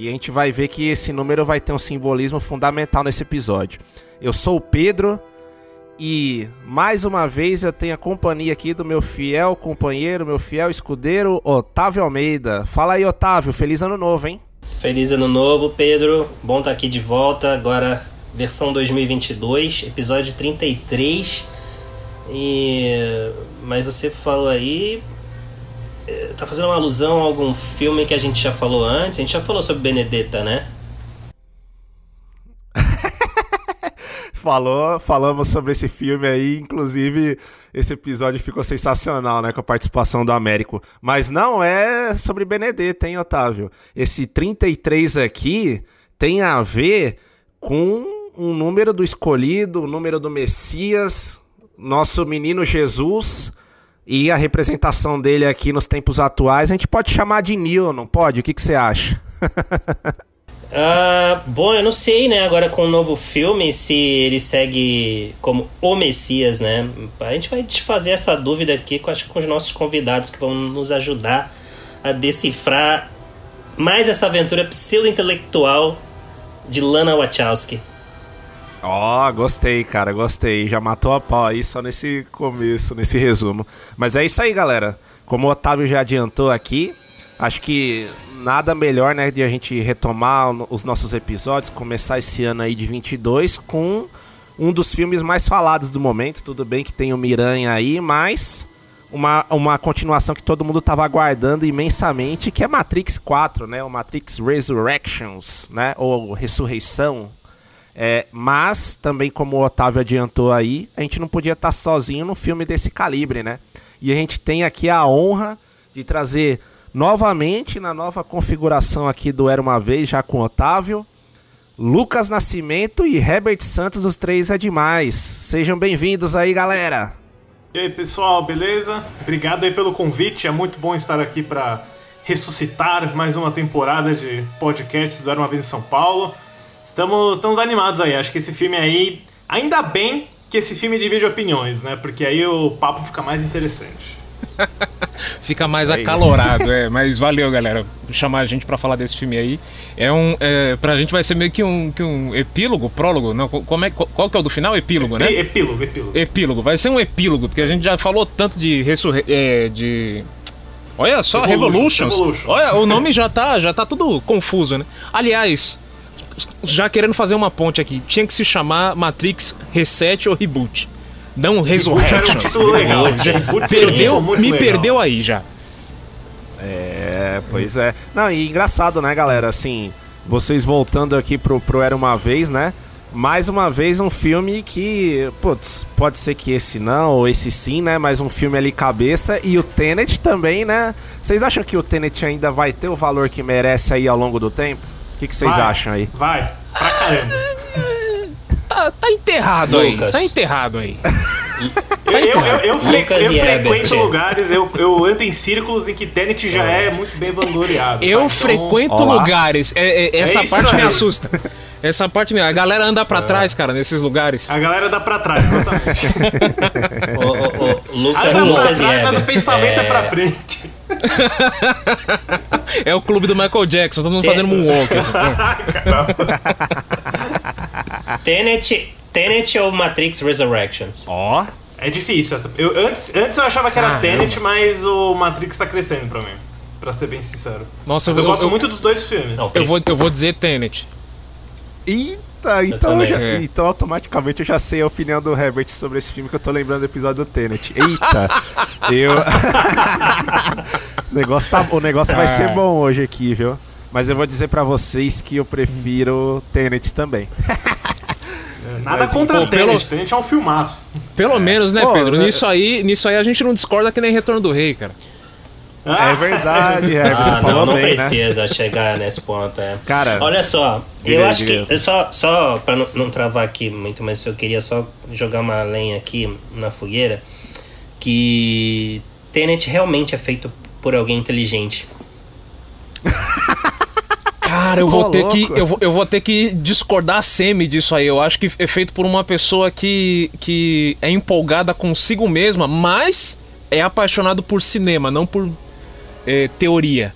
E a gente vai ver que esse número vai ter um simbolismo fundamental nesse episódio. Eu sou o Pedro e mais uma vez eu tenho a companhia aqui do meu fiel companheiro, meu fiel escudeiro, Otávio Almeida. Fala aí, Otávio, feliz ano novo, hein? Feliz ano novo, Pedro. Bom estar aqui de volta. Agora, versão 2022, episódio 33. E. Mas você falou aí. Eh, Tá fazendo uma alusão a algum filme que a gente já falou antes? A gente já falou sobre Benedetta, né? Falou, falamos sobre esse filme aí, inclusive esse episódio ficou sensacional, né, com a participação do Américo. Mas não é sobre Benedetta, hein, Otávio? Esse 33 aqui tem a ver com um número do escolhido, o número do Messias, nosso menino Jesus e a representação dele aqui nos tempos atuais. A gente pode chamar de Neo, não pode? O que, que você acha? Ah, bom, eu não sei, né? Agora com o novo filme, se ele segue como o Messias, né? A gente vai desfazer essa dúvida aqui acho, com os nossos convidados que vão nos ajudar a decifrar mais essa aventura pseudo-intelectual de Lana Wachowski. Ó, gostei, cara, gostei. Já matou a pau aí só nesse começo, nesse resumo. Mas é isso aí, galera. Como o Otávio já adiantou aqui, acho que nada melhor, né, de a gente retomar os nossos episódios, começar esse ano aí de 22 com um dos filmes mais falados do momento. Tudo bem que tem o Miranha aí, mas uma, uma continuação que todo mundo tava aguardando imensamente, que é Matrix 4, né? O Matrix Resurrections, né? Ou Ressurreição. É, mas, também como o Otávio adiantou aí, a gente não podia estar sozinho num filme desse calibre, né? E a gente tem aqui a honra de trazer novamente, na nova configuração aqui do Era Uma Vez, já com o Otávio, Lucas Nascimento e Herbert Santos, os três é demais. Sejam bem-vindos aí, galera. E aí, pessoal, beleza? Obrigado aí pelo convite. É muito bom estar aqui para ressuscitar mais uma temporada de podcasts do Era uma Vez em São Paulo. Estamos, estamos animados aí. Acho que esse filme aí. Ainda bem que esse filme divide opiniões, né? Porque aí o papo fica mais interessante. Fica mais acalorado, é. Mas valeu, galera, por chamar a gente pra falar desse filme aí. É um, é, pra gente vai ser meio que um, que um epílogo, prólogo. Não, como é, qual que é o do final? Epílogo, né? E- Epílogo, epílogo. Epílogo. Vai ser um epílogo, porque a gente já falou tanto de ressurre... é, de Olha só, Revolution, Revolutions. Revolutions. Olha, o nome já tá, já tá tudo confuso, né? Aliás, já querendo fazer uma ponte aqui, tinha que se chamar Matrix Reset ou Reboot. Não Era um Resurrection. um Perdeu, muito me legal. perdeu aí já. É, pois é. Não, e engraçado, né, galera? Assim, vocês voltando aqui pro, pro Era Uma Vez, né? Mais uma vez um filme que, putz, pode ser que esse não, ou esse sim, né? Mas um filme ali cabeça. E o Tenet também, né? Vocês acham que o Tenet ainda vai ter o valor que merece aí ao longo do tempo? O que que vocês Vai, acham aí? Vai, pra caramba. Tá, tá enterrado Lucas. aí. Tá enterrado aí. Eu, eu, eu, eu, fre- Lucas eu frequento Herbert. lugares, eu, eu ando em círculos em que Tenet já é muito bem vangloriado. Eu tá? Então, frequento lugares. é- é- essa isso parte me aí. assusta. Essa parte me. A galera anda pra trás, cara, nesses lugares. A galera dá pra trás, exatamente. Ô, ô, ô, Lucas, Ah, dá pra Lucas e trás, mas o pensamento é, pra frente. É o clube do Michael Jackson, todo mundo Tem- fazendo moonwalk. assim. Tenet, Tenet ou Matrix Resurrections? Ó, É difícil essa. Eu, antes, antes eu achava que era Caramba. Tenet, mas o Matrix tá crescendo pra mim. Pra ser bem sincero. Nossa, Mas eu, eu, gosto eu- muito dos dois filmes. Não, eu vou, eu vou dizer Tenet. Eita, Eita, então, também. eu já- É. então automaticamente eu já sei a opinião do Herbert sobre esse filme que eu tô lembrando do episódio do Tenet. Eita, eu. o negócio, tá, o negócio vai ser bom hoje aqui, viu? Mas eu vou dizer pra vocês que eu prefiro Tenet também. Nada Mas, contra pô, Tenet, pelo- Tenet é um filmaço. Pelo menos, né, Pô, Pedro? é- Nisso aí, nisso aí a gente não discorda que nem Retorno do Rei, cara. É verdade, Herbert, você Ah, falou não, não bem, né? precisa chegar nesse ponto. É. Cara, Olha só, diga eu acho diga que. Eu só, só pra não, não travar aqui muito, mas eu queria só jogar uma lenha aqui na fogueira. Que Tenet realmente é feito por alguém inteligente. Cara, eu vou ter louco. que eu vou, eu vou ter que discordar semi disso aí. Eu acho que é feito por uma pessoa que, que é empolgada consigo mesma, mas é apaixonado por cinema, não por eh, teoria.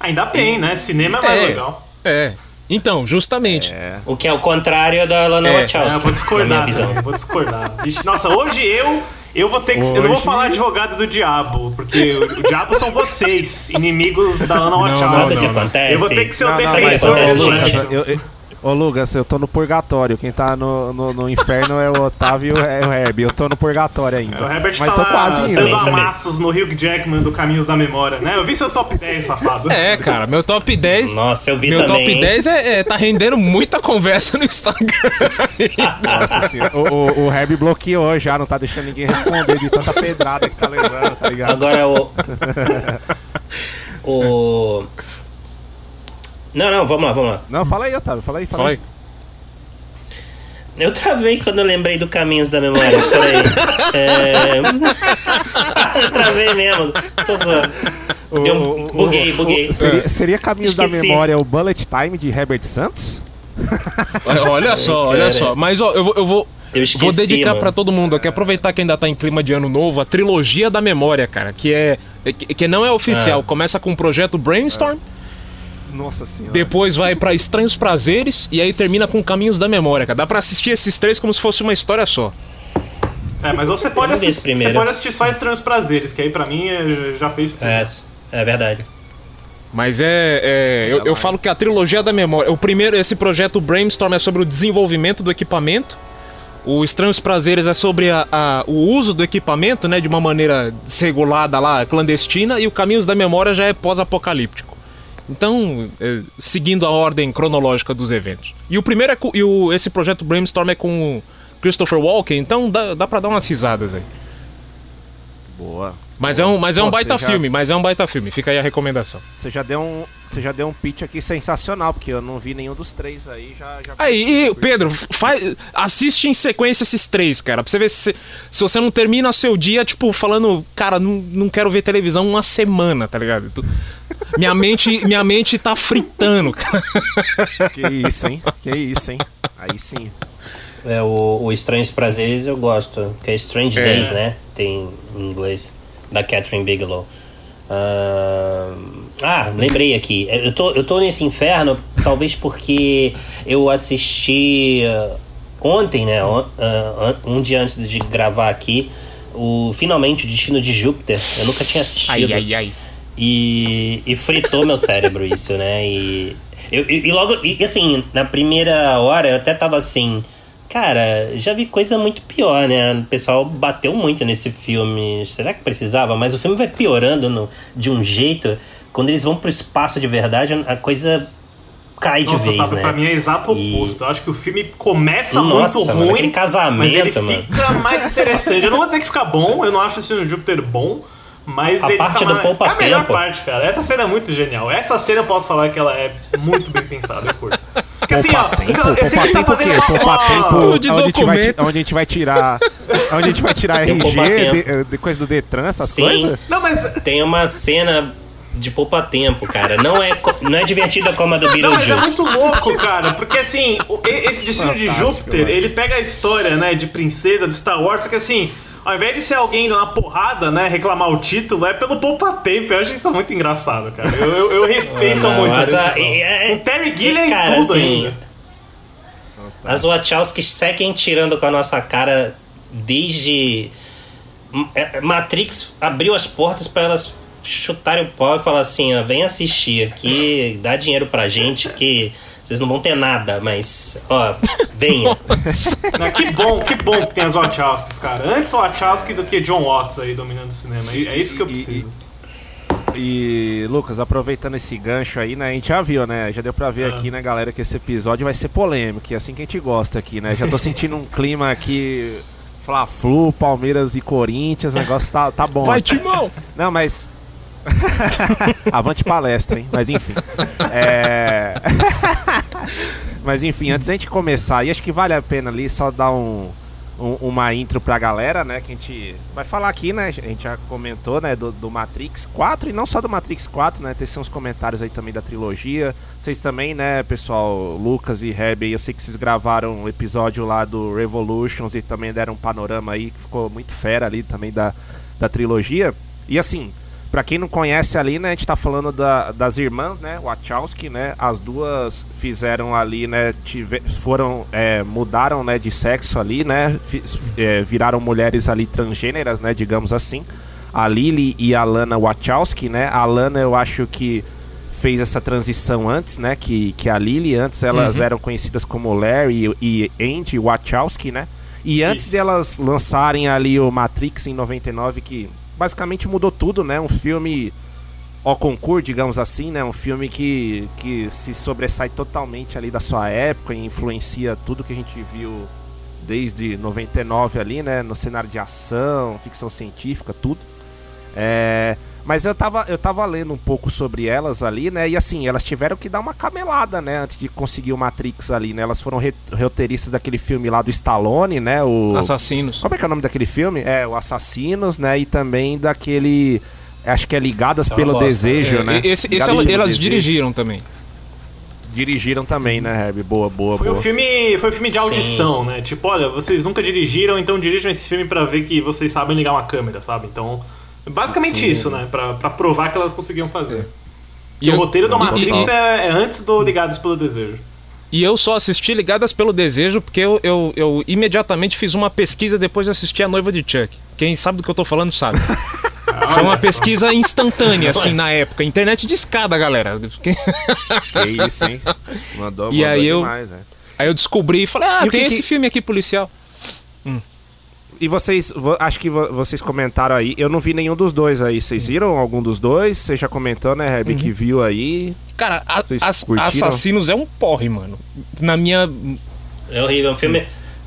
Ainda bem, né? Cinema é mais É. legal. É. Então, justamente. É. O que é o contrário da Lana É, É, Wachowski, eu vou discordar, visão. vou discordar. Vixe, nossa, hoje eu. Eu vou ter que. Eu não vou Hoje- falar advogado do diabo, porque o, o diabo são vocês, inimigos da Ana não, Wachowski. Sabe o que não, não. acontece? Eu vou ter que ser o Não, não, mas, defensor ô, Lucas, eu, eu- ô, Lucas, eu tô no purgatório. Quem tá no, no, no inferno é o Otávio e é o Herbie. Eu tô no purgatório ainda. O Herbert mas tá tô quase indo. sendo amassos no Hugh Jackman do Caminhos da Memória, né? Eu vi seu top 10, safado. É, cara, meu top 10. Nossa, eu vi Meu também. top hein? 10 é, é- tá rendendo muita conversa no Instagram. Nossa senhora. O, o, o Herbie bloqueou já, não tá deixando ninguém responder de tanta pedrada que tá levando, tá ligado? Agora o. o. Não, não, vamos lá, vamos lá. Não, fala aí, Otávio. Fala aí, fala, Fala aí. aí. Eu travei quando eu lembrei do Caminhos da Memória. Peraí. É... eu travei mesmo. Tô zoando. Deu buguei, buguei. seria, seria Caminhos da Esqueci. Memória o Bullet Time de Herbert Santos? Olha, só, olha só. Mas ó, eu vou, eu vou, Eu esqueci, vou dedicar pra todo mundo aqui, aproveitar que ainda tá em clima de ano novo, a trilogia da memória, cara, que é que, que não é oficial. Ah. Começa com o projeto Brainstorm, Nossa senhora. depois vai pra Estranhos Prazeres e aí termina com Caminhos da Memória, cara. Dá pra assistir esses três como se fosse uma história só. É, mas você pode, assistir, primeiro. você pode assistir só Estranhos Prazeres, que aí pra mim é- já fez tudo. É, é verdade. Mas é. é, eu, eu falo que a trilogia da memória. O primeiro, esse projeto Brainstorm é sobre o desenvolvimento do equipamento. O Estranhos Prazeres é sobre a- a- o uso do equipamento, né? De uma maneira desregulada lá, clandestina. E o Caminhos da Memória já é pós-apocalíptico. Então, é, seguindo a ordem cronológica dos eventos. E o primeiro é com, e o, esse projeto Brainstorm é com o Christopher Walken, então dá, dá pra dar umas risadas aí. Boa. Mas é um, mas é um Pô, baita você já- filme, mas é um baita filme. Fica aí a recomendação. Você já deu um, você já deu um pitch aqui sensacional, porque eu não vi nenhum dos três aí, já... já... Aí, e, Pedro, faz, assiste em sequência esses três, cara. Pra você ver se, se você não termina seu dia, tipo, falando, cara, não, não quero ver televisão uma semana, tá ligado? Tu- minha, mente, minha mente tá fritando, cara. Que isso, hein? Que isso, hein? Aí sim. É, o, o Estranhos Prazeres eu gosto, que é Strange É. Days, né? Tem em inglês, da Catherine Bigelow. Ah, ah, lembrei aqui. Eu tô, eu tô nesse inferno, talvez porque eu assisti ah, ontem, né? on- an- um dia antes de gravar aqui, o finalmente o Destino de Júpiter. Eu nunca tinha assistido. ai. E, e fritou meu cérebro isso, né? E, eu, e, e logo, e assim, na primeira hora eu até tava assim, cara, já vi coisa muito pior, né? O pessoal bateu muito nesse filme. Será que precisava? Mas o filme vai piorando no, de um jeito. Quando eles vão pro espaço de verdade, a coisa cai de Nossa, vez, Otávio, né? pra mim é exato o E- oposto. Eu acho que o filme começa Nossa, muito mano, ruim, aquele casamento, mas ele mano. fica mais interessante. Eu não vou dizer que fica bom, eu não acho esse Júpiter bom, mas A ele parte fica do poupa É a melhor tempo. parte, cara. Essa cena é muito genial. Essa cena eu posso falar que ela é muito bem pensada, eu curto. Porque assim, ó, tempo? então, eu sei que tá tempo o quê? fazendo uma... Poupa tempo de onde a, gente vai, ti- documento. onde a gente vai tirar... Onde a gente vai tirar RG, tempo. de, eh, de coisa do Detran, essas Sim. coisas? Não, mas... Tem uma cena de poupa tempo, cara. Não é, não é divertida como a do Não, mas é Beetlejuice. muito louco, cara, porque assim, o- esse destino de Fantástico, Júpiter, mano. ele pega a história, né, de princesa de Star Wars, só que assim, ao invés de ser alguém na porrada, né, reclamar o título, é pelo poupa-tempo. Eu acho isso muito engraçado, cara. Eu, eu, eu respeito Não, muito mas essa a- decisão. é- é- O Terry Gilliam cara, em tudo assim, ainda. As Wachowskis seguem tirando com a nossa cara desde. é, Matrix abriu as portas pra elas chutarem o pau e falar assim: ó, vem assistir aqui, dá dinheiro pra gente, que Vocês não vão ter nada, mas, ó, venha. Não, que bom, que bom que tem as Wachowskis, cara. Antes Wachowski do que John Watts aí dominando o cinema. É é isso que eu E- e- preciso. E, Lucas, aproveitando esse gancho aí, né? A gente já viu, né? Já deu pra ver Ah. aqui, né, galera, que esse episódio vai ser polêmico. E é assim que a gente gosta aqui, né? Já tô sentindo um clima aqui. Fla-Flu, Palmeiras e Corinthians, o negócio tá, tá bom. Vai, Timão! Não, mas. Avante palestra, hein? Mas enfim. É. mas enfim, antes da gente começar, e acho que vale a pena ali só dar um, um- uma intro pra galera, né? Que a gente vai falar aqui, né? A gente já comentou, né? Do, do Matrix 4, e não só do Matrix 4, né? Tem uns comentários aí também da trilogia. Vocês também, né, pessoal, Lucas e Reb, eu sei que vocês gravaram um episódio lá do Revolutions e também deram um panorama aí que ficou muito fera ali também da, da trilogia. E assim, Pra quem não conhece ali, né, a gente tá falando da- das irmãs, né, Wachowski, né, as duas fizeram ali, né, tive- foram, é, mudaram, né, de sexo ali, né, é, viraram mulheres ali transgêneras, né, digamos assim, a Lily e a Lana Wachowski, né, a Lana eu acho que fez essa transição antes, né, que, que a Lily, antes elas eram conhecidas como Larry e Andy Wachowski, né, e antes Isso. de elas lançarem ali o Matrix em 99, que basicamente mudou tudo, né? Um filme ao concurso, digamos assim, né? Um filme que, que se sobressai totalmente ali da sua época e influencia tudo que a gente viu desde 99 ali, né? No cenário de ação, ficção científica, tudo. É, mas eu tava, eu tava lendo um pouco sobre elas ali, né? E assim, elas tiveram que dar uma camelada, né? Antes de conseguir o Matrix ali, né? Elas foram re- roteiristas daquele filme lá do Stallone, né? O... Assassinos. Como é que é o nome daquele filme? É, o Assassinos, né? E também daquele. Acho que é Ligadas É uma pelo. Desejo, É, né? Esse, esse elas, pelo elas dirigiram também. Dirigiram também, né, Herb? Boa, boa, Foi boa. um filme, foi um filme de audição, sim. né? Tipo, olha, vocês nunca dirigiram, então dirijam esse filme pra ver que vocês sabem ligar uma câmera, sabe? Então, basicamente Sim, sim. isso, né? Pra, pra provar que elas conseguiam fazer. E E o eu- roteiro do e- Matrix e- é, é antes do Ligados pelo Desejo. E eu só assisti Ligadas pelo Desejo porque eu, eu, eu imediatamente fiz uma pesquisa depois de assistir A Noiva de Chuck. Quem sabe do que eu tô falando sabe. Foi uma pesquisa instantânea, assim, Nossa. na época. Internet de escada, galera. Que isso, hein? Mandou, E mandou aí eu- demais, né? Aí eu descobri e falei, ah, E tem que que- esse filme aqui policial. E vocês, vo- acho que vo- vocês comentaram aí, eu não vi nenhum dos dois aí. Vocês viram algum dos dois? Você já comentou, né, Herb, que viu aí. Cara, a- As-? Assassinos é um porre, mano. Na minha. É horrível, é um filme.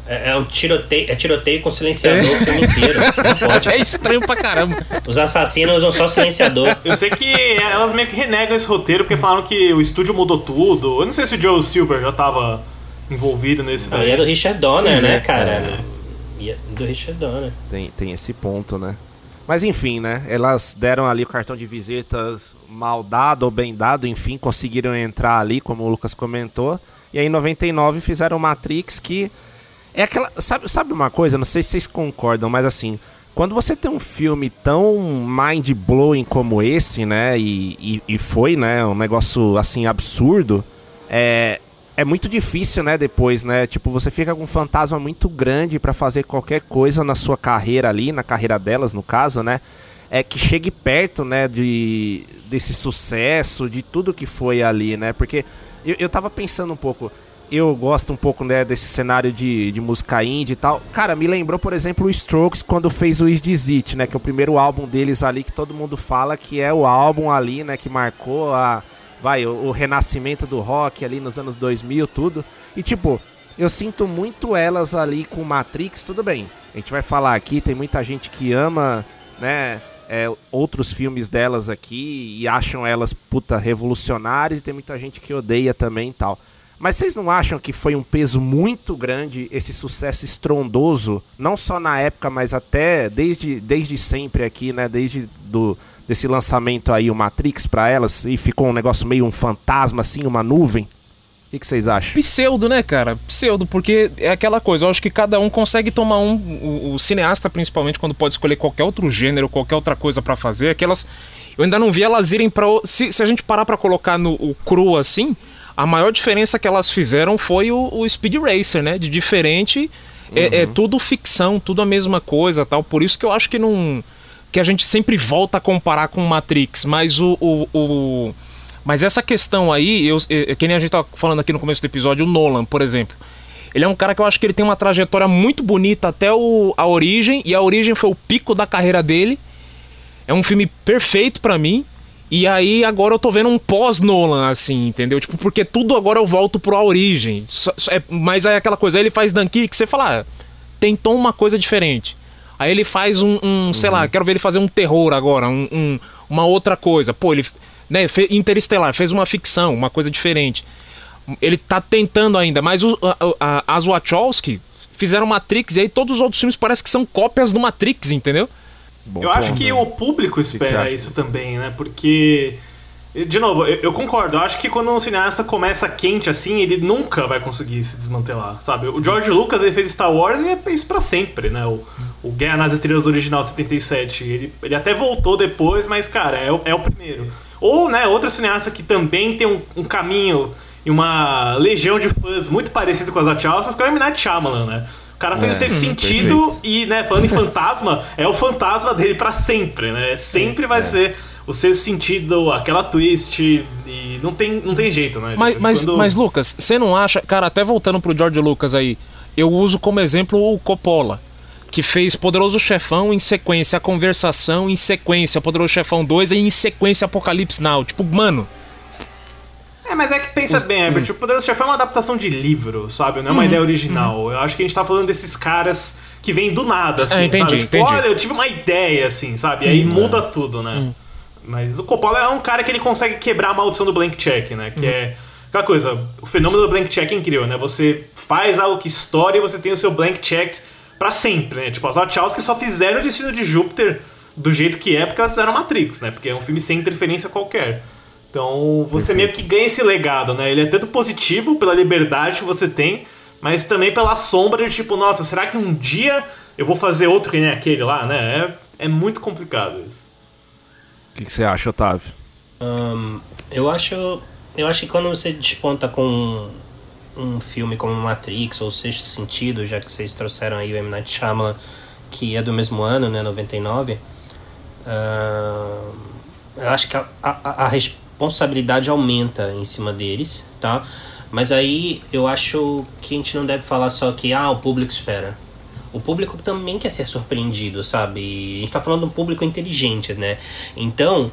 É, é um tiroteio, é tiroteio com silenciador o filme inteiro. Não pode. É estranho pra caramba. Os assassinos usam só silenciador. Eu sei que elas meio que renegam esse roteiro porque falaram que o estúdio mudou tudo. Eu não sei se o Joe Silver já tava envolvido nesse e é do Richard Donner, né, é, cara? É do Richard Donner. Tem, tem esse ponto, né? Mas enfim, né? Elas deram ali o cartão de visitas mal dado ou bem dado, enfim, conseguiram entrar ali, como o Lucas comentou. E aí em 99 fizeram Matrix que é aquela, sabe, sabe uma coisa, não sei se vocês concordam, mas assim, quando você tem um filme tão mind blowing como esse, né, e, e, e foi, né, um negócio assim absurdo, é, é muito difícil, né, depois, né? Tipo, você fica com um fantasma muito grande pra fazer qualquer coisa na sua carreira ali, na carreira delas, no caso, né? É que chegue perto, né, de desse sucesso, de tudo que foi ali, né? Porque eu, eu tava pensando um pouco, eu gosto um pouco, né, desse cenário de, de música indie e tal. Cara, me lembrou, por exemplo, o Strokes quando fez o Is This It, né? Que é o primeiro álbum deles ali que todo mundo fala que é o álbum ali, né, que marcou a vai, o, o renascimento do rock ali nos anos 2000, tudo. E tipo, eu sinto muito elas ali com Matrix, tudo bem. A gente vai falar aqui, tem muita gente que ama, né, é, outros filmes delas aqui e acham elas puta revolucionárias e tem muita gente que odeia também e tal. Mas vocês não acham que foi um peso muito grande esse sucesso estrondoso, não só na época, mas até desde, desde sempre aqui, né, desde do, desse lançamento aí, o Matrix pra elas, e ficou um negócio meio um fantasma assim, uma nuvem? O que, vocês acham? Pseudo, né, cara? Pseudo, porque é aquela coisa, eu acho que cada um consegue tomar um. O, o cineasta, principalmente, quando pode escolher qualquer outro gênero, qualquer outra coisa pra fazer, aquelas. Eu ainda não vi elas irem pra. Se, se a gente parar pra colocar no o cru assim, a maior diferença que elas fizeram foi o, o Speed Racer, né? De diferente. É, é tudo ficção, tudo a mesma coisa tal. Por isso que eu acho que não. Que a gente sempre volta a comparar com Matrix, mas o- o- o Mas essa questão aí, eu, eu, que nem a gente tava falando aqui no começo do episódio, o Nolan, por exemplo. Ele é um cara que eu acho que ele tem uma trajetória muito bonita até o, a origem, e a origem foi o pico da carreira dele. É um filme perfeito para mim. E aí agora eu tô vendo um pós-Nolan, assim, entendeu? Tipo, porque tudo agora eu volto pro A Origem. Só- só- é- mas aí aquela coisa, aí ele faz Dunkirk que você fala, ah, tentou uma coisa diferente. Aí ele faz um, um, sei lá, quero ver ele fazer um terror agora, um, um- uma outra coisa. Pô, ele, né, Interestelar, fez uma ficção, uma coisa diferente. Ele tá tentando ainda, mas o, a, a, as Wachowski fizeram Matrix e aí todos os outros filmes parecem que são cópias do Matrix, entendeu? Bom Eu acho que né? o público que espera acha? isso também, né? Porque. De novo, eu, eu concordo. Eu acho que quando um cineasta começa quente assim, ele nunca vai conseguir se desmantelar, sabe? O George Lucas ele fez Star Wars e é isso pra sempre, né? O, o Guerra nas Estrelas original de 77. Ele, ele até voltou depois, mas, cara, é, o- é o primeiro. Ou, né, outro cineasta que também tem um, um caminho e uma legião de fãs muito parecido com as Wachowskis, que é o M. Night Shyamalan, né? O cara fez É, hum, sentido perfeito. e, né, falando em fantasma, é o fantasma dele pra sempre, né? Sempre vai ser o sexto sentido, aquela twist, e não tem, não tem jeito, né? Mas, mas, Quando- mas, Lucas, você não acha. Cara, até voltando pro George Lucas aí, eu uso como exemplo o Coppola, que fez Poderoso Chefão em sequência, a conversação em sequência, Poderoso Chefão 2 e em sequência Apocalipse Now. Tipo, mano. É, mas é que pensa bem, hum. Herbert, o Poderoso Chefão é uma adaptação de livro, sabe? Não é uma ideia original. Eu acho que a gente tá falando desses caras que vêm do nada, assim, É, entendi, sabe? Tipo, entendi. olha, eu tive uma ideia, assim, sabe? E aí Hum. muda tudo, né? Mas o Coppola é um cara que ele consegue quebrar a maldição do blank check, né? Que é aquela coisa, o fenômeno do blank check é incrível, né? Você faz algo que estoura e você tem o seu blank check pra sempre, né? Tipo, as Wachowski só fizeram o Destino de Júpiter do jeito que é porque elas fizeram Matrix, né? Porque é um filme sem interferência qualquer. Então, você meio que ganha esse legado, né? Ele é tanto positivo pela liberdade que você tem, mas também pela sombra de tipo, nossa, será que um dia eu vou fazer outro que nem aquele lá, né? É, é muito complicado isso. Que, que você acha, Otávio? Ahn, eu acho. Eu acho que quando você desponta com um filme como Matrix ou Sexto Sentido, já que vocês trouxeram aí o M. Night Shyamalan, que é do mesmo ano, né, 99, ahn, eu acho que a, a, a responsabilidade aumenta em cima deles, tá? Mas aí eu acho que a gente não deve falar só que ah, o público espera. O público também quer ser surpreendido, sabe? E a gente tá falando de um público inteligente, né? Então,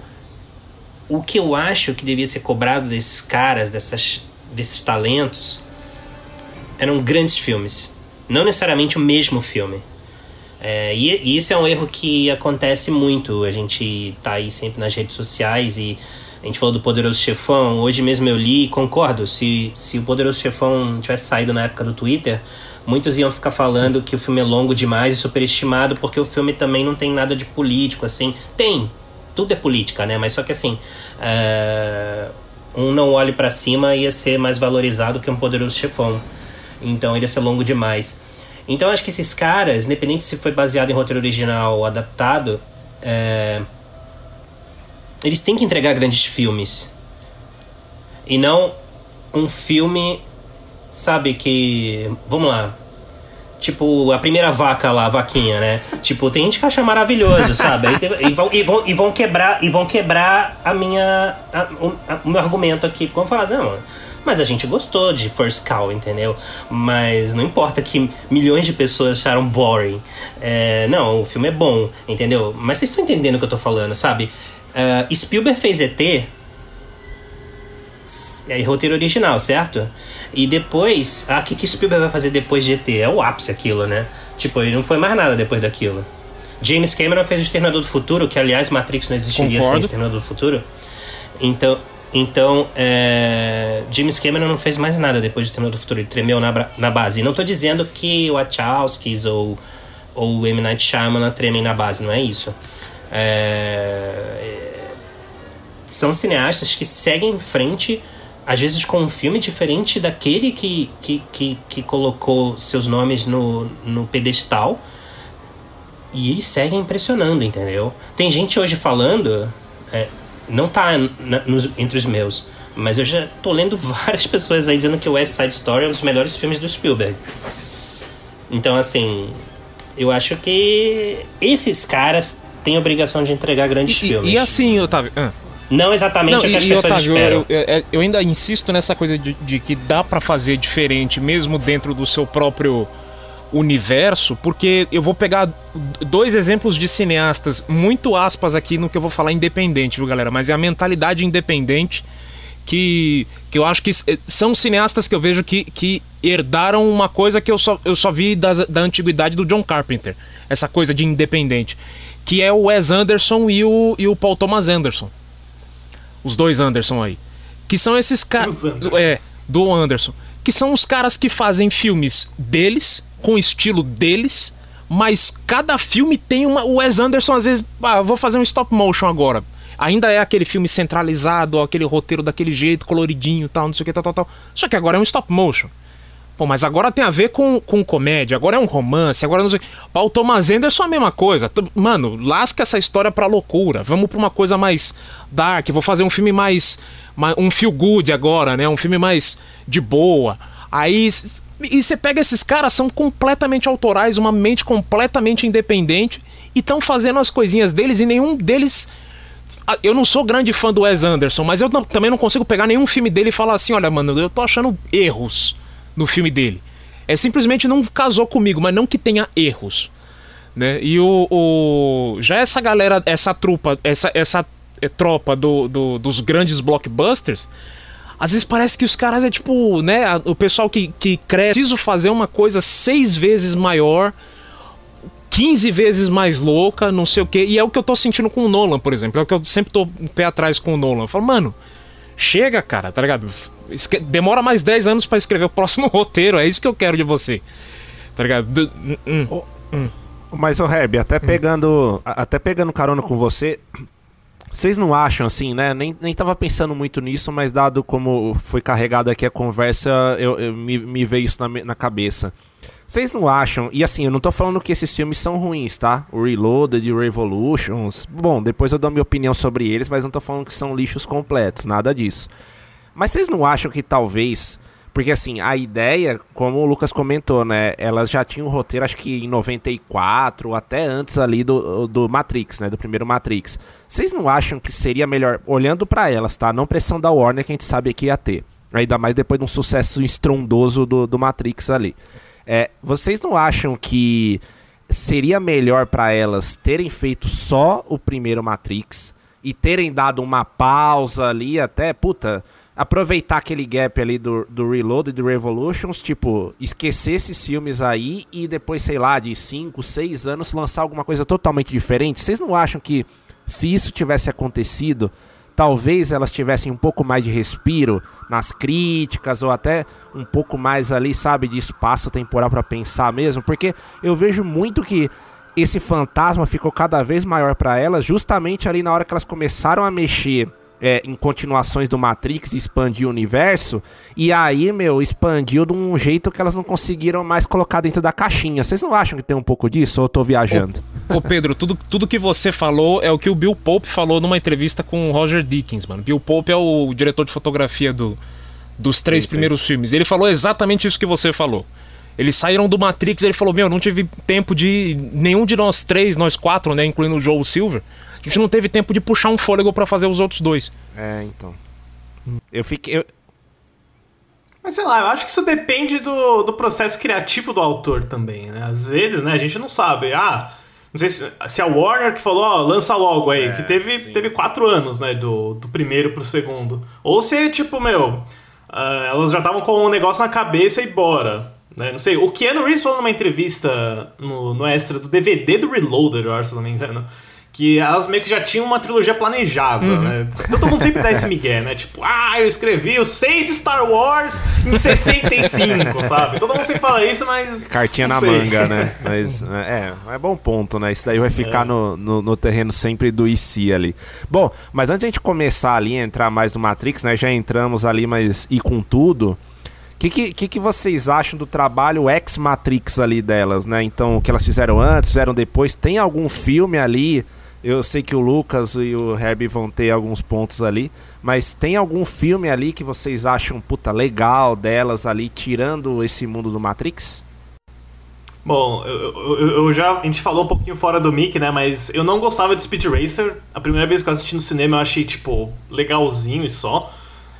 o que eu acho que devia ser cobrado desses caras, dessas, desses talentos, eram grandes filmes. Não necessariamente o mesmo filme. É, e, e isso é um erro que acontece muito. A gente tá aí sempre nas redes sociais e a gente falou do Poderoso Chefão. Hoje mesmo eu li e concordo. Se, se o Poderoso Chefão tivesse saído na época do Twitter, muitos iam ficar falando que o filme é longo demais e superestimado porque o filme também não tem nada de político, assim. Tem, tudo é política, né? Mas só que assim, é, um não olhe pra cima ia ser mais valorizado que um Poderoso Chefão. Então ele ia ser longo demais. Então acho que esses caras, independente se foi baseado em roteiro original ou adaptado, é, eles têm que entregar grandes filmes. E não um filme, sabe, que. Vamos lá. Tipo, a primeira vaca lá, a vaquinha, né? Tipo, tem gente que acha maravilhoso, sabe? Tem- e, vão, e, vão, e vão quebrar e vão quebrar a minha. a- o, a- o meu argumento aqui. Vão falar, assim, não, mas a gente gostou de First Cow, entendeu? Mas não importa que milhões de pessoas acharam boring. É, não, o filme é bom, entendeu? Mas vocês estão entendendo o que eu tô falando, sabe? É, Spielberg fez ET, é roteiro original, certo? E depois, ah, o que, que Spielberg vai fazer depois de ET? É o ápice aquilo, né? Tipo, ele não foi mais nada depois daquilo. James Cameron fez o Exterminador do Futuro, que aliás Matrix não existiria sem Concordo. o Exterminador do Futuro. Então, então é, James Cameron não fez mais nada depois de Exterminador do Futuro, ele tremeu na, na base. E não tô dizendo que o Wachowskis ou, ou o M. Night Shyamalan tremem na base, não é isso. É, são cineastas que seguem em frente, às vezes com um filme diferente daquele que, que, que, que colocou seus nomes no, no pedestal. E eles seguem impressionando, entendeu? Tem gente hoje falando, é, não tá na- nos- entre os meus, mas eu já tô lendo várias pessoas aí dizendo que o West Side Story é um dos melhores filmes do Spielberg. Então, assim, eu acho que esses caras têm obrigação de entregar grandes E, filmes. e assim, Otávio. ah, Não exatamente Não, o que as e, pessoas Otávio, esperam. eu, eu- eu ainda insisto nessa coisa de, de que dá pra fazer diferente mesmo dentro do seu próprio universo, porque eu vou pegar dois exemplos de cineastas, muito aspas aqui no que eu vou falar independente, viu, galera? Mas é a mentalidade independente que, que eu acho que s- são cineastas que eu vejo que, que herdaram uma coisa que eu só, eu só vi das- da antiguidade do John Carpenter. Essa coisa de independente. Que é o Wes Anderson e o, e o Paul Thomas Anderson. Os dois Anderson aí. Que são esses caras. É, do Anderson. Que são os caras que fazem filmes deles, com estilo deles, mas cada filme tem uma. O Wes Anderson, às vezes, ah, vou fazer um stop motion agora. Ainda é aquele filme centralizado, aquele roteiro daquele jeito, coloridinho tal, não sei o que, tal, tal, tal. Só que agora é um stop motion. Pô, mas agora tem a ver com, com comédia, agora é um romance, agora não sei. Paul Thomas Anderson é a mesma coisa. Mano, lasca essa história pra loucura. Vamos pra uma coisa mais dark. Vou fazer um filme mais. ma- Um feel good agora, né? Um filme mais de boa. Aí. E você pega esses caras, são completamente autorais, uma mente completamente independente e estão fazendo as coisinhas deles e nenhum deles. Eu não sou grande fã do Wes Anderson, mas eu também não consigo pegar nenhum filme dele e falar assim: olha, mano, eu tô achando erros no filme dele. É simplesmente não casou comigo, mas não que tenha erros. Né? E o, o- Já essa galera, essa trupa, essa, essa eh, tropa do, do- dos grandes blockbusters. Às vezes parece que os caras é tipo, né? O pessoal que, que cresce. Preciso fazer uma coisa seis vezes maior 15 vezes mais louca, não sei o quê. E é o que eu tô sentindo com o Nolan, por exemplo. É o que eu sempre tô um pé atrás com o Nolan. Eu falo, mano, chega, cara, tá ligado? Demora mais 10 anos pra escrever o próximo roteiro. É isso que eu quero de você. Tá ligado? Hum, hum. Mas, ô Herb, até pegando, a- até pegando carona com você, vocês não acham assim, né? Nem, nem tava pensando muito nisso, mas dado como foi carregado aqui a conversa, eu, eu- me, me veio isso na, na cabeça. Vocês não acham, e assim, eu não tô falando que esses filmes são ruins, tá? O Reloaded o Revolutions. Bom, depois eu dou minha opinião sobre eles, mas não tô falando que são lixos completos, nada disso. Mas vocês não acham que talvez. Porque assim, a ideia, como o Lucas comentou, né? Elas já tinham o roteiro, acho que em 94, ou até antes ali do, do Matrix, né? Do primeiro Matrix. Vocês não acham que seria melhor, olhando pra elas, tá? Não pressão da Warner que a gente sabe que ia ter. Ainda mais depois de um sucesso estrondoso do, do Matrix ali. É, vocês não acham que seria melhor pra elas terem feito só o primeiro Matrix e terem dado uma pausa ali até, puta, aproveitar aquele gap ali do, do Reload e do Revolutions, tipo, esquecer esses filmes aí e depois, sei lá, de 5, 6 anos lançar alguma coisa totalmente diferente? Vocês não acham que se isso tivesse acontecido, talvez elas tivessem um pouco mais de respiro nas críticas ou até um pouco mais ali, sabe, de espaço temporal pra pensar mesmo, porque eu vejo muito que esse fantasma ficou cada vez maior pra elas, justamente ali na hora que elas começaram a mexer é, em continuações do Matrix expandir o universo, e aí, meu, expandiu de um jeito que elas não conseguiram mais colocar dentro da caixinha. Vocês não acham que tem um pouco disso ou eu tô viajando? Ô Pedro, tudo, tudo que você falou é o que o Bill Pope falou numa entrevista com o Roger Dickens, mano. Bill Pope é o diretor de fotografia do, dos três Sim, sim. primeiros filmes. Ele falou exatamente isso que você falou. Eles saíram do Matrix, ele falou: Meu, não tive tempo de. Nenhum de nós três, nós quatro, né? Incluindo o Joe Silver, a gente não teve tempo de puxar um fôlego pra fazer os outros dois. É, então. Eu fiquei. eu- Mas sei lá, eu acho que isso depende do, do processo criativo do autor também, né? Às vezes, né, a gente não sabe. Ah, não sei se, se é a Warner que falou, ó, lança logo aí, que teve, teve quatro anos, né, do, do primeiro pro segundo. Ou se, tipo, meu, ah, elas já estavam com um negócio na cabeça e bora. Né? Não sei, o Keanu Reeves falou numa entrevista no, no extra do DVD do Reloader, eu acho, se não me engano. Que elas meio que já tinham uma trilogia planejada, né? Todo mundo sempre dá esse migué, né? Tipo, ah, eu escrevi os seis Star Wars em 65, sabe? Todo mundo sempre fala isso, mas. Cartinha na sei. manga, né? Mas é, é bom ponto, né? Isso daí vai ficar no, no, no terreno sempre do IC ali. Bom, mas antes de a gente começar ali, entrar mais no Matrix, né? Já entramos ali, mas e com tudo. O que, que, que, que vocês acham do trabalho ex-Matrix ali delas, né? Então, o que elas fizeram antes, fizeram depois. Tem algum filme ali? Eu sei que o Lucas e o Herbie vão ter alguns pontos ali, mas tem algum filme ali que vocês acham, puta, legal delas ali, tirando esse mundo do Matrix? Bom, eu, eu, eu já. A gente falou um pouquinho fora do mic, né? Mas eu não gostava de Speed Racer. A primeira vez que eu assisti no cinema eu achei, tipo, legalzinho e só.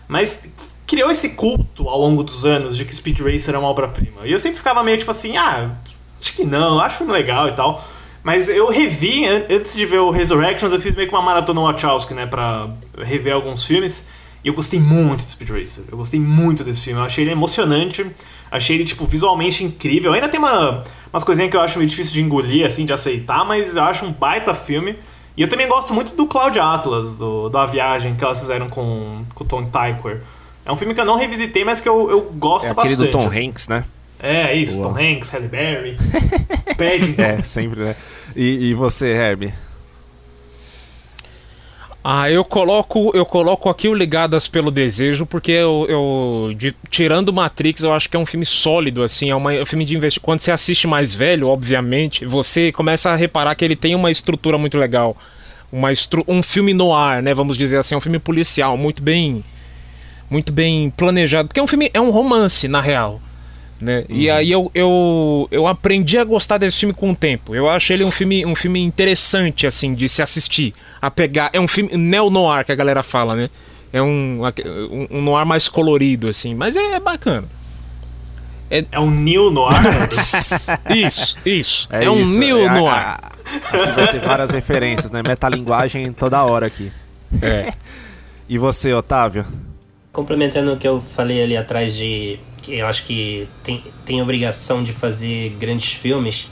Mas criou esse culto ao longo dos anos de que Speed Racer é uma obra-prima. E eu sempre ficava meio tipo assim, ah, acho que não, acho legal e tal. Mas eu revi, an- antes de ver o Resurrections, eu fiz meio que uma maratona Wachowski, né? Pra rever alguns filmes. E eu gostei muito de Speed Racer. Eu gostei muito desse filme. Eu achei ele emocionante. Achei ele, tipo, visualmente incrível. Ainda tem uma, umas coisinhas que eu acho meio difícil de engolir, assim, de aceitar, mas eu acho um baita filme. E eu também gosto muito do Cloud Atlas, do, da viagem que elas fizeram com, com o Tom Tykwer. É um filme que eu não revisitei, mas que eu, eu gosto É aquele bastante. do Tom assim. Hanks, né? É, é isso. Boa. Tom Hanks, Halle Berry, Paddington. É, sempre, né? E, e você, Herbie? Ah, eu coloco, eu coloco aqui o Ligadas pelo Desejo, porque eu, eu de- tirando Matrix, eu acho que é um filme sólido, assim, é, uma- é um filme de investimento. Quando você assiste mais velho, obviamente, você começa a reparar que ele tem uma estrutura muito legal. Uma estru um filme no ar, né? Vamos dizer assim, é um filme policial, muito bem. Muito bem planejado. Porque é um filme, é um romance, na real. Né? E aí eu, eu, eu aprendi a gostar desse filme com o tempo. Eu acho ele um filme, um filme interessante, assim, de se assistir. A pegar. É um filme neo-noir que a galera fala, né? É um, um, um noir mais colorido, assim. Mas é, é bacana. É um Neo Noir. Isso, isso. É, um isso, neo-noir. a- a- Aqui vai ter várias referências, né? Metalinguagem toda hora aqui. É. E você, Otávio? Complementando o que eu falei ali atrás de eu acho que tem, tem obrigação de fazer grandes filmes,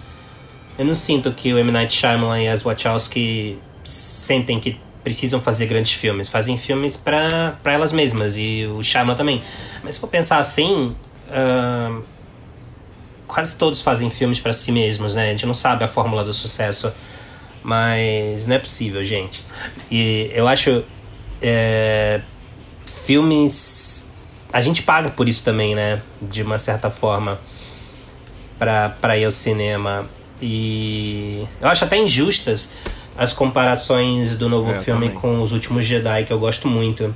eu não sinto que o M. Night Shyamalan e as Wachowski sentem que precisam fazer grandes filmes. Fazem filmes para elas mesmas e o Shyamalan também. Mas se for pensar assim, ahn, quase todos fazem filmes para si mesmos, né? A gente não sabe a fórmula do sucesso, mas não é possível, gente. E eu acho é, filmes a gente paga por isso também, né? De uma certa forma pra, pra ir ao cinema. E eu acho até injustas as comparações do novo É, filme também. com Os Últimos Jedi, que eu gosto muito.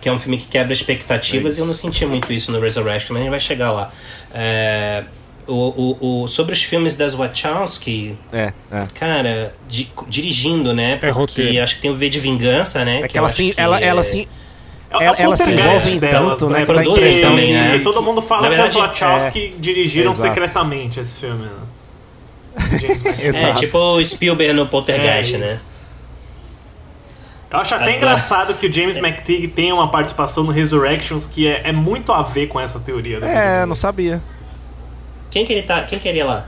Que é um filme que quebra expectativas É e eu não senti muito isso no Resurrection, mas a gente vai chegar lá. É, o, o, o, sobre os filmes das Wachowski, É, é. cara, di- dirigindo, né? Porque roteiro. acho que tem o V de Vingança, né? É que eu ela que ela, ela é- se, É o Ela- ela se envolve tanto, né, Que, produzem que- também, né? que todo mundo fala que verdade, as Wachowski dirigiram exato. secretamente esse filme. Né? É, tipo o Spielberg no Poltergeist, É, né? Eu acho até Agora- engraçado que o James McTeague tenha uma participação no Resurrections que é, é muito a ver com essa teoria. É, não sabia. Quem que ele tá? Quem que ele é lá?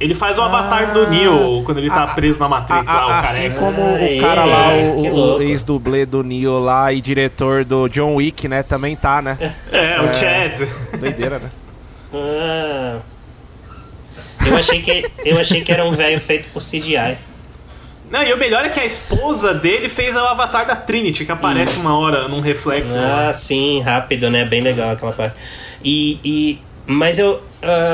Ele faz o avatar do Neo quando ele tá Ah, preso na Matrix A- lá, o a- assim careca. como Ah, o cara lá, é, o- o, ex-dublê do Neo lá e diretor do John Wick, né, também tá, né? É, o Chad. Doideira, né? Ah, eu achei que eu achei que era um velho feito por CGI. Não, e o melhor é que a esposa dele fez o avatar da Trinity, que aparece uma hora num reflexo. lá. Ah, sim, rápido, né? Bem legal aquela parte. E, e mas eu ah,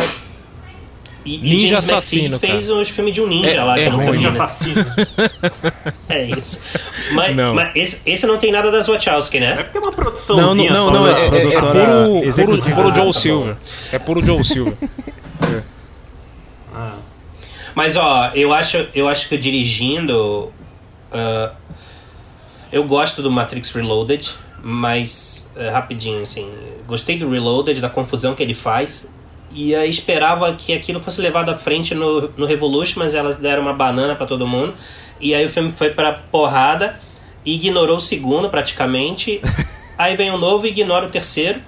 e, e Ninja James assassino, fez os filmes de um ninja É- lá é que eu nunca ruim, vi, né? assassino. É isso. Mas, Não. mas esse, esse não tem nada das Wachowski, né? Deve ter uma Não, não, produçãozinha não, só. não, né? é, é, é puro, puro, puro Ah, Joe tá Silver. É puro Joe Silver. Ah. Mas ó, eu acho, eu acho que dirigindo. ah, eu gosto do Matrix Reloaded, mas ah, rapidinho, assim. Gostei do Reloaded, da confusão que ele faz. E aí esperava que aquilo fosse levado à frente no, no Revolution, mas elas deram uma banana pra todo mundo. E aí o filme foi pra porrada, e ignorou o segundo praticamente. aí vem o novo e ignora o terceiro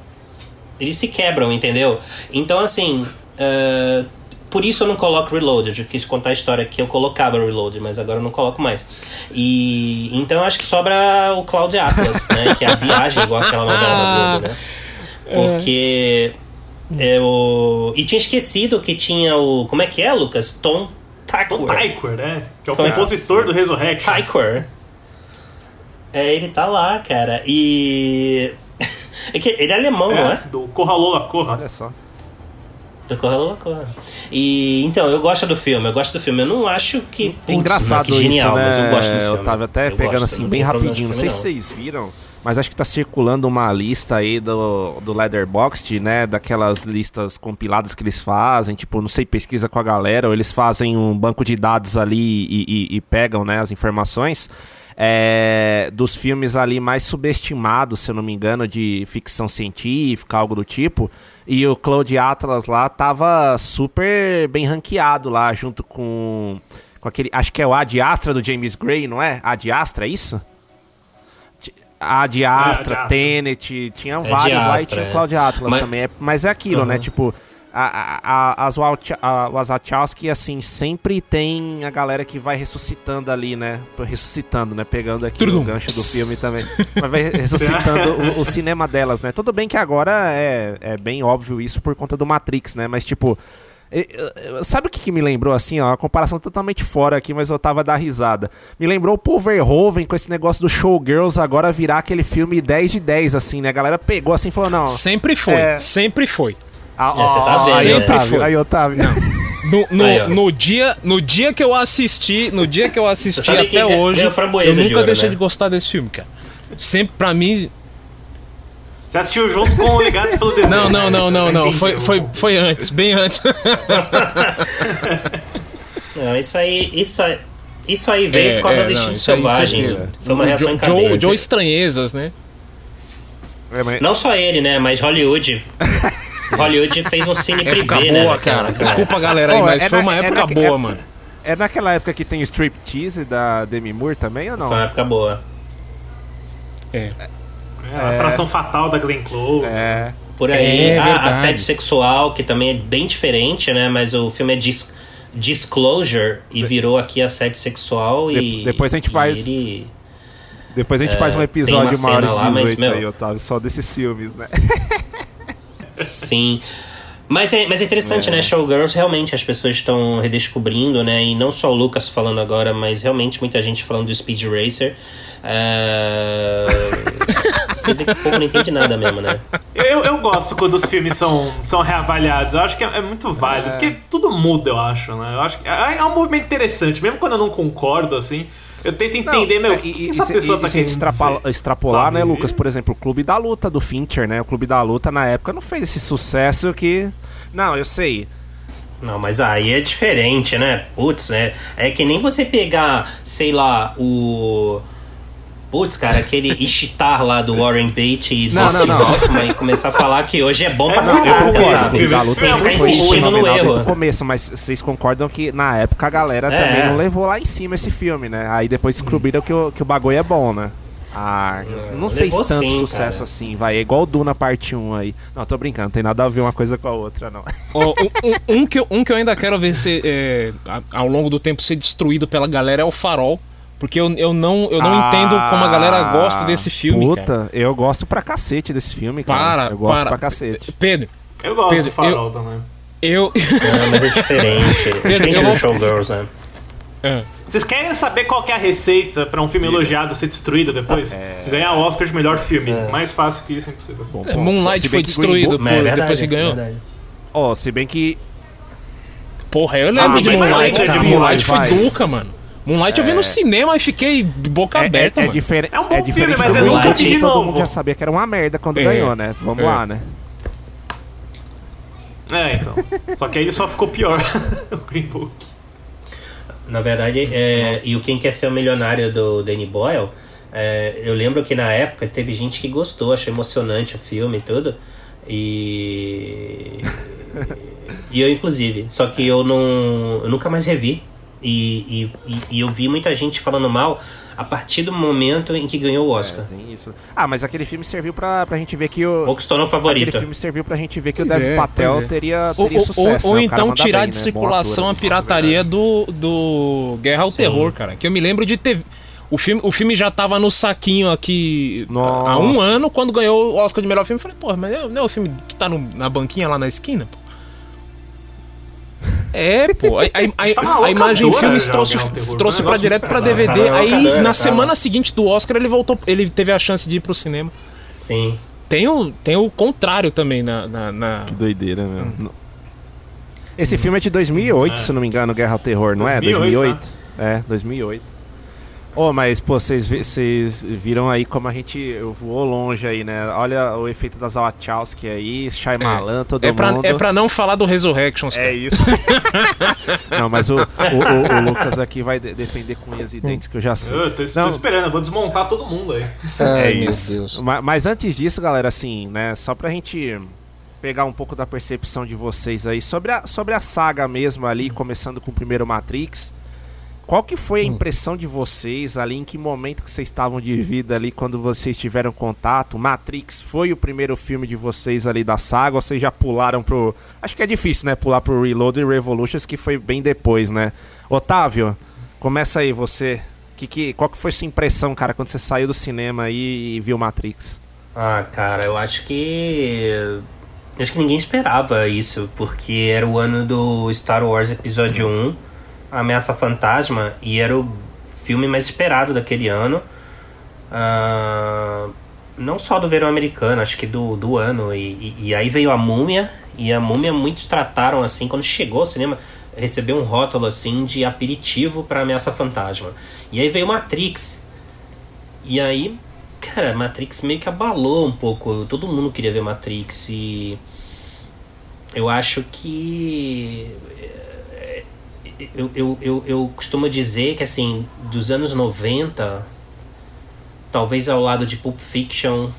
eles se quebram, entendeu? Então, assim, ah, por isso eu não coloco Reloaded. Eu quis contar a história que eu colocava Reloaded, mas agora eu não coloco mais. E então acho que sobra o Cloud Atlas, né? Que é a viagem, igual aquela novela da Globo, né? Porque eu. E tinha esquecido que tinha o. Como é que é, Lucas? Tom Tykwer. Tykwer, né? Que é o é compositor do Resurrection. Tykwer. É, ele tá lá, cara. E. É que ele é alemão, não é? É, do Corralola Corra. Olha só. Do Corra Loucura. E então, eu gosto do filme, eu gosto do filme. Eu não acho que. Putz, Engraçado que genial, isso, né? mas eu gosto do filme. Eu tava até Eu pegando gosto, assim, bem rapidinho. Não sei se vocês viram, mas acho que tá circulando uma lista aí do, do Letterboxd, né? Daquelas listas compiladas que eles fazem, tipo, não sei, pesquisa com a galera, ou eles fazem um banco de dados ali e, e- e pegam, né, as informações. é, dos filmes ali mais subestimados, se eu não me engano, de ficção científica, algo do tipo. E o Cloud Atlas lá tava super bem ranqueado lá, junto com, com aquele. Acho que é o Ad Astra do James Gray, não é? Ad Astra, é isso? Ti- Ad Astra, Astra. Tenet, tinham É vários Ad lá e Astra, tinha o é. Cloud Atlas Mas- também. É- mas é aquilo, né? Uhum. Tipo, a, a, a, as a- as Wachowski, assim, sempre tem a galera que vai ressuscitando ali, né? Ressuscitando, né? Pegando aqui Tudum. o gancho do filme também. Mas vai ressuscitando o, o cinema delas, né? Tudo bem que agora é, é bem óbvio isso por conta do Matrix, né? Mas, tipo... Sabe o que, que me lembrou, assim, ó? Uma comparação totalmente fora aqui, mas eu tava da risada. Me lembrou o Paul Verhoeven com esse negócio do Showgirls agora virar aquele filme 10 de 10, assim, né? A galera pegou assim e falou, não... Sempre foi, É. sempre foi. Ah, É, você tá vendo, aí, né? Otávio, Foi. aí, Otávio. No, no, Aí, no dia, no dia que eu assisti, no dia que eu assisti até ganha- hoje, eu de nunca ouro, deixei né? de gostar desse filme, cara. Sempre pra mim, Você assistiu junto com o Ligados pelo Desenho. não, não, né? não, não, não, foi, foi, foi antes, bem antes. Não, isso aí, isso aí, isso aí veio É, por causa é, do Instinto aí, Selvagem. Foi uma reação em Joe, cadeia. Joe Estranhezas, né? É, mas- Não só ele, né? Mas Hollywood. Hollywood fez um cine Época privê, boa, né? cara. naquela- Desculpa, galera aí, Pô, mas é foi na- uma é época na- boa, é- mano. É naquela época que tem o striptease da Demi Moore também ou não? Foi uma época boa. É. É, a atração fatal da Glenn Close. É. Por aí, É a verdade. assédio sexual, que também é bem diferente, né? Mas o filme é dis Disclosure e virou aqui assédio sexual e. De- depois a gente faz- ele- Depois a gente faz um episódio uma maior de lá, mas, 18 meu- aí, Otávio, só desses filmes, né? Sim. Mas é, mas é interessante, né? Showgirls, realmente as pessoas estão redescobrindo, né? E não só o Lucas falando agora, mas realmente muita gente falando do Speed Racer. É... Você vê que o povo não entende nada mesmo, né? Eu, eu gosto quando os filmes são, são reavaliados. Eu acho que é, é muito válido. Porque tudo muda, eu acho, né? Eu acho que é, é um movimento interessante. Mesmo quando eu não concordo, assim, eu tento entender, meu, o que, que essa se- pessoa e tá se a gente querendo extrapola- dizer? extrapolar, Sabe? né, Lucas? Por exemplo, o Clube da Luta do Fincher, né? O Clube da Luta na época não fez esse sucesso que. Não, eu sei. Não, mas aí é diferente, né? Putz, né? É que nem você pegar, sei lá, o. Putz, cara, aquele Ishtar lá do Warren Beatty e Não, não, não. Hoffman e começar a falar que hoje é bom pra não, eu caraca, sabe? Da Luta Não, sempre ficar foi insistindo no fenomenal desde erro. o começo, mas vocês concordam que na época a galera É. também não levou lá em cima esse filme, né? Aí depois descobriram que o, que o bagulho é bom, né? Ah, não fez levou tanto sim, sucesso cara. assim, vai. É igual o Duna parte 1 aí. Não, tô brincando, não tem nada a ver uma coisa com a outra, não. Ó, um, um- um que eu, um que eu ainda quero ver ser, é, ao longo do tempo ser destruído pela galera é o Farol. Porque eu, eu não, eu não entendo como a galera gosta desse filme. Ah, Puta, cara. eu gosto pra cacete desse filme, cara. Para, eu gosto para. pra cacete. Pedro, Eu gosto Pedro, do farol também. eu. Não, mas é diferente. É diferente eu do Showgirls, né? É. Vocês querem saber qual que é a receita pra um filme elogiado ser destruído depois? Ganhar o Oscar de melhor filme. Mais fácil que isso é impossível. Bom, É, bom, Moonlight foi destruído Book- por- é verdade, depois que ganhou. é. Ó, se bem que Porra, eu lembro Ah, de Moonlight, é de Moonlight vai. foi Duca, mano. Moonlight eu vi no cinema e fiquei de boca é, aberta, é, é, diferente. É um bom é diferente filme, mas é Green nunca vi de todo novo. mundo já sabia que era uma merda quando É, ganhou, né? Vamos é. lá, né? É, então. Só que aí ele só ficou pior. o Green Book. Na verdade, é, e o Quem Quer Ser o Milionário do Danny Boyle, é, eu lembro que na época teve gente que gostou, achou emocionante o filme e tudo. E. e eu, inclusive. Só que eu não. Eu nunca mais revi. E, e, e- eu vi muita gente falando mal a partir do momento em que ganhou o Oscar. Tem isso. Ah, mas aquele filme serviu pra, pra gente ver que o. Ou que se tornou Aquele favorito. filme serviu pra gente ver que o Pois Dev é, Patel é. teria, Ou, teria ou- sucesso. ou né? O cara então manda tirar bem, de né? Circulação a pirataria do, do Guerra ao Sim. Terror, cara. Que eu me lembro de ter. O filme, o filme já tava no saquinho aqui Nossa. há um ano, quando ganhou o Oscar de melhor filme. Eu falei, porra, mas não é o filme que tá no- na banquinha lá na esquina, pô. É, pô. A, a- a- Tá na a imagem locadora Filmes já, trouxe, Terror. trouxe pra direto pra. DVD. Tá aí, locadora, na tá. semana seguinte do Oscar, ele voltou. Ele teve a chance de ir pro cinema. Sim. Tem o, tem o contrário também na. na- na- Que doideira, meu. Esse filme é de 2008, É. se não me engano, Guerra ao Terror, não é? 2008, 2008? É, 2008. Ô, mas, pô, vocês vi- vocês viram aí como a gente voou longe aí, né? Olha o efeito das Wachowski aí, Shyamalan, todo É pra, mundo. é pra não falar do Resurrections, cara. É isso. não, mas o, o, o- o Lucas aqui vai de- defender com unhas e dentes, que eu já sei. Eu tô, tô Não. esperando, eu vou desmontar todo mundo aí. Ai, É meu isso. Deus. Ma- Mas, antes disso, galera, assim, né? Só pra gente pegar um pouco da percepção de vocês aí sobre a, sobre a saga mesmo ali, começando com o primeiro Matrix. Qual que foi a impressão de vocês ali? Em que momento que vocês estavam de vida ali quando vocês tiveram contato? Matrix foi o primeiro filme de vocês ali da saga? Ou vocês já pularam pro. Acho que é difícil, né? Pular pro Reload e Revolutions, que foi bem depois, né? Otávio, começa aí, você. Que, que, qual que foi sua impressão, cara, quando você saiu do cinema aí e viu Matrix? Ah, cara, eu acho que. Acho que ninguém esperava isso, porque era o ano do Star Wars Episódio 1, A Ameaça Fantasma, e era o filme mais esperado daquele ano. Ah, não só do verão americano, acho que do, do ano. E, e, e aí veio a Múmia, e a Múmia muitos trataram assim, quando chegou ao cinema, recebeu um rótulo assim de aperitivo para Ameaça Fantasma. E aí veio Matrix. E aí, cara, Matrix meio que abalou um pouco. Todo mundo queria ver Matrix e eu acho que eu, eu, eu, eu costumo dizer que assim, dos anos 90, talvez ao lado de Pulp Fiction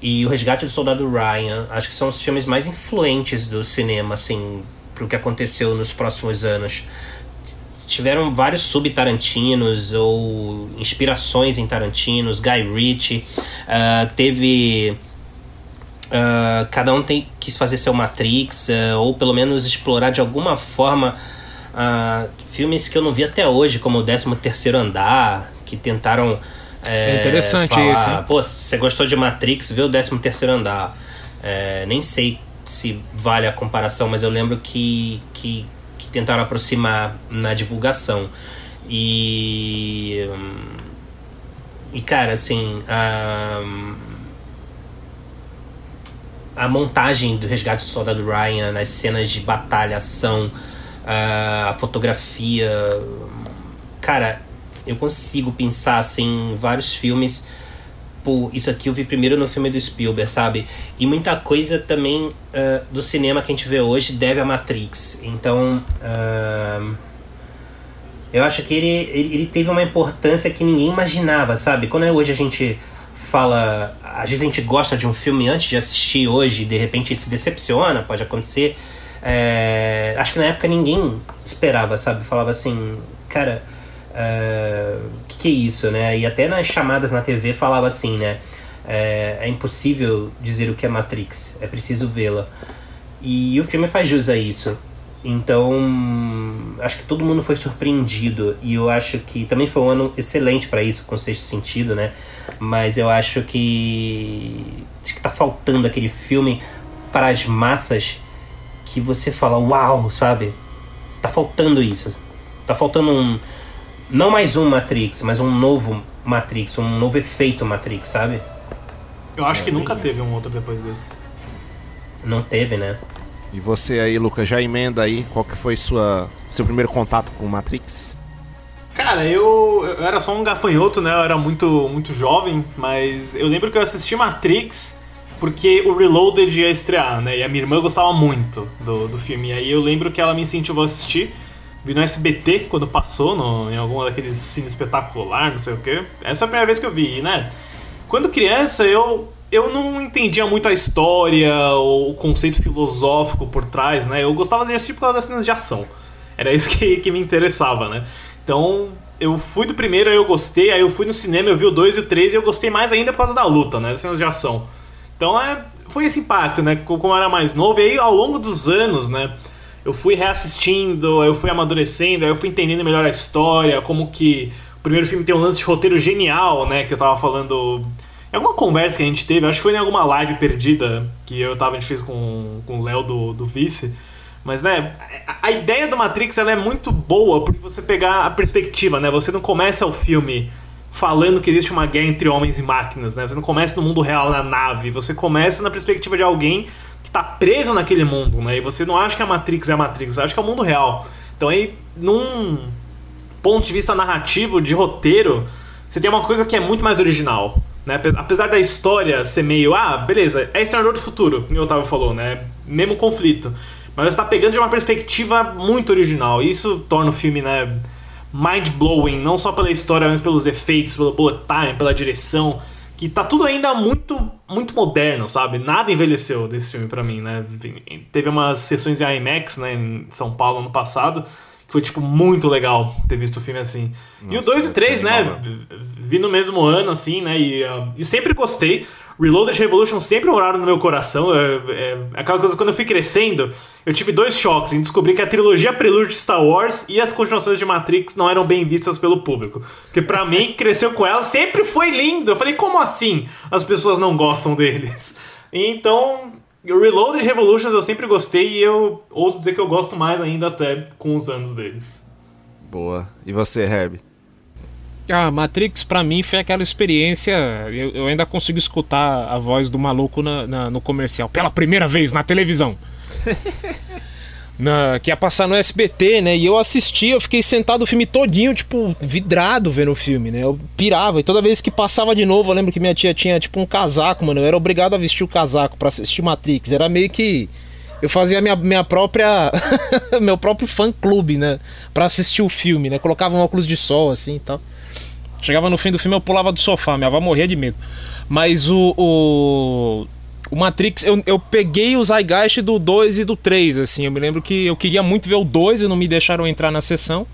e O Resgate do Soldado Ryan, acho que são os filmes mais influentes do cinema, assim, pro que aconteceu nos próximos anos. Tiveram vários sub-Tarantinos ou inspirações em Tarantinos, Guy Ritchie, ah, teve. Ah, cada um tem, quis fazer seu Matrix, ah, ou pelo menos explorar de alguma forma ah, filmes que eu não vi até hoje, como o 13 Terceiro Andar, que tentaram. É interessante falar, esse, hein? Pô, se você gostou de Matrix, vê o 13 Terceiro Andar. É, nem sei se vale a comparação, mas eu lembro que, que, que tentaram aproximar na divulgação. E. hum, E cara, assim. A, a montagem do resgate do soldado Ryan, as cenas de batalha, ação, a a fotografia. Cara, eu consigo pensar assim, em vários filmes. Pô, isso aqui eu vi primeiro no filme do Spielberg, sabe? E muita coisa também ah, do cinema que a gente vê hoje deve a Matrix. Então. ah, eu acho que ele, ele, ele teve uma importância que ninguém imaginava, sabe? Quando hoje a gente fala. Às vezes a gente gosta de um filme antes de assistir hoje e de repente se decepciona, pode acontecer. É, acho que na época ninguém esperava, sabe? Falava assim, cara, o que, que é isso, né? E até nas chamadas na TV falava assim, né? É, é impossível dizer o que é Matrix, é preciso vê-la. E o filme faz jus a isso. Então, acho que todo mundo foi surpreendido e eu acho que também foi um ano excelente para isso, com sexto sentido, né? Mas eu acho que acho que tá faltando aquele filme para as massas que você fala, uau, sabe? Tá faltando isso. Tá faltando um não mais um Matrix, mas um novo Matrix, um novo efeito Matrix, sabe? Eu acho que nunca teve um outro depois desse. Não teve, né? E você aí, Lucas, já emenda aí qual que foi sua, seu primeiro contato com Matrix? Cara, eu, eu era só um gafanhoto, né? Eu era muito, muito jovem, mas eu lembro que eu assisti Matrix porque o Reloaded ia estrear, né? E a minha irmã gostava muito do, do filme. E aí eu lembro que ela me incentivou a assistir. Vi no SBT quando passou, no, em algum daqueles cine espetacular, não sei o quê. Essa é a primeira vez que eu vi, né? Quando criança, eu, eu não entendia muito a história, ou o conceito filosófico por trás, né? Eu gostava de assistir por causa das cenas de ação. Era isso que, que me interessava, né? Então, eu fui do primeiro, aí eu gostei, aí eu fui no cinema, eu vi o 2 e o 3 e eu gostei mais ainda por causa da luta, né? Das cenas de ação. Então, é, foi esse impacto, né? Como eu era mais novo, e aí ao longo dos anos, né? Eu fui reassistindo, eu fui amadurecendo, aí eu fui entendendo melhor a história, como que o primeiro filme tem um lance de roteiro genial, né? Que eu tava falando em alguma conversa que a gente teve, acho que foi em alguma live perdida que eu tava, a gente fez com, com o Léo do, do Vice. Mas, né, a, a ideia do Matrix ela é muito boa porque você pegar a perspectiva, né? Você não começa o filme falando que existe uma guerra entre homens e máquinas, né? Você não começa no mundo real na nave, você começa na perspectiva de alguém que tá preso naquele mundo, né? E você não acha que a Matrix é a Matrix, você acha que é o mundo real. Então aí, num ponto de vista narrativo, de roteiro, você tem uma coisa que é muito mais original. Né? Ape- Apesar da história ser meio, ah, beleza, é Exterminador do Futuro, como o Otávio falou, né? Mesmo conflito. Mas você tá pegando de uma perspectiva muito original. E isso torna o filme, né, mind-blowing, não só pela história, mas pelos efeitos, pelo bullet time, pela direção. Que tá tudo ainda muito muito moderno, sabe? Nada envelheceu desse filme pra mim, né? Teve umas sessões em IMAX, né, em São Paulo ano passado, foi, tipo, muito legal ter visto o filme assim. e o Nossa, 2 e o 3, deve ser né? Vi no mesmo ano, assim, né? E, uh, e sempre gostei. Reloaded Revolution sempre moraram no meu coração. É, é aquela coisa, quando eu fui crescendo, eu tive dois choques em descobrir que a trilogia Prelude de Star Wars e as continuações de Matrix não eram bem vistas pelo público. Porque pra mim, que cresceu com elas, sempre foi lindo. Eu falei, como assim as pessoas não gostam deles? E o Reloaded Revolutions eu sempre gostei e eu ouso dizer que eu gosto mais ainda até com os anos deles. Boa. E você, Herb? Ah, Matrix pra mim foi aquela experiência. Eu, eu ainda consigo escutar a voz do maluco na- na- no comercial pela primeira vez na televisão. Na- que ia passar no SBT, né? E eu assisti, eu fiquei sentado o filme todinho, tipo, vidrado vendo o filme, né? Eu pirava. E toda vez que passava de novo, eu lembro que minha tia tinha, tipo, um casaco, mano. Eu era obrigado a vestir o casaco pra assistir Matrix. Era meio que. Eu fazia minha, minha própria. meu próprio fã-clube, né? Pra assistir o filme, né? Colocava um óculos de sol, assim e tal. Chegava no fim do filme, eu pulava do sofá, minha avó morria de medo. Mas o. O, o Matrix, eu, eu peguei o Zeitgeist do 2 e do 3, assim. Eu me lembro que eu queria muito ver o 2 e não me deixaram entrar na sessão.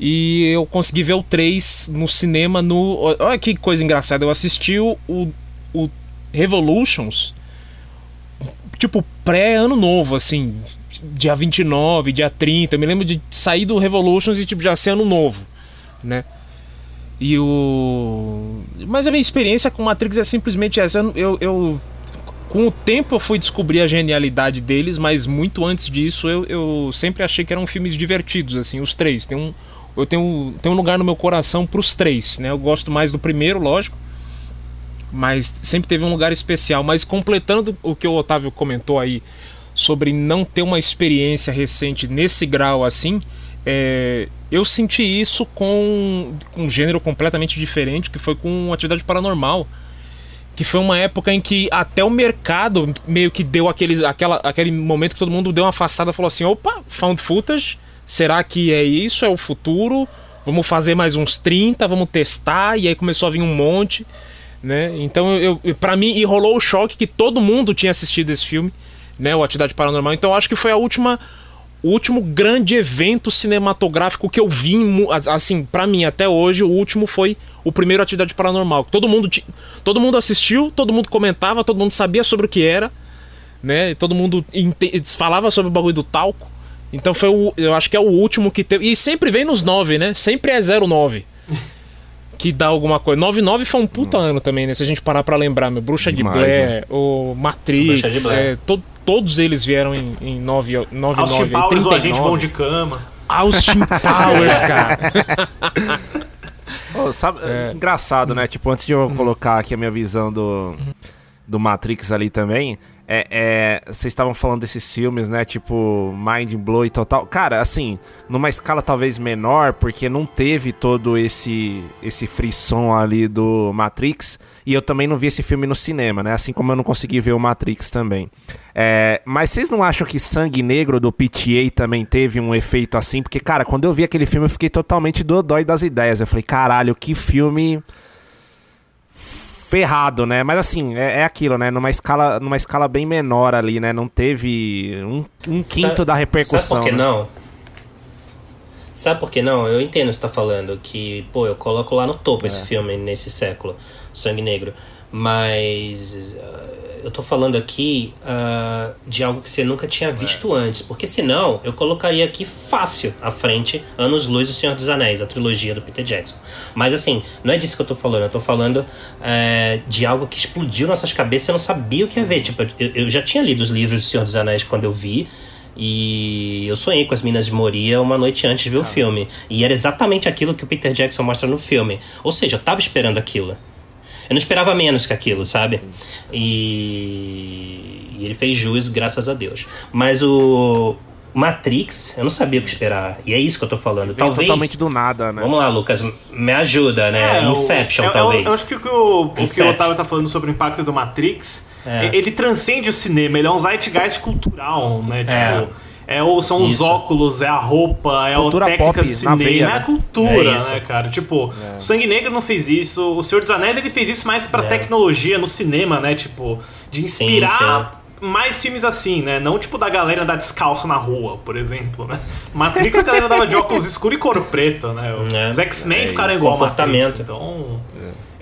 E eu consegui ver o 3 no cinema no. Olha que coisa engraçada. Eu assisti o, o, Revolutions, tipo, pré-ano novo, assim. Dia 29, dia 30. Eu me lembro de sair do Revolutions e, tipo, já ser ano novo, né? E o. Mas a minha experiência com Matrix é simplesmente essa. Eu, eu- Com o tempo eu fui descobrir a genialidade deles, mas muito antes disso eu, eu sempre achei que eram filmes divertidos, assim, os três. Tem um, eu tenho, tenho um lugar no meu coração pros três, né? Eu gosto mais do primeiro, lógico. Mas sempre teve um lugar especial. Mas completando o que o Otávio comentou aí sobre não ter uma experiência recente nesse grau assim, é, eu senti isso com, com um gênero completamente diferente, que foi com atividade paranormal. Que foi uma época em que até o mercado meio que deu aqueles, aquela, aquele momento que todo mundo deu uma afastada falou assim: opa, found footage, será que é isso? É o futuro? Vamos fazer mais uns 30, vamos testar. E aí começou a vir um monte. Né? Então, eu, eu, pra mim, e rolou o choque que todo mundo tinha assistido esse filme, né? O Atividade Paranormal. Então, acho que foi a última o último grande evento cinematográfico que eu vi, assim, pra mim até hoje, o último foi o primeiro Atividade Paranormal. Todo mundo, todo mundo assistiu, todo mundo comentava, todo mundo sabia sobre o que era, né? E Todo mundo falava sobre o bagulho do talco. Então foi o, eu acho que é o último que teve. E sempre vem nos 9, né? Sempre é 09. Que dá alguma coisa. 99 foi um puta ano também, né? Se a gente parar pra lembrar, meu. Bruxa Demais, de Blair, o Matrix, Bruxa de Blair. é, to- todos eles vieram em, em 9, 9, Austin 9, Powers, o 39. agente bom de cama. Austin Powers, cara. Ô, sabe, Engraçado, né? Tipo, antes de eu colocar aqui a minha visão do, do Matrix ali também, é, é, vocês estavam falando desses filmes, né? Tipo, Mind Blow e total. Cara, assim, numa escala talvez menor, porque não teve todo esse esse frisson ali do Matrix. E eu também não vi esse filme no cinema, né? Assim como eu não consegui ver o Matrix também. É, mas vocês não acham que Sangue Negro do PTA também teve um efeito assim? Porque, cara, quando eu vi aquele filme eu fiquei totalmente dodói das ideias. Eu falei, caralho, que filme ferrado, né? Mas assim, é, é aquilo, né? Numa escala, numa escala bem menor ali, né? Não teve um, um quinto Sa- da repercussão. Sabe por que né? não? Sabe por que não? Eu entendo o que você tá falando, que, pô, eu coloco lá no topo É. esse filme nesse século, Sangue Negro. Mas ah, eu tô falando aqui ah, de algo que você nunca tinha visto antes. Porque senão eu colocaria aqui fácil à frente Anos Luz do Senhor dos Anéis, a trilogia do Peter Jackson. Mas assim, não é disso que eu tô falando. Eu tô falando eh, de algo que explodiu nossas cabeças e eu não sabia o que ia ver. Tipo, eu, eu já tinha lido os livros do Senhor dos Anéis quando eu vi. E eu sonhei com as Minas de Moria uma noite antes de ver o filme. E era exatamente aquilo que o Peter Jackson mostra no filme. Ou seja, eu tava esperando aquilo. Eu não esperava menos que aquilo, sabe? E... e ele fez jus, graças a Deus. Mas o. Matrix, eu não sabia o que esperar. E é isso que eu tô falando. Talvez. totalmente do nada, né? Vamos lá, Lucas, me ajuda, né? É, Inception, eu- eu- talvez. Eu, acho que o que o, o, que o. Otávio tá falando sobre o impacto do Matrix, É. ele transcende o cinema, ele é um zeitgeist cultural, né? É. Tipo, é, ou são os Isso. óculos, é a roupa, é Cultura a técnica pop de na cinema, veia, é a né? cultura, É né, cara? Tipo, o Sangue Negro não fez isso, o Senhor dos Anéis ele fez isso mais pra É. tecnologia no cinema, né? Tipo, de Sim, inspirar mais filmes assim, né? Não tipo da galera andar descalço na rua, por exemplo, né? Matrix a galera andava de óculos escuros e cor preta, né? É. Os X-Men É ficaram igual. Matrix, então...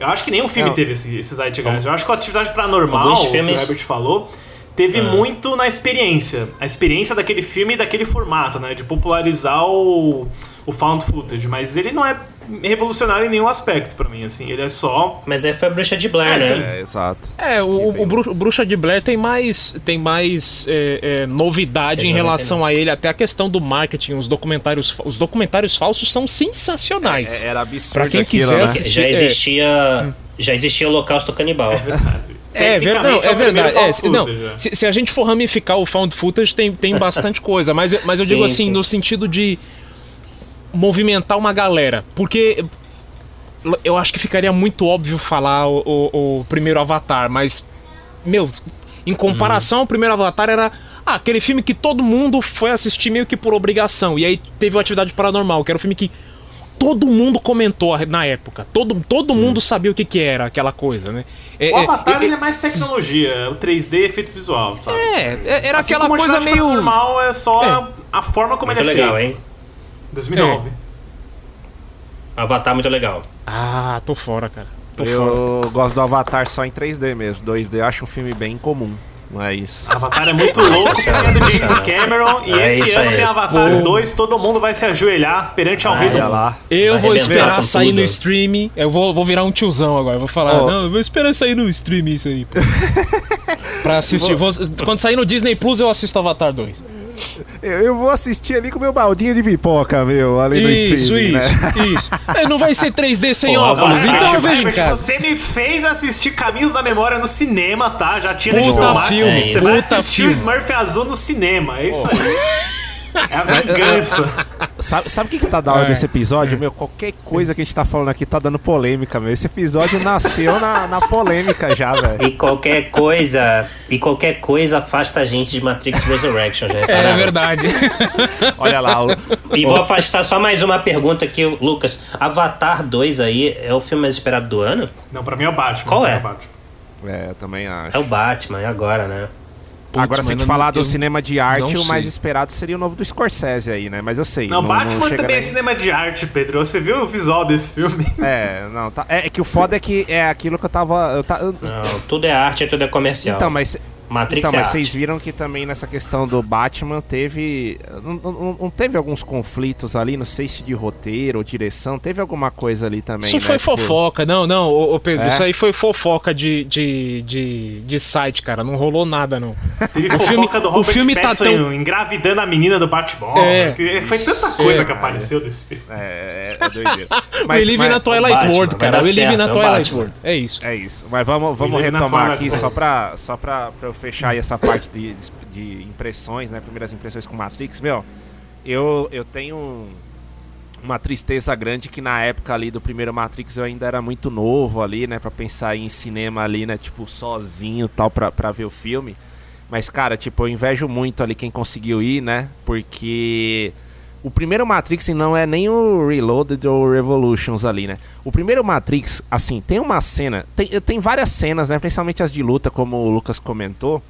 Eu acho que nenhum filme Não. teve esse, esse zeitgeist. Eu acho que a Atividade Paranormal, Alguns que filmes- o Herbert falou, teve muito na experiência. A experiência daquele filme e daquele formato, né? De popularizar o, o found footage. Mas ele não é revolucionário em nenhum aspecto pra mim, assim. Ele é só... Mas aí foi a bruxa de Blair, É, né? sim. É, exato. É, o, o, o Bru- o Bruxa de Blair tem mais, tem mais é, é, novidade Tem em 99. relação a ele, até a questão do marketing. Os documentários, os documentários falsos são sensacionais. É, Era absurdo Pra quem aquilo, quiser né? assistir- Já É. existia. Já existia Holocausto Canibal. É, ver, não, Tecnicamente, é o primeiro verdade. found É, se, não, é. se, se a gente for ramificar o found footage, tem, tem bastante coisa. Mas, eu- mas eu Sim, digo assim, sim. no sentido de movimentar uma galera. Porque eu acho que ficaria muito óbvio falar o, o- o primeiro Avatar, mas, meu, em comparação ao primeiro Avatar era. Ah, aquele filme que todo mundo foi assistir meio que por obrigação. E aí teve o Atividade Paranormal, que era um filme que todo mundo comentou na época. Todo, todo mundo sabia o que, que era aquela coisa, né? É, O é, Avatar é, ele é mais tecnologia, o 3D é efeito visual, sabe? é, é, era Assim aquela coisa Atividade meio. Paranormal é só É. a forma como Muito ele é legal, feito. hein? 2009. Avatar muito legal. Ah, tô fora, cara. Tô fora. Eu gosto do Avatar só em 3D mesmo. 2D eu acho um filme bem comum. Mas. Avatar é muito louco, porque é do James Cameron, e É esse ano aí. tem Avatar Pô. 2, todo mundo vai se ajoelhar perante ao rei do mundo. lá. Eu Vai vou esperar sair tudo. no stream. Eu vou, vou virar um tiozão agora. Vou falar, Ó. não, eu vou esperar sair no stream isso aí. pra assistir. Vou- quando sair no Disney Plus, eu assisto Avatar 2. Eu, eu vou assistir ali com meu baldinho de pipoca, meu, ali no Isso, streaming, isso, né? isso. É, não vai ser 3D sem Pô, óculos, então eu vejo em Herbert, casa. Você me fez assistir Caminhos da Memória no cinema, tá? Já tinha Puta no filme, Você vai puta assistir filme. o Smurf Azul no cinema, é isso aí. É a vingança. Sabe, sabe o que, que tá da hora É. desse episódio? Meu, qualquer coisa que a gente tá falando aqui tá dando polêmica, meu. Esse episódio nasceu na, na polêmica já, velho. E qualquer coisa. E qualquer coisa afasta a gente de Matrix Resurrection, já É, repararam? verdade. Olha lá, o, E vou afastar só mais uma pergunta aqui, Lucas. Avatar 2 aí é o filme mais esperado do ano? Não, pra mim é o Batman. Qual é? mim o Batman. É, eu também acho. É o Batman, é agora, né? Putz, Agora, se a gente falar do cinema de arte, não o mais esperado seria o novo do Scorsese aí, né? Mas eu sei. Não, Batman chega também é nem- cinema de arte, Pedro. Você viu o visual desse filme? É, não, tá. É, é que o foda é que é aquilo que eu tava. Eu ta- eu- Não, tudo é arte tudo é comercial. então, mas. Matrix então, é mas arte. vocês viram que também nessa questão do Batman teve. Não, não- não teve alguns conflitos ali, não sei se de roteiro ou direção, teve alguma coisa ali também. Isso né? foi Tipo, fofoca, não, não, ô, ô Pedro, É? isso aí foi fofoca de, de, de, de site, cara. Não rolou nada, não. Teve O fofoca filme- do o Robert filme tá tão- engravidando a menina do Batman. É. que Foi tanta coisa É. que apareceu desse filme. É, é, é doideira. o Elive na Twilight Batman, World, cara. O Elive certo, na é o Twilight. World. É isso. É isso. Mas vamos, vamos retomar aqui só pra, só pra, pra eu fechar aí essa parte de, de impressões, né? Primeiras impressões com Matrix. Meu, eu, eu tenho um- uma tristeza grande que na época ali do primeiro Matrix eu ainda era muito novo ali, né? Pra pensar em cinema ali, né? Tipo, sozinho tal, pra, pra ver o filme. Mas, cara, tipo, eu invejo muito ali quem conseguiu ir, né? Porque o primeiro Matrix não é nem o Reloaded ou Revolutions ali, né? O primeiro Matrix, assim, tem uma cena. Tem, tem várias cenas, né? Principalmente as de luta, como o Lucas comentou.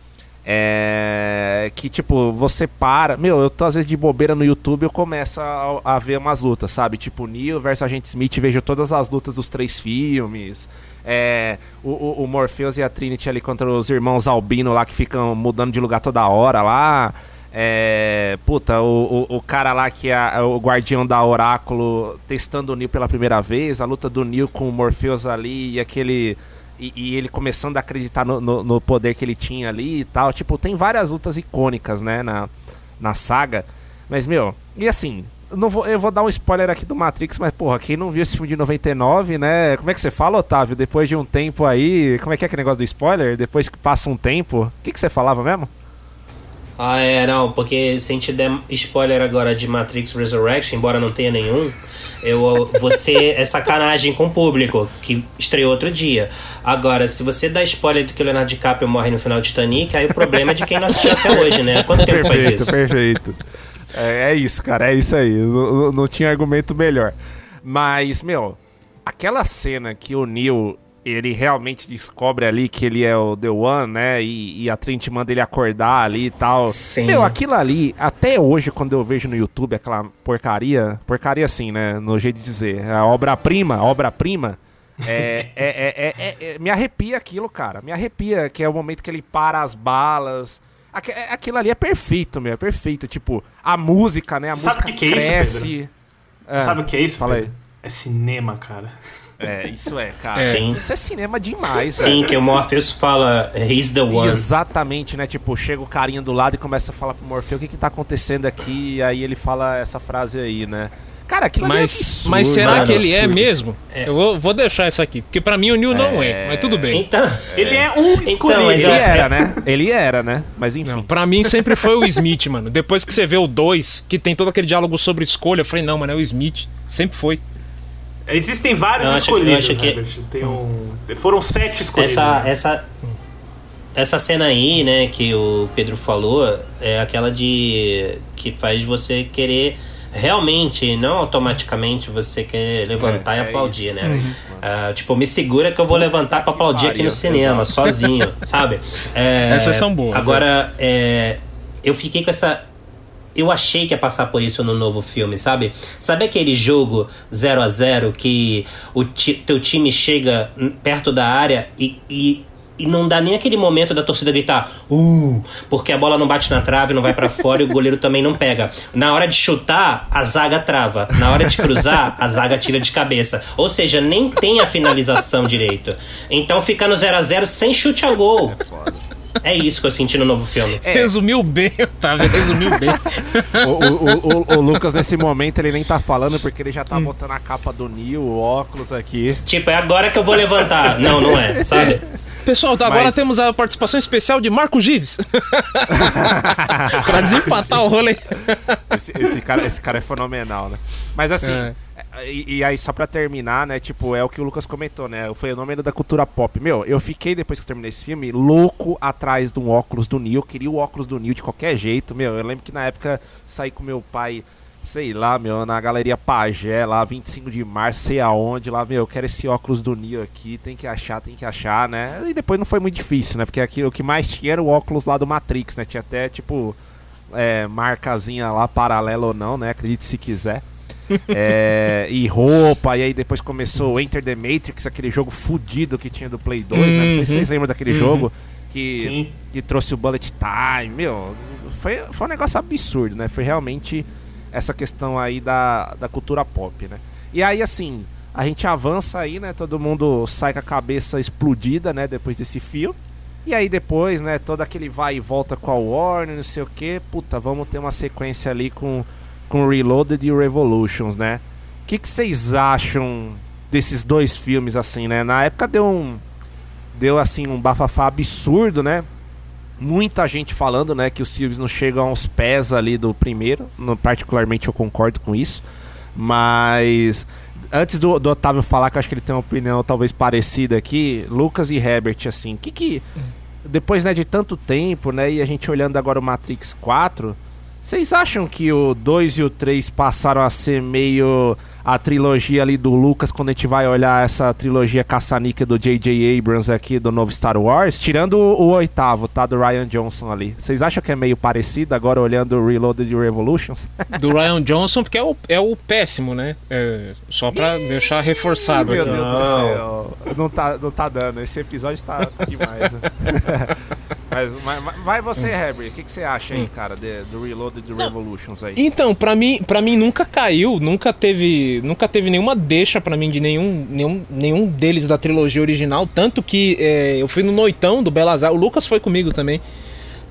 É. Que, tipo, você para. Meu, eu tô às vezes de bobeira no YouTube eu começo a, a ver umas lutas, sabe? Tipo, Neo versus Agente Smith, vejo todas as lutas dos três filmes. É. O, o, o Morpheus e a Trinity ali contra os irmãos Albino lá que ficam mudando de lugar toda hora lá. É. Puta, o, o, o cara lá que é o guardião da Oráculo testando o Neo pela primeira vez, a luta do Neo com o Morpheus ali e aquele. E, e ele começando a acreditar no, no- no poder que ele tinha ali e tal. Tipo, tem várias lutas icônicas, né, na, na saga. Mas, meu, e assim, não vou, eu vou dar um spoiler aqui do Matrix, mas, porra, quem não viu esse filme de 99, né? Como é que você fala, Otávio? Depois de um tempo aí. Como é que é aquele negócio do spoiler? Depois que passa um tempo. O que, que você falava mesmo? Ah, é, não, porque se a gente der spoiler agora de Matrix Resurrection, embora não tenha nenhum, eu você é sacanagem com o público, que estreou outro dia. Agora, se você dá spoiler do que o Leonardo DiCaprio morre no final de Titanic, aí o problema é de quem não assistiu até hoje, né? Quanto tempo faz Perfeito, isso? perfeito. É, é isso, cara, é isso aí. Não, não- não tinha argumento melhor. Mas, meu, aquela cena que o Neil, ele realmente descobre ali que ele é o The One, né? E, e a Trent manda ele acordar ali e tal. Sim. Meu, aquilo ali, até hoje, quando eu vejo no YouTube aquela porcaria, porcaria assim, né? No jeito de dizer, a obra-prima, obra-prima. É, é, é, é- é- é- me arrepia aquilo, cara. Me arrepia, que é o momento que ele para as balas. É- Aquilo ali é perfeito, meu. É perfeito. Tipo, a música, né? A Sabe música o que que é isso, cresce. É, Sabe o que é isso? Fala aí. Pedro? É cinema, cara. É, isso é, cara. É. Isso é cinema demais, Sim, velho. que o Morpheus fala, he's the one. Exatamente, né? Tipo, chega o carinha do lado e começa a falar pro Morfeu o que que tá acontecendo aqui. E aí ele fala essa frase aí, né? Cara, aquilo ali é Mas, absurdo, mas será mano, que ele é absurdo. mesmo? Eu vou, vou deixar essa aqui, porque pra mim o Neil não é, mas tudo bem. Então, Ele é um escolhido. mas Ele é- era, né? Ele era, né? Mas enfim. Não, pra mim sempre foi o Smith, mano. Depois que você vê o 2, que tem todo aquele diálogo sobre escolha, eu falei, não, mano, é o Smith. Sempre foi. Existem vários Eu acho que- eu escolhidos, acho que-. Tem um... Foram sete escolhidos. essa, né? essa, essa cena aí, né, que o Pedro falou, é aquela de. que faz você querer. Realmente, não automaticamente você quer levantar É, e é aplaudir, isso, né? é isso. Ah, tipo, me segura que eu vou levantar pra aplaudir aqui no cinema, exato. sozinho, sabe? É, Essas são boas, Agora, é, eu fiquei com essa. Eu achei que ia passar por isso no novo filme, sabe? Sabe aquele jogo 0 a 0 que o ti- teu time chega perto da área e, e, e não dá nem aquele momento da torcida gritar uh, porque a bola não bate na trave, não vai pra fora e o goleiro também não pega. Na hora de chutar, a zaga trava. Na hora de cruzar, a zaga tira de cabeça. Ou seja, nem tem a finalização direito. Então fica no 0 a 0 sem chute a gol. É isso que eu senti no novo filme. Resumiu bem, Otávio, resumiu bem. O, o- o- o Lucas, nesse momento, ele nem tá falando porque ele já tá botando a capa do Nil, o óculos aqui. Tipo, é agora que eu vou levantar. Não, não é, sabe? Pessoal, tá, agora Mas- temos a participação especial de Marco Gives. pra desempatar o rolê. Esse, esse cara, esse cara é fenomenal, né? Mas assim, É. e, e aí só pra terminar, né? Tipo, é o que o Lucas comentou, né? O fenômeno da cultura pop. Meu, eu fiquei, depois que eu terminei esse filme, louco atrás de um óculos do Neo. Queria o óculos do Neo de qualquer jeito, meu. Eu lembro que na época saí com meu pai, sei lá, meu, na Galeria Pagé, lá 25 de março, sei aonde, lá, meu, eu quero esse óculos do Neo aqui, tem que achar, tem que achar, né? E depois não foi muito difícil, né? Porque o que mais tinha era o óculos lá do Matrix, né? Tinha até, tipo, é, marcazinha lá, paralela ou não, né? Acredite se quiser. É, e roupa, e aí depois começou o Enter the Matrix, aquele jogo fudido que tinha do Play 2, né? Não sei se vocês lembram daquele jogo que, Sim. que trouxe o Bullet Time, meu, foi, foi um negócio absurdo, né? Foi realmente essa questão aí da, da cultura pop, né? E aí, assim, a gente avança aí, né? Todo mundo sai com a cabeça explodida, né? Depois desse filme. E aí depois, né, todo aquele vai e volta com a Warner, não sei o que, puta, vamos ter uma sequência ali com, com Reloaded e Revolutions, né? O que que vocês acham desses dois filmes, assim, né? Na época deu um. Deu assim um bafafá absurdo, né? Muita gente falando, né, que os filmes não chegam aos pés ali do primeiro. No, particularmente eu concordo com isso. Mas antes do, do Otávio falar, que eu acho que ele tem uma opinião talvez parecida aqui, Lucas e Herbert, assim, que que. Depois né, de tanto tempo, né, e a gente olhando agora o Matrix 4, vocês acham que o 2 e o 3 passaram a ser meio a trilogia ali do Lucas quando a gente vai olhar essa trilogia caçanica do J.J. Abrams aqui do novo Star Wars? Tirando o, oitavo, tá? Do Ryan Johnson ali. Vocês acham que é meio parecido agora olhando o Reloaded e Revolutions? Do Ryan Johnson, porque é o, é o péssimo, né? É, só pra deixar reforçado Meu aqui. Deus do Não. céu. Não tá, não tá dando. Esse episódio tá, tá demais. né? mas, mas- vai você, Herbert. O que, que você acha aí, cara, de- do Reloaded e Revolutions aí? Então, pra mim, para mim nunca caiu, nunca teve, nunca teve nenhuma deixa pra mim de nenhum, nenhum, nenhum deles da trilogia original, tanto que é, eu fui no noitão do Belas Artes, o Lucas foi comigo também,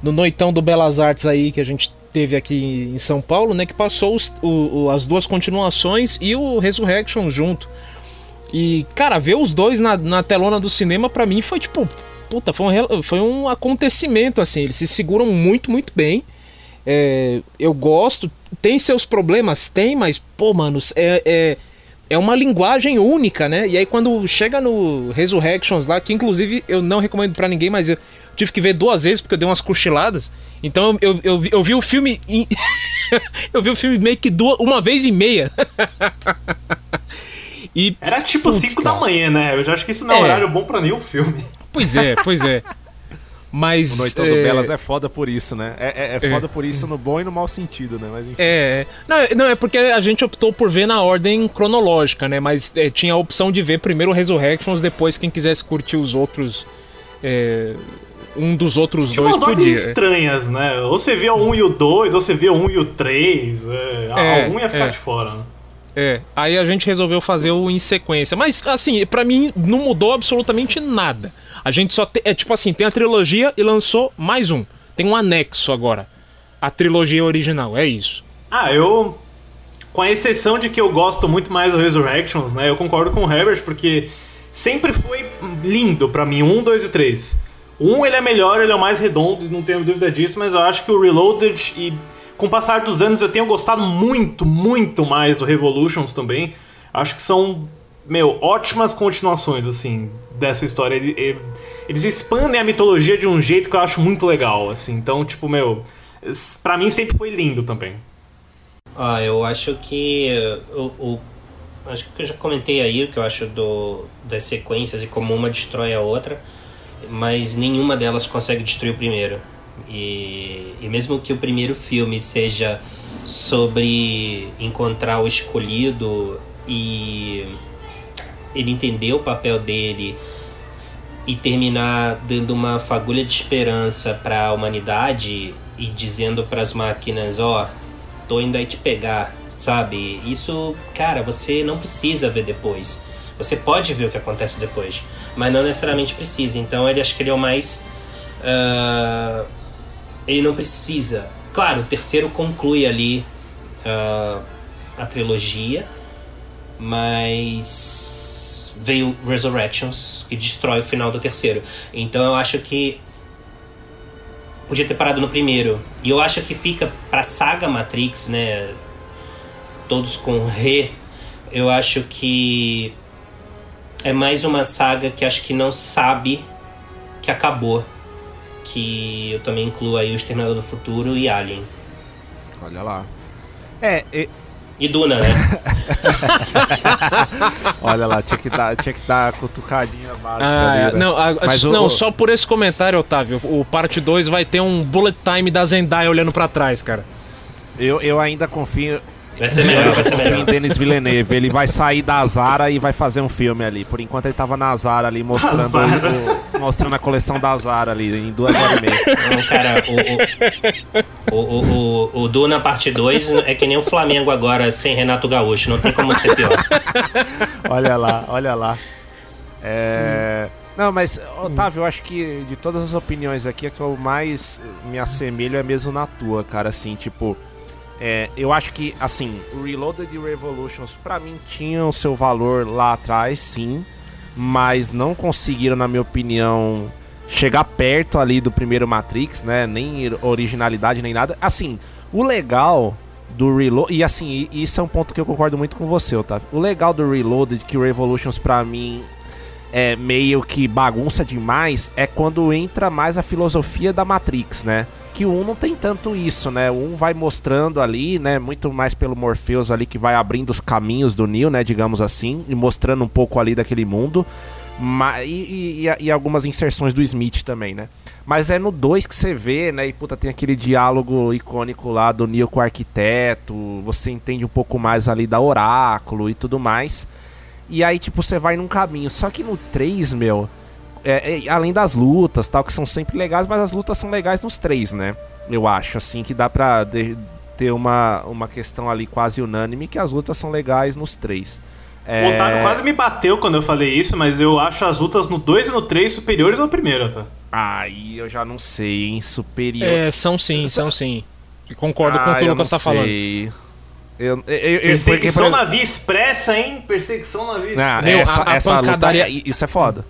no noitão do Belas Artes aí que a gente teve aqui em São Paulo, né, que passou os- o- o- as duas continuações e o Resurrection junto. E, cara, ver os dois na, na telona do cinema pra mim foi tipo puta, foi um, foi um acontecimento, assim. Eles se seguram muito, muito bem. É, eu gosto. Tem seus problemas? Tem, mas, pô, manos, é, é, é uma linguagem única, né? E aí quando chega no Resurrections lá, que inclusive eu não recomendo pra ninguém, mas eu tive que ver duas vezes porque eu dei umas cochiladas. Então eu, eu, eu, vi, eu vi o filme. em- eu vi o filme meio que duas, uma vez e meia. e Era tipo Putz, 5 da manhã, né? Eu já acho que isso não é, É. horário bom pra nenhum filme. Pois é, pois é. Mas. O Noitão do é, Belas é foda por isso, né? É, é, é foda por isso no bom e no mau sentido, né? Mas enfim. É, não, é- não, é porque a gente optou por ver na ordem cronológica, né? Mas é, tinha a opção de ver primeiro o Resurrections, depois quem quisesse curtir os outros. é, um dos outros Tinha dois umas ordens podia. estranhas, né? Ou você via o 1 e o 2, ou você via o 1 e o 3. É, É, algum ia ficar é. de fora, né? É, aí a gente resolveu fazer o em sequência. Mas, assim, pra mim não mudou absolutamente nada. A gente só tem. É tipo assim, tem a trilogia e lançou mais um. Tem um anexo agora. A trilogia original, é isso. Ah, eu. Com a exceção de que eu gosto muito mais do Resurrections, né? Eu concordo com o Herbert, porque sempre foi lindo pra mim, um, dois e três. Um, ele é melhor, ele é o mais redondo, não tenho dúvida disso, mas eu acho que o Reloaded e com o passar dos anos eu tenho gostado muito, muito mais do Revolutions também. Acho que são, meu, ótimas continuações, assim, dessa história. Ele- ele- Eles expandem a mitologia de um jeito que eu acho muito legal, assim. Então, tipo, meu, pra mim sempre foi lindo também. Ah, eu acho que o, o- acho que eu já comentei aí o que eu acho do das sequências e como uma destrói a outra, mas nenhuma delas consegue destruir o primeiro. E, e mesmo que o primeiro filme seja sobre encontrar o escolhido e ele entender o papel dele e terminar dando uma fagulha de esperança para a humanidade e dizendo para as máquinas, ó, tô indo aí te pegar, sabe? Isso, cara, você não precisa ver depois. Você pode ver o que acontece depois, mas não necessariamente precisa. Então ele acho que ele é o mais ah, ele não precisa. Claro, o terceiro conclui ali ah, a trilogia, mas veio Resurrections que destrói o final do terceiro. Então eu acho que podia ter parado no primeiro. E eu acho que fica pra saga Matrix, né? Todos com re. Eu acho que é mais uma saga que acho que não sabe que acabou. Que eu também incluo aí o Exterminador do Futuro e Alien. Olha lá. É, e- E Duna, né? olha lá, tinha que dar, tinha que dar a cutucadinha básica Ah, ali, né? não, a- Mas não o- só por esse comentário, Otávio. O parte 2 vai ter um bullet time da Zendaya olhando pra trás, cara. Eu, eu ainda confio, Vai ser melhor, vai ser confio em melhor. Denis Villeneuve. Ele vai sair da Zara e vai fazer um filme ali. Por enquanto ele tava na Zara ali mostrando, Zara. o- mostrando a coleção da Zara ali em duas horas e meia. Não, cara, o, o, o, o, Duna parte 2 é que nem o Flamengo agora sem Renato Gaúcho. Não tem como ser pior. Olha lá, olha lá. É... Não, mas, Otávio, eu acho que de todas as opiniões aqui, a que eu mais me assemelho é mesmo na tua, cara, assim, tipo... é, eu acho que, assim, o Reloaded e Revolutions, pra mim, tinham o seu valor lá atrás, sim, mas não conseguiram, na minha opinião, chegar perto ali do primeiro Matrix, né? Nem originalidade, nem nada. Assim, o legal do Reload. E assim, isso é um ponto que eu concordo muito com você, Otávio. O legal do Reloaded, que o Revolutions pra mim é meio que bagunça demais, é quando entra mais a filosofia da Matrix, né? Que o 1 não tem tanto isso, né? O 1 vai mostrando ali, né? Muito mais pelo Morpheus ali que vai abrindo os caminhos do Neo, né? Digamos assim, e mostrando um pouco ali daquele mundo. E, e- e- e algumas inserções do Smith também, né? Mas é no 2 que você vê, né? E puta, tem aquele diálogo icônico lá do Neo com o arquiteto. Você entende um pouco mais ali da Oráculo e tudo mais. E aí, tipo, você vai num caminho. Só que no 3, meu. É- é- além das lutas, tal, que são sempre legais, mas as lutas são legais nos três, né? Eu acho, assim, que dá pra de- ter uma, uma questão ali quase unânime que as lutas são legais nos três. É, O Otávio quase me bateu quando eu falei isso, mas eu acho as lutas no 2 e no 3 superiores ao primeiro, tá? Aí eu já não sei, hein? Superior. É, são sim, são sim. Concordo com o Ah, que o eu Lucas não tá falando. sei. Eu, eu, eu, porque, Perseguição por- na via expressa, hein? Perseguição na via Ah, expressa. Meu, essa, a- a essa pancadaria- luta, isso é foda.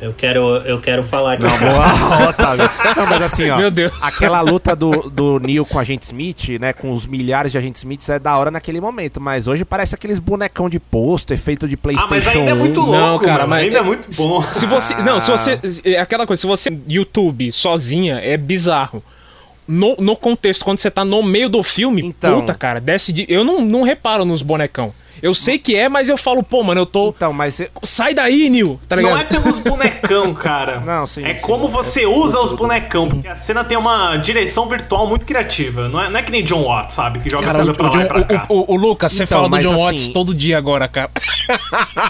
Eu quero, eu quero falar aqui. Não, boa, Otávio. Não, mas assim, ó. Meu Deus. Aquela luta do, do Neo com o Agente Smith, né? Com os milhares de Agentes Smiths é da hora naquele momento. Mas hoje parece aqueles bonecão de posto, efeito de Ah, PlayStation mas ainda é muito 1. louco, Não, cara, mano. mas- Ainda é muito bom. Se você. Não, se você. É aquela coisa, se você. YouTube sozinha é bizarro. No, no contexto, quando você tá no meio do filme, Então. puta, cara, desce de. Eu não, não reparo nos bonecão. Eu sei que é, mas eu falo, pô, mano, eu tô. Então, mas. Sai daí, Nil, tá ligado? Não é pelos bonecão, cara. Não, sim, É sim. como você usa os bonecão. Porque a cena tem uma direção virtual muito criativa. Não é, não é que nem John Watts, sabe? Que joga Cara, as coisas pra lá e pra o- cá. o- o- o Lucas, você Então, fala do mas John assim- Watts todo dia agora, cara.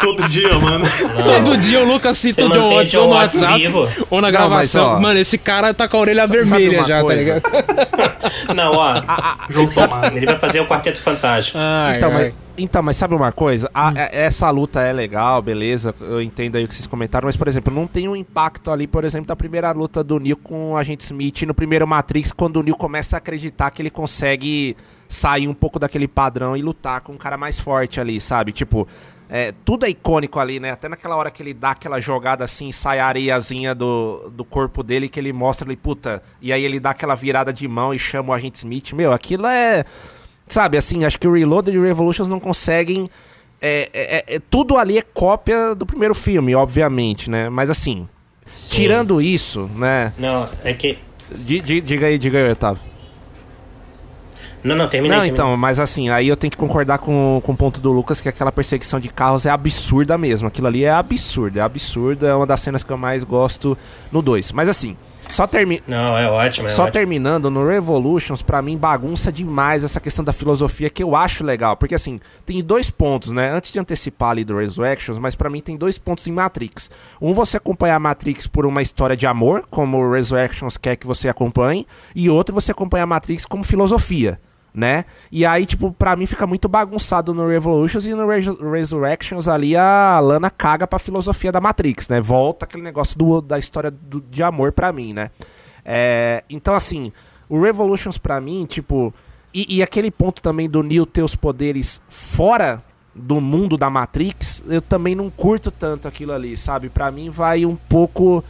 Todo dia, mano. Todo dia o Lucas cita Você o John Watts John ou no Watts WhatsApp vivo. ou na Não, gravação. mas, ó, Mano, esse cara tá com a orelha vermelha já, coisa? tá ligado? Não, ó. Jogo tomado. Ele vai fazer o Quarteto Fantástico. Ai, Então, ai. Mas, então, mas sabe uma coisa? A- é- essa luta é legal, beleza. Eu entendo aí o que vocês comentaram, mas, por exemplo, não tem um impacto ali, por exemplo, da primeira luta do Neo com o Agente Smith no primeiro Matrix, quando o Neo começa a acreditar que ele consegue sair um pouco daquele padrão e lutar com um cara mais forte ali, sabe? Tipo. É, tudo é icônico ali, né? Até naquela hora que ele dá aquela jogada assim, sai a areiazinha do, do corpo dele, que ele mostra ali, puta. E aí ele dá aquela virada de mão e chama o agente Smith. Meu, aquilo é. Sabe, assim, acho que o Reloaded e Revolutions não conseguem. é, é, é- é- tudo ali é cópia do primeiro filme, obviamente, né? Mas assim, Sim. tirando isso, né? Não, é que. Di- di- diga aí, diga aí, Otávio. Não, não, terminei. Não, terminei. então, mas assim, aí eu tenho que concordar com, com o ponto do Lucas que aquela perseguição de carros é absurda mesmo. Aquilo ali é absurdo, é absurdo. É uma das cenas que eu mais gosto no 2. Mas assim, só termi Não, é ótimo, é Só ótimo. terminando, no Revolutions, pra mim, bagunça demais essa questão da filosofia que eu acho legal. Porque, assim, tem dois pontos, né? Antes de antecipar ali do Resurrections, mas pra mim tem dois pontos em Matrix. Um, você acompanhar Matrix por uma história de amor, como o Resurrections quer que você acompanhe. E outro, você acompanhar Matrix como filosofia. Né? E aí, tipo, pra mim fica muito bagunçado no Revolutions e no Resu- Resurrections ali a Lana caga pra filosofia da Matrix, né? Volta aquele negócio do, da história do- de amor pra mim, né? É, então, assim, o Revolutions pra mim, tipo. E, e aquele ponto também do Neo ter os poderes fora do mundo da Matrix, eu também não curto tanto aquilo ali, sabe? Pra mim vai um pouco.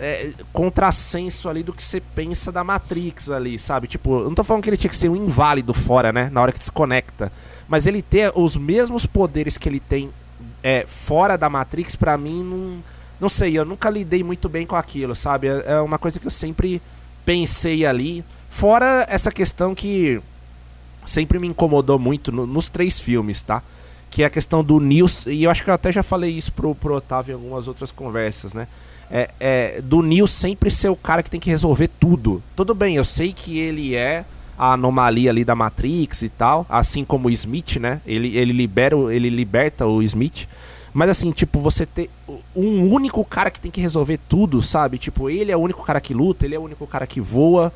É, contrassenso ali do que você pensa da Matrix ali, sabe? Tipo, eu não tô falando que ele tinha que ser um inválido fora, né? Na hora que desconecta. Mas ele ter os mesmos poderes que ele tem é, fora da Matrix, pra mim, não. Não sei, eu nunca lidei muito bem com aquilo, sabe? É é uma coisa que eu sempre pensei ali. Fora essa questão que sempre me incomodou muito no- nos três filmes, tá? Que é a questão do Nils, e eu acho que eu até já falei isso pro, pro Otávio em algumas outras conversas, né? É, é, do Nils sempre ser o cara que tem que resolver tudo. Tudo bem, eu sei que ele é a anomalia ali da Matrix e tal, assim como o Smith, né? Ele, ele, libera, ele liberta o Smith. Mas assim, tipo, você ter um único cara que tem que resolver tudo, sabe? Tipo, ele é o único cara que luta, ele é o único cara que voa.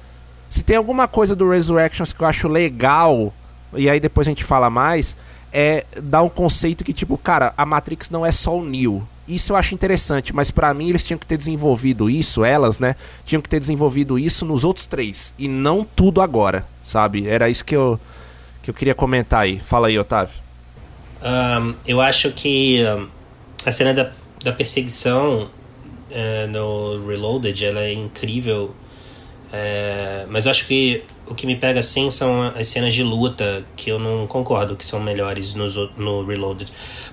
Se tem alguma coisa do Resurrections que eu acho legal, e aí depois a gente fala mais, é dar um conceito que, tipo, cara, a Matrix não é só o Neo. Isso eu acho interessante, mas pra mim eles tinham que ter desenvolvido isso, elas, né? Tinham que ter desenvolvido isso nos outros três. E não tudo agora, sabe? Era isso que eu, que eu queria comentar aí. Fala aí, Otávio. Ahn, eu acho que ahn, a cena da, da perseguição eh, no Reloaded ela é incrível. Eh, mas eu acho que o que me pega assim são as cenas de luta que eu não concordo que são melhores nos o- no Reloaded.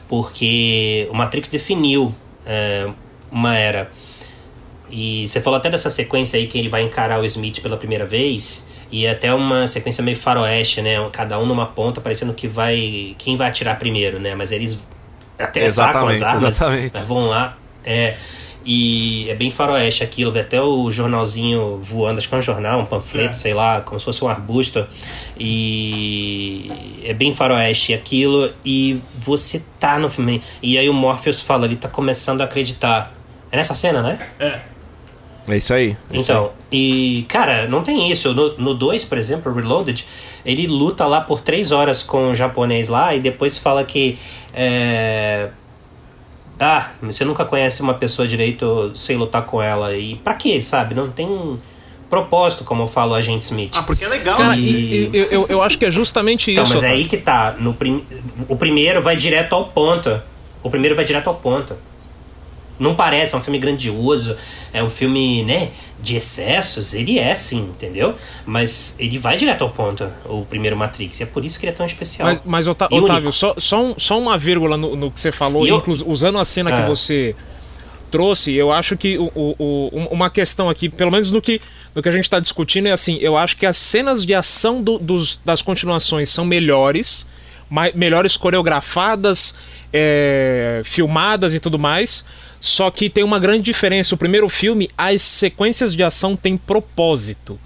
Porque o Matrix definiu eh, uma era. E você falou até dessa sequência aí que ele vai encarar o Smith pela primeira vez. E é até uma sequência meio faroeste, né? Cada um numa ponta, parecendo que vai. Quem vai atirar primeiro, né? Mas eles até sacam as Exatamente, armas. exatamente. mas Vão lá. É. E é bem faroeste aquilo, vê até o jornalzinho voando, acho que é um jornal, um panfleto, É. sei lá, como se fosse um arbusto. E é bem faroeste aquilo, e você tá no filme. E aí o Morpheus fala, ele tá começando a acreditar. É nessa cena, né? É. É isso aí. é isso Então, e cara, não tem isso. No 2, por exemplo, o Reloaded, ele luta lá por três horas com o japonês lá e depois fala que. é, Ah, você nunca conhece uma pessoa direito sem lutar com ela. E pra quê, sabe? Não tem propósito, como eu falo a gente Smith. Ah, porque é legal. Cara, né? e- e- eu, eu, eu acho que é justamente Então, isso. mas é aí que tá. No prim... O primeiro vai direto ao ponto. O primeiro vai direto ao ponto. Não parece, é um filme grandioso, é um filme, né, de excessos, ele é sim, entendeu? Mas ele vai direto ao ponto, o primeiro Matrix, e é por isso que ele é tão especial. Mas, mas Otávio, único. só, só, um- só uma vírgula no, no que você falou, eu- inclu- usando a cena que Ah. você trouxe, eu acho que o, o- o- um- uma questão aqui, pelo menos no que, no que a gente está discutindo, é assim, eu acho que as cenas de ação do- dos, das continuações são melhores, mai- melhores coreografadas, é, filmadas e tudo mais. Só que tem uma grande diferença. O primeiro filme, as sequências de ação têm propósito.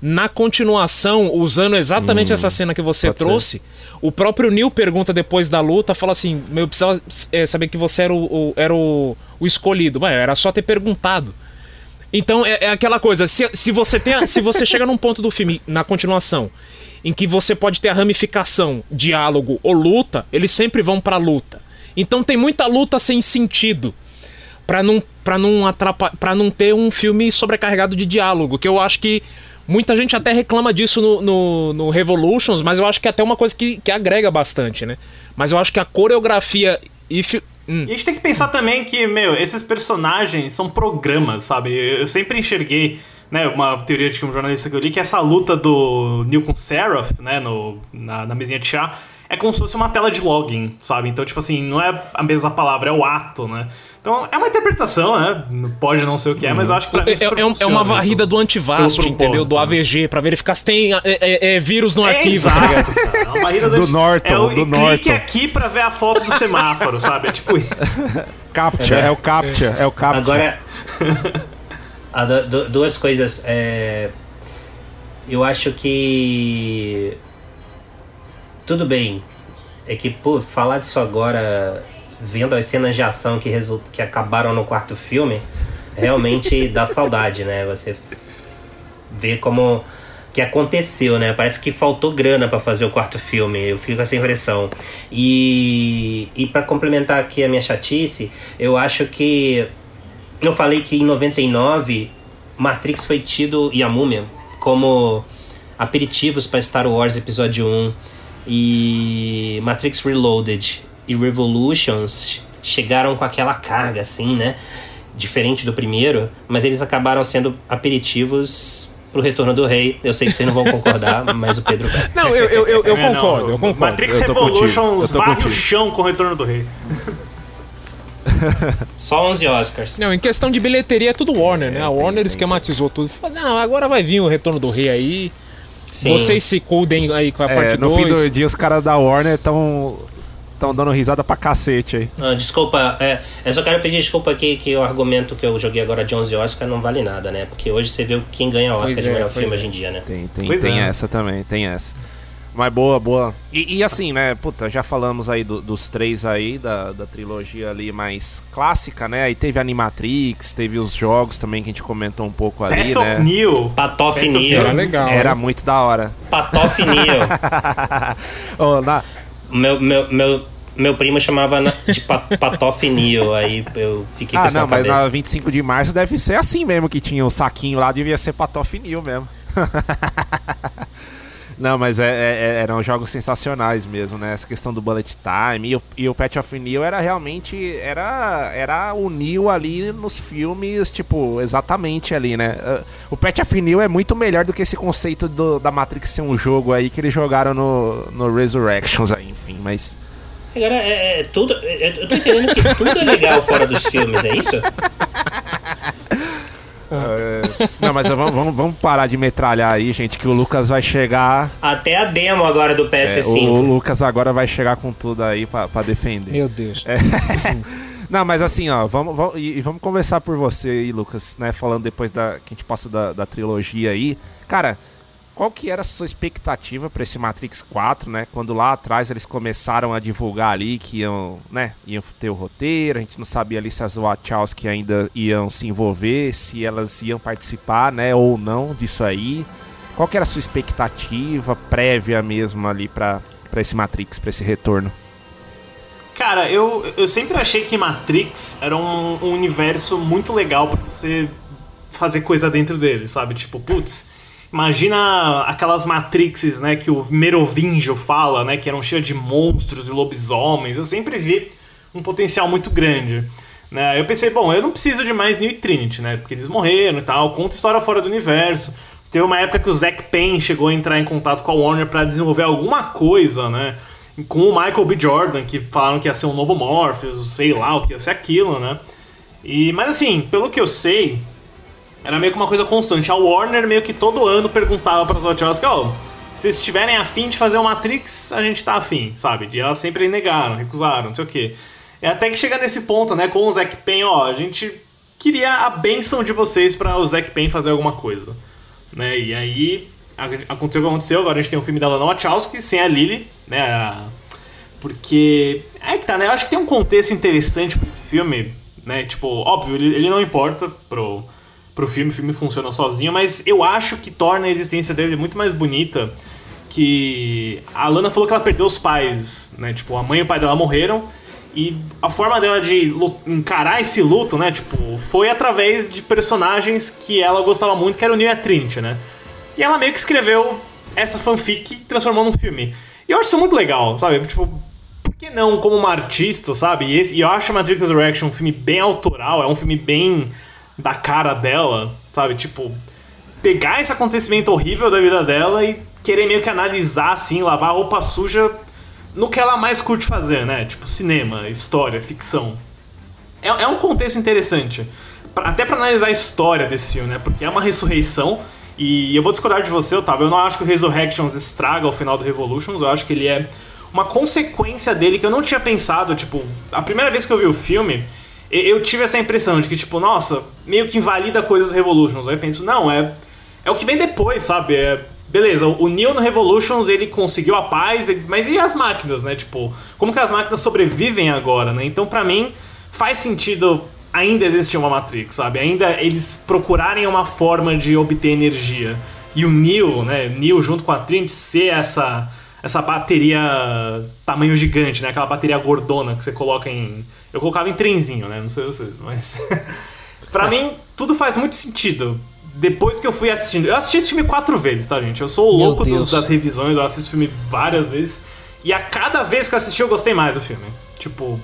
Na continuação, usando exatamente essa cena que você pode ser. trouxe, o próprio Neil pergunta depois da luta, fala assim: Eu precisava é, saber que você era o, o- era o, o escolhido. Ué, era só ter perguntado. Então é, é aquela coisa, se, se você tem a- se você chega num ponto do filme, na continuação, em que você pode ter a ramificação, diálogo ou luta, eles sempre vão pra luta. Então tem muita luta sem sentido pra não para não para não ter um filme sobrecarregado de diálogo, que eu acho que muita gente até reclama disso no, no, no Revolutions, mas eu acho que é até uma coisa que, que agrega bastante, né? Mas eu acho que a coreografia e fi- hum, a gente tem que pensar também que, meu, esses personagens são programas, sabe? Eu sempre enxerguei, né, uma teoria de um jornalista que eu li, que essa luta do Neil com Seraph, né, no, na, na mesinha de chá, é como se fosse uma tela de login, sabe? Então, tipo assim, não é a mesma palavra, é o ato, né? Então, é uma interpretação, né? Pode não ser o que é, mas eu acho que pra mim é, é- é uma varrida do antivast, entendeu? Do propósito, né? AVG, pra verificar se tem é, é- é vírus no É arquivo. tá exato, cara. É uma varrida Do Norton, é o, do e clique Norton. aqui pra ver a foto do semáforo, sabe? É tipo isso. Capture, é, o Capture, é o Capture. Agora, du- duas coisas. é, eu acho que. Tudo bem. É que, pô, falar disso agora, vendo as cenas de ação que, result... que acabaram no quarto filme, realmente dá saudade, né? Você vê como que aconteceu, né? Parece que faltou grana pra fazer o quarto filme. Eu fico com essa impressão. E, e para complementar aqui a minha chatice, eu acho que eu falei que em 99 Matrix foi tido e a Múmia como aperitivos para Star Wars Episódio 1 e Matrix Reloaded e Revolutions chegaram com aquela carga assim, né? Diferente do primeiro, mas eles acabaram sendo aperitivos pro Retorno do Rei. Eu sei que vocês não vão concordar, mas o Pedro vai. Não, eu, eu, eu, eu É, não, concordo, eu concordo. Matrix Revolutions varre o chão com o Retorno do Rei. Só 11 Oscars. Não, em questão de bilheteria é tudo Warner, né? A Warner esquematizou tudo. Falou, não, agora vai vir o Retorno do Rei aí. Sim. Vocês se cuidem aí com a É, parte no fim do 2. dia, os caras da Warner estão tão dando risada pra cacete aí. Ah, desculpa, é, eu só quero pedir desculpa aqui que o argumento que eu joguei agora de 11 Oscar não vale nada, né? Porque hoje você vê quem ganha Oscar Pois de é, melhor filme é. hoje em dia, né? Tem, tem, tem é. essa também, tem essa. Mas boa, boa. E, e assim, né, puta, já falamos aí do- dos três aí, da, da trilogia ali mais clássica, né? Aí teve Animatrix, teve os jogos também que a gente comentou um pouco ali, Path né? of Neo. Patof Phantom Neo. Era legal. Era né? muito da hora. Patof Neo. Ô, na- meu, meu, meu, meu primo chamava de pa, Patof Neo, aí eu fiquei com Ah, não, na mas cabeça. na 25 de março deve ser assim mesmo, que tinha o saquinho lá, devia ser patofinil mesmo. Não, mas é, é- eram jogos sensacionais mesmo, né? Essa questão do bullet time. E o, e o Patch of Neo era realmente. Era, era o Neo ali nos filmes, tipo, exatamente ali, né? Uh, O Patch of Neo é muito melhor do que esse conceito do- da Matrix ser um jogo aí que eles jogaram no, no Resurrections aí, enfim, mas. Agora, é, é tudo. é- Eu tô entendendo que tudo é legal fora dos filmes, é isso? Não, mas vamos, vamos, vamos parar de metralhar aí, gente, que o Lucas vai chegar. Até a demo agora do É, PS5. o Lucas agora vai chegar com tudo aí pra, pra defender. Meu Deus. Não, mas assim, ó, vamos, vamos, e, e vamos conversar por você aí, Lucas, né? Falando depois da que a gente passa da, da trilogia aí. Cara, qual que era a sua expectativa pra esse Matrix 4, né? Quando lá atrás eles começaram a divulgar ali que iam, né, iam ter o roteiro, a gente não sabia ali se as Wachowski ainda iam se envolver, se elas iam participar, né, ou não disso aí. Qual que era a sua expectativa prévia mesmo ali pra esse Matrix, pra esse retorno? Cara, eu, eu sempre achei que Matrix era um, um universo muito legal pra você fazer coisa dentro dele, sabe? Tipo, putz, imagina aquelas Matrixes, né, que o Merovingio fala, né, que eram cheias de monstros e lobisomens. Eu sempre vi um potencial muito grande. Né? Eu pensei, bom, eu não preciso de mais Neo e Trinity, né? Porque eles morreram e tal, conta história fora do universo. Teve uma época que o Zack Payne chegou a entrar em contato com a Warner para desenvolver alguma coisa, né? Com o Michael B. Jordan, que falaram que ia ser um novo Morpheus, sei lá o que ia ser aquilo, né? E, mas assim, pelo que eu sei, era meio que uma coisa constante. A Warner meio que todo ano perguntava para as Wachowski, ó, oh, se vocês estiverem afim de fazer o Matrix, a gente tá afim, sabe? E elas sempre negaram, recusaram, não sei o quê. E até que chega nesse ponto, né, com o Zack Payne, ó, a gente queria a benção de vocês para o Zack Payne fazer alguma coisa. Né? E aí aconteceu o que aconteceu, agora a gente tem um filme da Lana Wachowski sem a Lily, né? Porque é que tá, né? Eu acho que tem um contexto interessante para esse filme, né? Tipo, óbvio, ele não importa pro, pro filme, o filme funciona sozinho, mas eu acho que torna a existência dele muito mais bonita que a Lana falou que ela perdeu os pais, né? Tipo, a mãe e o pai dela morreram e a forma dela de encarar esse luto, né, tipo, foi através de personagens que ela gostava muito, que era o Neil e a Trinity, né? E ela meio que escreveu essa fanfic e transformou num filme. E eu acho isso muito legal, sabe? Tipo, por que não como uma artista, sabe? E, e eu acho Matrix Resurrection um filme bem autoral, é um filme bem da cara dela, sabe? Tipo, pegar esse acontecimento horrível da vida dela e querer meio que analisar, assim, lavar a roupa suja no que ela mais curte fazer, né? Tipo, cinema, história, ficção. É, é um contexto interessante. Pra, até para analisar a história desse filme, né? Porque é uma ressurreição. E eu vou discordar de você, Otávio. Eu não acho que o Resurrections estraga o final do Revolutions. Eu acho que ele é uma consequência dele que eu não tinha pensado. Tipo, a primeira vez que eu vi o filme, eu tive essa impressão de que, tipo, nossa, meio que invalida coisas do Revolutions. Aí eu penso, não, é, é o que vem depois, sabe? É Beleza, o Neo no Revolutions ele conseguiu a paz, mas e as máquinas, né? Tipo, como que as máquinas sobrevivem agora, né? Então, para mim, faz sentido ainda existir uma Matrix, sabe? Ainda eles procurarem uma forma de obter energia. E o Neo, né? Neo junto com a Trinity ser essa essa bateria tamanho gigante, né? Aquela bateria gordona que você coloca em. Eu colocava em trenzinho, né? Não sei vocês, mas. pra mim, tudo faz muito sentido depois que eu fui assistindo. Eu assisti esse filme quatro vezes, tá, gente? Eu sou o louco dos, das revisões, eu assisto o filme várias vezes. E a cada vez que eu assisti, eu gostei mais do filme. Tipo,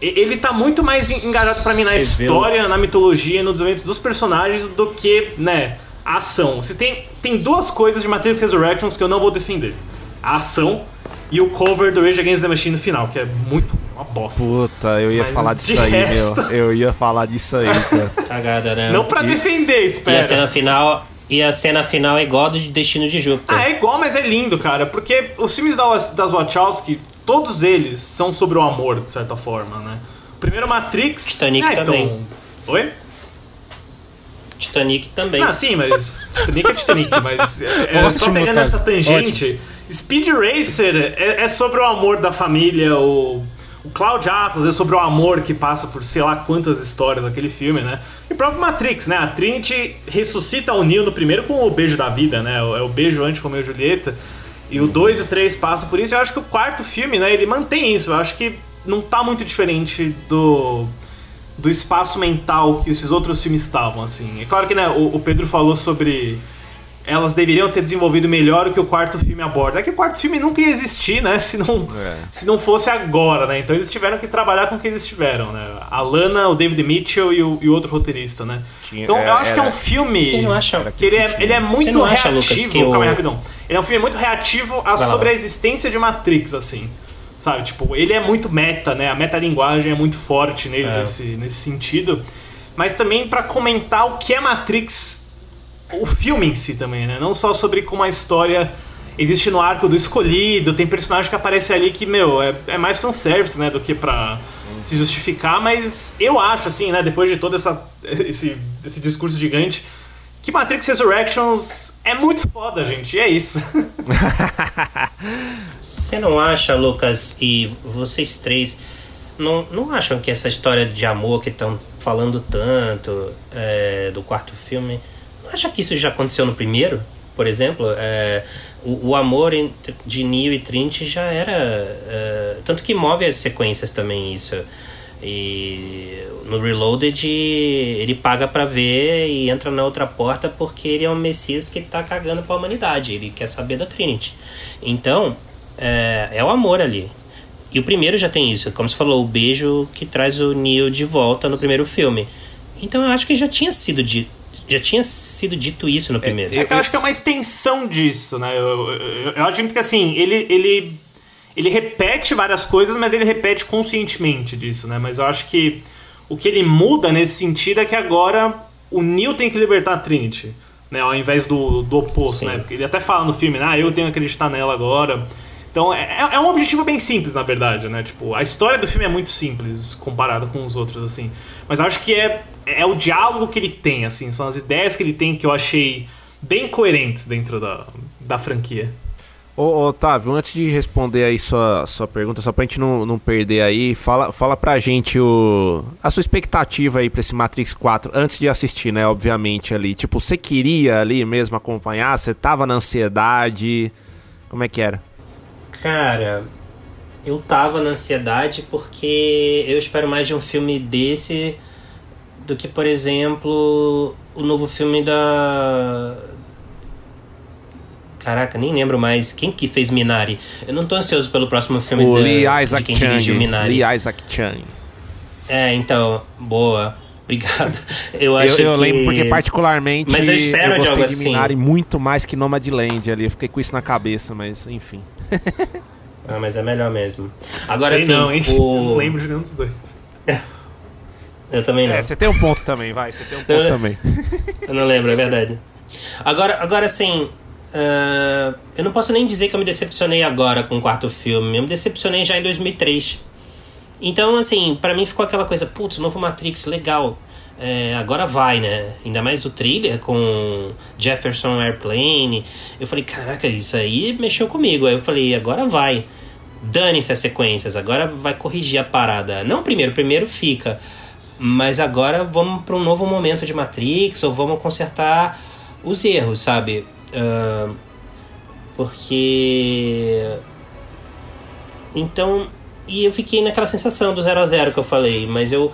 ele tá muito mais engajado para mim na história, na mitologia e no desenvolvimento dos personagens do que, né, a ação. Se tem, tem duas coisas de Matrix Resurrections que eu não vou defender: a ação e o cover do Rage Against the Machine no final, que é muito uma bosta. Puta, eu ia Mas falar disso aí, resto... meu. Eu ia falar disso aí, cara. Cagada, né? Não pra e... defender, espera. E a cena final. E a cena final é igual do Destino de Júpiter. Ah, é igual, mas é lindo, cara. Porque os filmes das Wachowski, todos eles são sobre o amor, de certa forma, né? O primeiro Matrix. Titanic é, também. Então... Oi? Titanic também. Ah, sim, mas. Titanic é Titanic, mas. É, é só pegando essa tangente. Ótimo. Speed Racer é, é sobre o amor da família, o o Cloud Atlas é sobre o amor que passa por sei lá quantas histórias aquele filme, né? E o próprio Matrix, né? A Trinity ressuscita o Neo no primeiro com o beijo da vida, né? É o beijo antes com a Julieta. E o 2 e o 3 passam por isso. Eu acho que o quarto filme, né? Ele mantém isso. Eu acho que não tá muito diferente do do espaço mental que esses outros filmes estavam, assim. É claro que, né, o, o Pedro falou sobre elas deveriam ter desenvolvido melhor o que o quarto filme aborda. É que o quarto filme nunca ia existir, né? Se não, é. se não fosse agora, né? Então eles tiveram que trabalhar com o que eles tiveram, né? A Lana, o David Mitchell e o e outro roteirista, né? Tinha, então eu acho que é um filme. Você não acha que ele é, ele é muito Você reativo. Acha, Lucas, que Calma aí, rapidão. Ele é um filme muito reativo a, sobre a existência de Matrix, assim. Sabe? Tipo, ele é muito meta, né? A metalinguagem é muito forte nele é. nesse, nesse sentido. Mas também para comentar o que é Matrix o filme em si também, né? Não só sobre como a história existe no arco do escolhido, tem personagem que aparece ali que, meu, é, é mais fanservice, né, do que pra se justificar, mas eu acho, assim, né, depois de todo essa, esse, esse discurso gigante, que Matrix Resurrections é muito foda, gente, e é isso. Você não acha, Lucas, e vocês três, não, não acham que essa história de amor que estão falando tanto é, do quarto filme acha que isso já aconteceu no primeiro? Por exemplo, é, o, o, amor de Neo e Trinity já era. É, tanto que move as sequências também isso. E no Reloaded ele paga para ver e entra na outra porta porque ele é um Messias que tá cagando pra humanidade. Ele quer saber da Trinity. Então, é, é o amor ali. E o primeiro já tem isso, como você falou, o beijo que traz o Neo de volta no primeiro filme. Então eu acho que já tinha sido dito, já tinha sido dito isso no primeiro. É que eu acho que é uma extensão disso, né? Eu, eu, eu admito que assim, ele, ele, ele repete várias coisas, mas ele repete conscientemente disso, né? Mas eu acho que o que ele muda nesse sentido é que agora o Neo tem que libertar a Trinity, né? Ao invés do, do oposto, Sim. né? Porque ele até fala no filme, ah, eu tenho que acreditar nela agora. Então é, é um objetivo bem simples, na verdade, né? Tipo, a história do filme é muito simples comparada com os outros, assim. Mas acho que é, é o diálogo que ele tem, assim, são as ideias que ele tem que eu achei bem coerentes dentro da, da franquia. Ô, Otávio, antes de responder aí sua, sua pergunta, só pra gente não, não perder aí, fala, fala pra gente o, a sua expectativa aí pra esse Matrix 4, antes de assistir, né, obviamente, ali. Tipo, você queria ali mesmo acompanhar? Você tava na ansiedade? Como é que era? Cara, eu tava na ansiedade porque eu espero mais de um filme desse do que, por exemplo, o novo filme da. Caraca, nem lembro mais. Quem que fez Minari? Eu não tô ansioso pelo próximo filme O da- Lee de Isaac quem dirigiu. Minari. Lee Isaac Chung. É, então, boa. Obrigado. Eu acho Eu, eu que... lembro porque particularmente Mas eu espero de gostei algo de assim. Minari muito mais que Nomadland ali. Eu fiquei com isso na cabeça, mas enfim. Ah, mas é melhor mesmo. Agora sim, não, hein? o... Eu não lembro de nenhum dos dois. Eu também não. É, você tem um ponto também, vai. Você tem um ponto Eu- também. Eu não lembro, é verdade. Agora, agora assim, ah, eu não posso nem dizer que eu me decepcionei agora com o quarto filme. Eu me decepcionei já em 2003. Então, assim, pra mim ficou aquela coisa, putz, novo Matrix, legal. É, agora vai, né? Ainda mais o thriller com Jefferson Airplane. Eu falei, caraca, isso aí mexeu comigo. Aí eu falei, agora vai. Dane-se as sequências, agora vai corrigir a parada. Não primeiro, primeiro fica. Mas agora vamos para um novo momento de Matrix, ou vamos consertar os erros, sabe? Ah, porque. Então. E eu fiquei naquela sensação do 0 a 0 que eu falei, mas eu.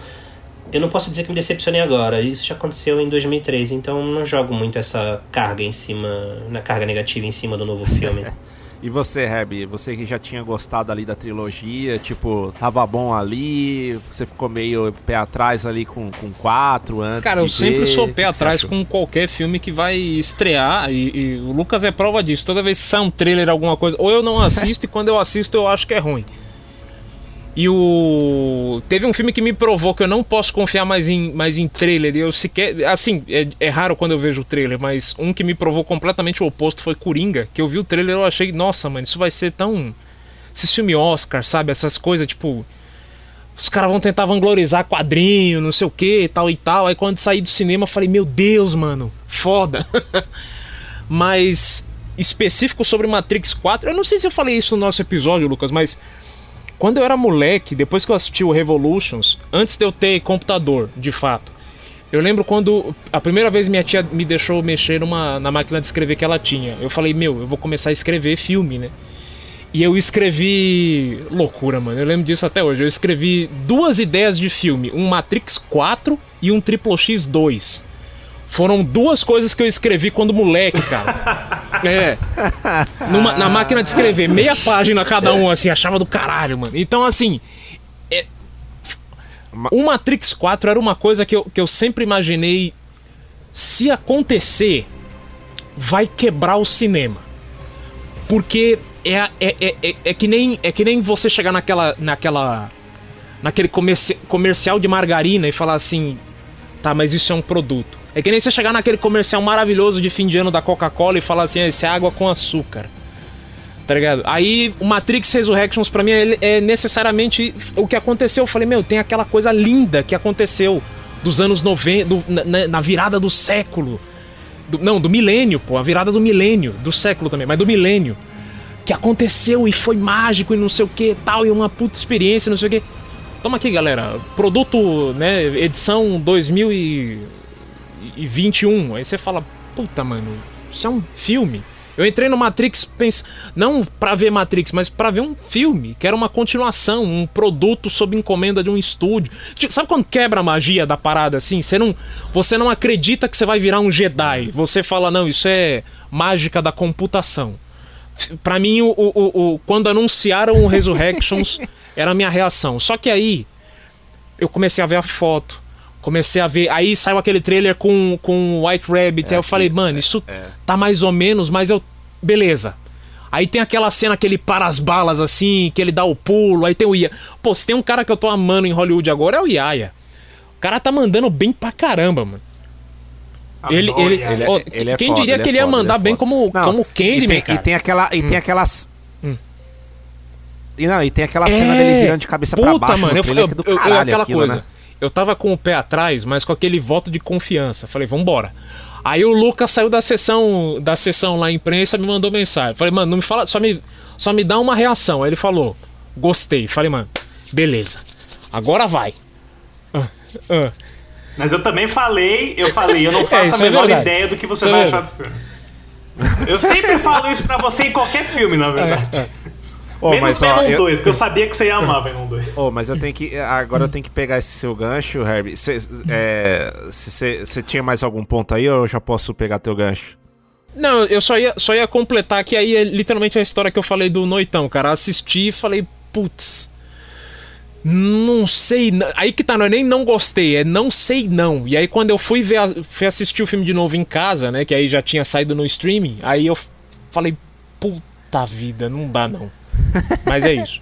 Eu não posso dizer que me decepcionei agora. Isso já aconteceu em 2003, então não jogo muito essa carga em cima. Na carga negativa em cima do novo filme. E você, Herbie, você que já tinha gostado ali da trilogia, tipo, tava bom ali, você ficou meio pé atrás ali com, com quatro antes Cara, eu sempre ver. sou pé atrás com qualquer filme que vai estrear e, e o Lucas é prova disso. Toda vez que sai um trailer, alguma coisa, ou eu não assisto e quando eu assisto eu acho que é ruim. E o. Teve um filme que me provou que eu não posso confiar mais em, mais em trailer. Eu sequer. Assim, é, é raro quando eu vejo o trailer, mas um que me provou completamente o oposto foi Coringa. Que eu vi o trailer e eu achei, nossa, mano, isso vai ser tão. Esse filme Oscar, sabe? Essas coisas, tipo. Os caras vão tentar vanglorizar quadrinho, não sei o que, tal e tal. Aí quando saí do cinema, eu falei, meu Deus, mano, foda. mas específico sobre Matrix 4, eu não sei se eu falei isso no nosso episódio, Lucas, mas quando eu era moleque, depois que eu assisti o Revolutions, antes de eu ter computador, de fato, eu lembro quando a primeira vez minha tia me deixou mexer numa, na máquina de escrever que ela tinha. Eu falei, meu, eu vou começar a escrever filme, né? E eu escrevi. Loucura, mano. Eu lembro disso até hoje. Eu escrevi duas ideias de filme: um Matrix 4 e um Triple X 2. Foram duas coisas que eu escrevi quando moleque, cara. É. Numa- na máquina de escrever, meia página cada um, assim, achava do caralho, mano. Então, assim. é- O Matrix 4 era uma coisa que eu, que eu sempre imaginei. Se acontecer, vai quebrar o cinema. Porque é, é, é, é, é que nem, é que nem você chegar naquela. naquela naquele comerci comercial de margarina e falar assim: tá, mas isso é um produto. É que nem você chegar naquele comercial maravilhoso de fim de ano da Coca-Cola e falar assim: "Ah, isso é água com açúcar. Tá ligado? Aí o Matrix Resurrections pra mim é, é necessariamente o que aconteceu. Eu falei, meu, tem aquela coisa linda que aconteceu dos anos 90, do- na- na, virada do século. Do- não, do milênio, pô, a virada do milênio, do século também, mas do milênio. Que aconteceu e foi mágico e não sei o que tal, e uma puta experiência, não sei o que. Toma aqui, galera. Produto, né, edição 2021. Aí você fala, puta, mano, isso é um filme. Eu entrei no Matrix pens... não pra ver Matrix, mas pra ver um filme, que era uma continuação, um produto sob encomenda de um estúdio. Tipo, Sabe quando quebra a magia da parada assim? Você não, você não acredita que você vai virar um Jedi. Você fala, não, isso é mágica da computação. Pra mim, o, o, o, quando anunciaram o Resurrections, era a minha reação. Só que aí, eu comecei a ver a foto. Comecei a ver. Aí saiu aquele trailer com, com White Rabbit. É, aí eu falei, mano, isso tá mais ou menos, mas eu. Beleza. Aí tem aquela cena que ele para as balas assim, que ele dá o pulo. Aí tem o Ia. Pô, se tem um cara que eu tô amando em Hollywood agora é o Yaya. O cara tá mandando bem pra caramba, mano. Ele, Adoro, ele. Ele é- ó, ele é quem foda, diria ele é que ele ia foda, ele é mandar bem como, Não, como e Candyman, tem, cara. e tem aquela e tem aquelas Hum. e não, e tem aquela cena dele virando de cabeça pra baixo mano, no eu, eu, é eu- aquela aquilo, coisa. né? Eu tava com o pé atrás, mas com aquele voto de confiança. Falei, vambora. Aí o Lucas saiu da sessão, da sessão lá imprensa, me mandou mensagem. Falei, mano, não me fala, só me, só me dá uma reação. Aí ele falou, gostei. Falei, mano, beleza. Agora vai. Ah, ah. Mas eu também falei, eu falei, eu não faço isso a é menor verdade. ideia do que você Isso é vai achar verdade. do filme. Eu sempre falo isso pra você em qualquer filme, na verdade. Ô, Menos mas, ó, Venom eu- 2, que eu sabia que você ia amar Venom 2. Ô, mas eu tenho que. Agora eu tenho que pegar esse seu gancho, Herbie. Você tinha mais algum ponto aí ou eu já posso pegar teu gancho? Não, eu só ia, só ia completar que aí é literalmente a história que eu falei do Noitão, cara. Assisti e falei, putz. Não sei. Aí que tá, não é nem não gostei, é não sei não. E aí quando eu fui ver, fui assistir o filme de novo em casa, né? Que aí já tinha saído no streaming, aí eu falei, puta vida, não dá não. Mas é isso.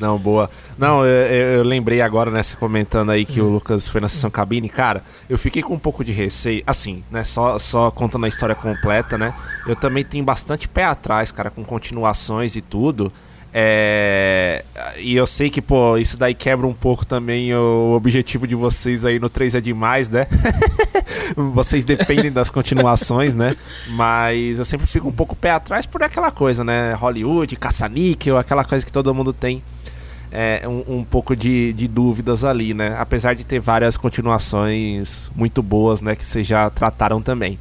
Não, boa. Não, eu, eu- lembrei agora, né, você comentando aí que o Lucas foi na sessão cabine. Cara, eu fiquei com um pouco de receio. Assim, né, só, só contando a história completa, né? Eu também tenho bastante pé atrás, cara, com continuações e tudo. É... E eu sei que, pô, isso daí quebra um pouco também o objetivo de vocês aí no 3 é demais, né? vocês dependem das continuações, né? Mas eu sempre fico um pouco pé atrás por aquela coisa, né? Hollywood, caça-níquel, aquela coisa que todo mundo tem é, um, um pouco de, de dúvidas ali, né? Apesar de ter várias continuações muito boas, né? Que vocês já trataram também.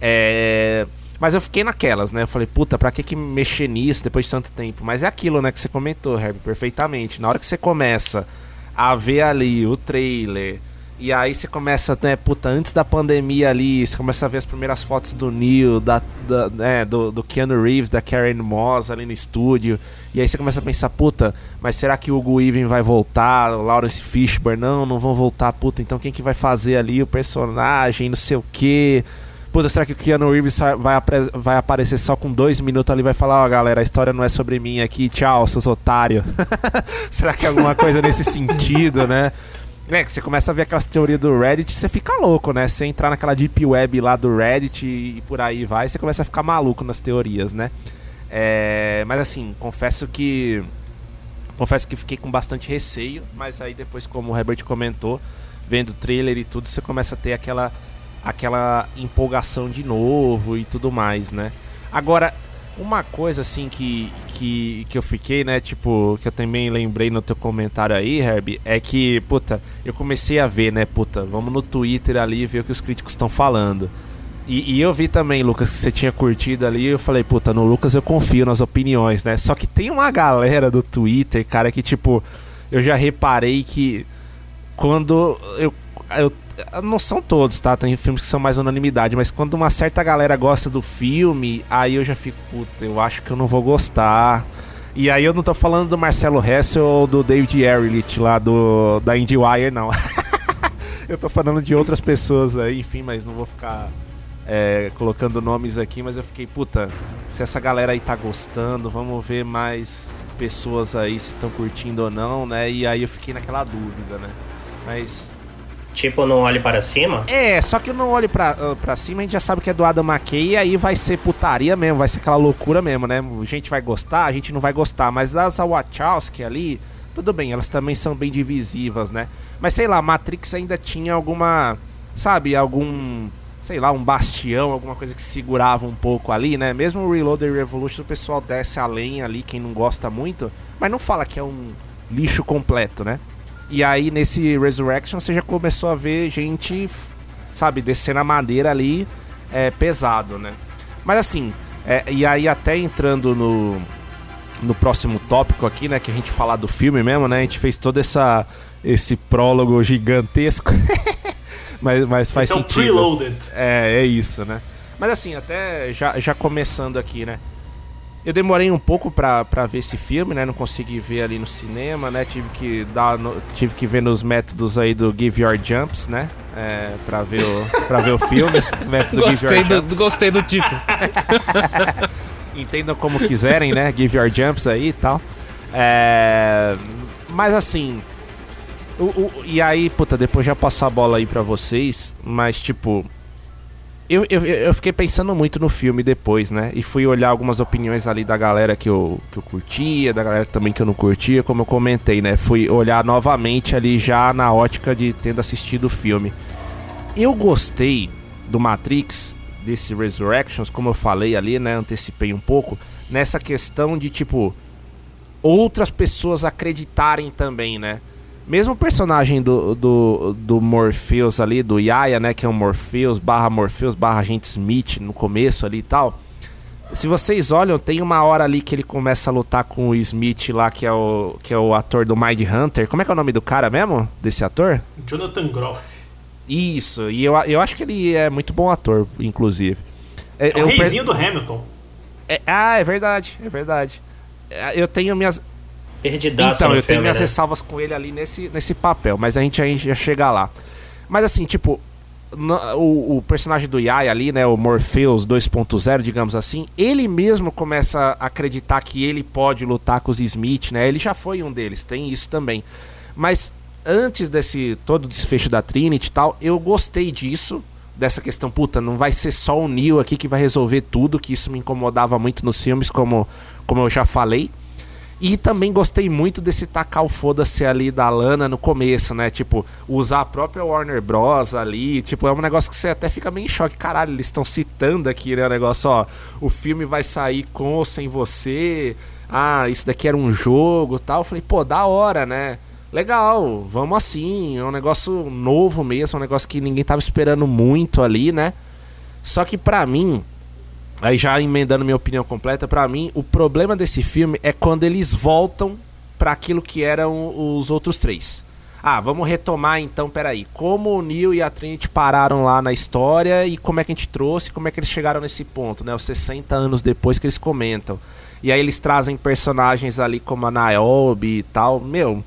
É, Mas eu fiquei naquelas, né? Eu falei, puta, pra que, que mexer nisso depois de tanto tempo? Mas é aquilo, né, que você comentou, Herbie, perfeitamente. Na hora que você começa a ver ali o trailer. E aí você começa, né, puta, antes da pandemia ali, você começa a ver as primeiras fotos do Neil, da, da, né, do, do Keanu Reeves, da Karen Moss ali no estúdio. E aí você começa a pensar, puta, mas será que o Hugo Even vai voltar? O Lawrence Fishburne? Não, não vão voltar, puta. Então quem que vai fazer ali o personagem, não sei o quê. Puta, será que o Keanu Reeves vai, vai aparecer só com dois minutos ali e vai falar, ó galera, a história não é sobre mim aqui, tchau, seus otários. será que é alguma coisa nesse sentido, né? É, que você começa a ver aquelas teorias do Reddit, você fica louco, né? Você entrar naquela deep web lá do Reddit e por aí vai, você começa a ficar maluco nas teorias, né? É, mas assim, confesso que confesso que fiquei com bastante receio, mas aí depois, como o Herbert comentou, vendo o trailer e tudo, você começa a ter aquela aquela empolgação de novo e tudo mais, né? Agora, uma coisa assim que, que, que eu fiquei, né, tipo, que eu também lembrei no teu comentário aí, Herb, é que, puta, eu comecei a ver, né, puta, vamos no Twitter ali ver o que os críticos estão falando. E, e eu vi também, Lucas, que você tinha curtido ali. Eu falei, puta, no Lucas eu confio nas opiniões, né? Só que tem uma galera do Twitter, cara, que tipo, eu já reparei que quando eu, eu não são todos, tá? Tem filmes que são mais unanimidade, mas quando uma certa galera gosta do filme, aí eu já fico, puta, eu acho que eu não vou gostar. E aí eu não tô falando do Marcelo Hessel ou do David Ehrlich lá do da IndieWire, não. eu tô falando de outras pessoas aí, enfim, mas não vou ficar é, colocando nomes aqui, mas eu fiquei, puta, se essa galera aí tá gostando, vamos ver mais pessoas aí se estão curtindo ou não, né? E aí eu fiquei naquela dúvida, né? Mas Tipo, não olhe para cima? é, só que não olho pra, ah, pra cima, a gente já sabe que é do Adam McKay e aí vai ser putaria mesmo, vai ser aquela loucura mesmo, né? A gente vai gostar, a gente não vai gostar, mas as Wachowski ali, tudo bem, elas também são bem divisivas, né? Mas sei lá, Matrix ainda tinha alguma, sabe, algum, sei lá, um bastião, alguma coisa que segurava um pouco ali, né? Mesmo o Reloaded Revolution, o pessoal desce além ali, quem não gosta muito, mas não fala que é um lixo completo, né? E aí nesse Resurrection você já começou a ver gente, sabe, descendo a madeira ali é, pesado, né? Mas assim, é, e aí até entrando no, no próximo tópico aqui, né, que a gente falar do filme mesmo, né? A gente fez todo essa, esse prólogo gigantesco, mas, mas faz Esse é um sentido. preloaded. É, é isso, né? Mas assim, até já, já começando aqui, né? Eu demorei um pouco pra, pra ver esse filme, né? Não consegui ver ali no cinema, né? Tive que dar, no- tive que ver nos métodos aí do Give Your Jumps, né? É, pra ver o, pra ver o filme. Método Give Gostei Your do, Jumps. gostei do título. Entendam como quiserem, né? Give your jumps aí e tal. É, Mas assim. o- o- E aí, puta, depois já passar a bola aí pra vocês. Mas, tipo. Eu, eu, eu fiquei pensando muito no filme depois, né? E fui olhar algumas opiniões ali da galera que eu, que eu curtia, da galera também que eu não curtia, como eu comentei, né? Fui olhar novamente ali já na ótica de tendo assistido o filme. Eu gostei do Matrix, desse Resurrections, como eu falei ali, né? Antecipei um pouco, nessa questão de, tipo, outras pessoas acreditarem também, né? Mesmo o personagem do, do, do Morpheus ali, do Yaya, né? Que é o Morpheus, barra Morpheus, barra Agente Smith no começo ali e tal. Se vocês olham, tem uma hora ali que ele começa a lutar com o Smith lá, que é o, que é o ator do Mind Hunter. Como é que é o nome do cara mesmo? Desse ator? Jonathan Groff. Isso, e eu, eu acho que ele é muito bom ator, inclusive. É o eu per- reizinho do Hamilton. é- ah, é verdade, é verdade. É, Eu tenho minhas. Perdidaço então, eu tenho minhas né? ressalvas com ele ali nesse, nesse papel, mas a gente já chega lá. Mas assim, tipo, no- o, o personagem do Yaya ali, né, o Morpheus 2.0, digamos assim, ele mesmo começa a acreditar que ele pode lutar com os Smith, né? Ele já foi um deles, tem isso também. Mas antes desse todo o desfecho da Trinity e tal, eu gostei disso, dessa questão, puta, não vai ser só o Neo aqui que vai resolver tudo, que isso me incomodava muito nos filmes, como, como eu já falei. E também gostei muito desse tacar o foda-se ali da Lana no começo, né? Tipo, usar a própria Warner Bros. ali. Tipo, é um negócio que você até fica meio em choque. Caralho, eles estão citando aqui, né? O negócio, ó. O filme vai sair com ou sem você. Ah, isso daqui era um jogo tal. Eu falei, pô, da hora, né? Legal, vamos assim. É um negócio novo mesmo, um negócio que ninguém tava esperando muito ali, né? Só que pra mim, Aí já emendando minha opinião completa, pra mim, o problema desse filme é quando eles voltam pra aquilo que eram os outros três. Ah, vamos retomar então, peraí. Como o Neo e a Trinity pararam lá na história e como é que a gente trouxe, como é que eles chegaram nesse ponto, né? Os 60 anos depois que eles comentam. E aí eles trazem personagens ali como a Niobe e tal. Meu,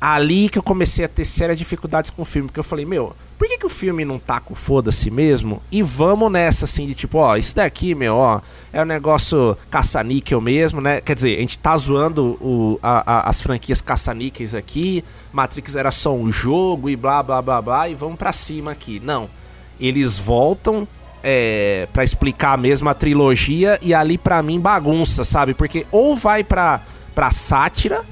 ali que eu comecei a ter sérias dificuldades com o filme, porque eu falei, meu, por que, que o filme não tá com foda-se mesmo? E vamos nessa, assim, de tipo, ó, isso daqui, meu, ó, é um negócio caça-níquel mesmo, né? Quer dizer, a gente tá zoando o, a- a- as franquias caça-níqueis aqui, Matrix era só um jogo e blá, blá, blá, blá, e vamos pra cima aqui. Não, eles voltam é, para explicar mesmo a trilogia e ali pra mim bagunça, sabe? Porque ou vai pra, pra sátira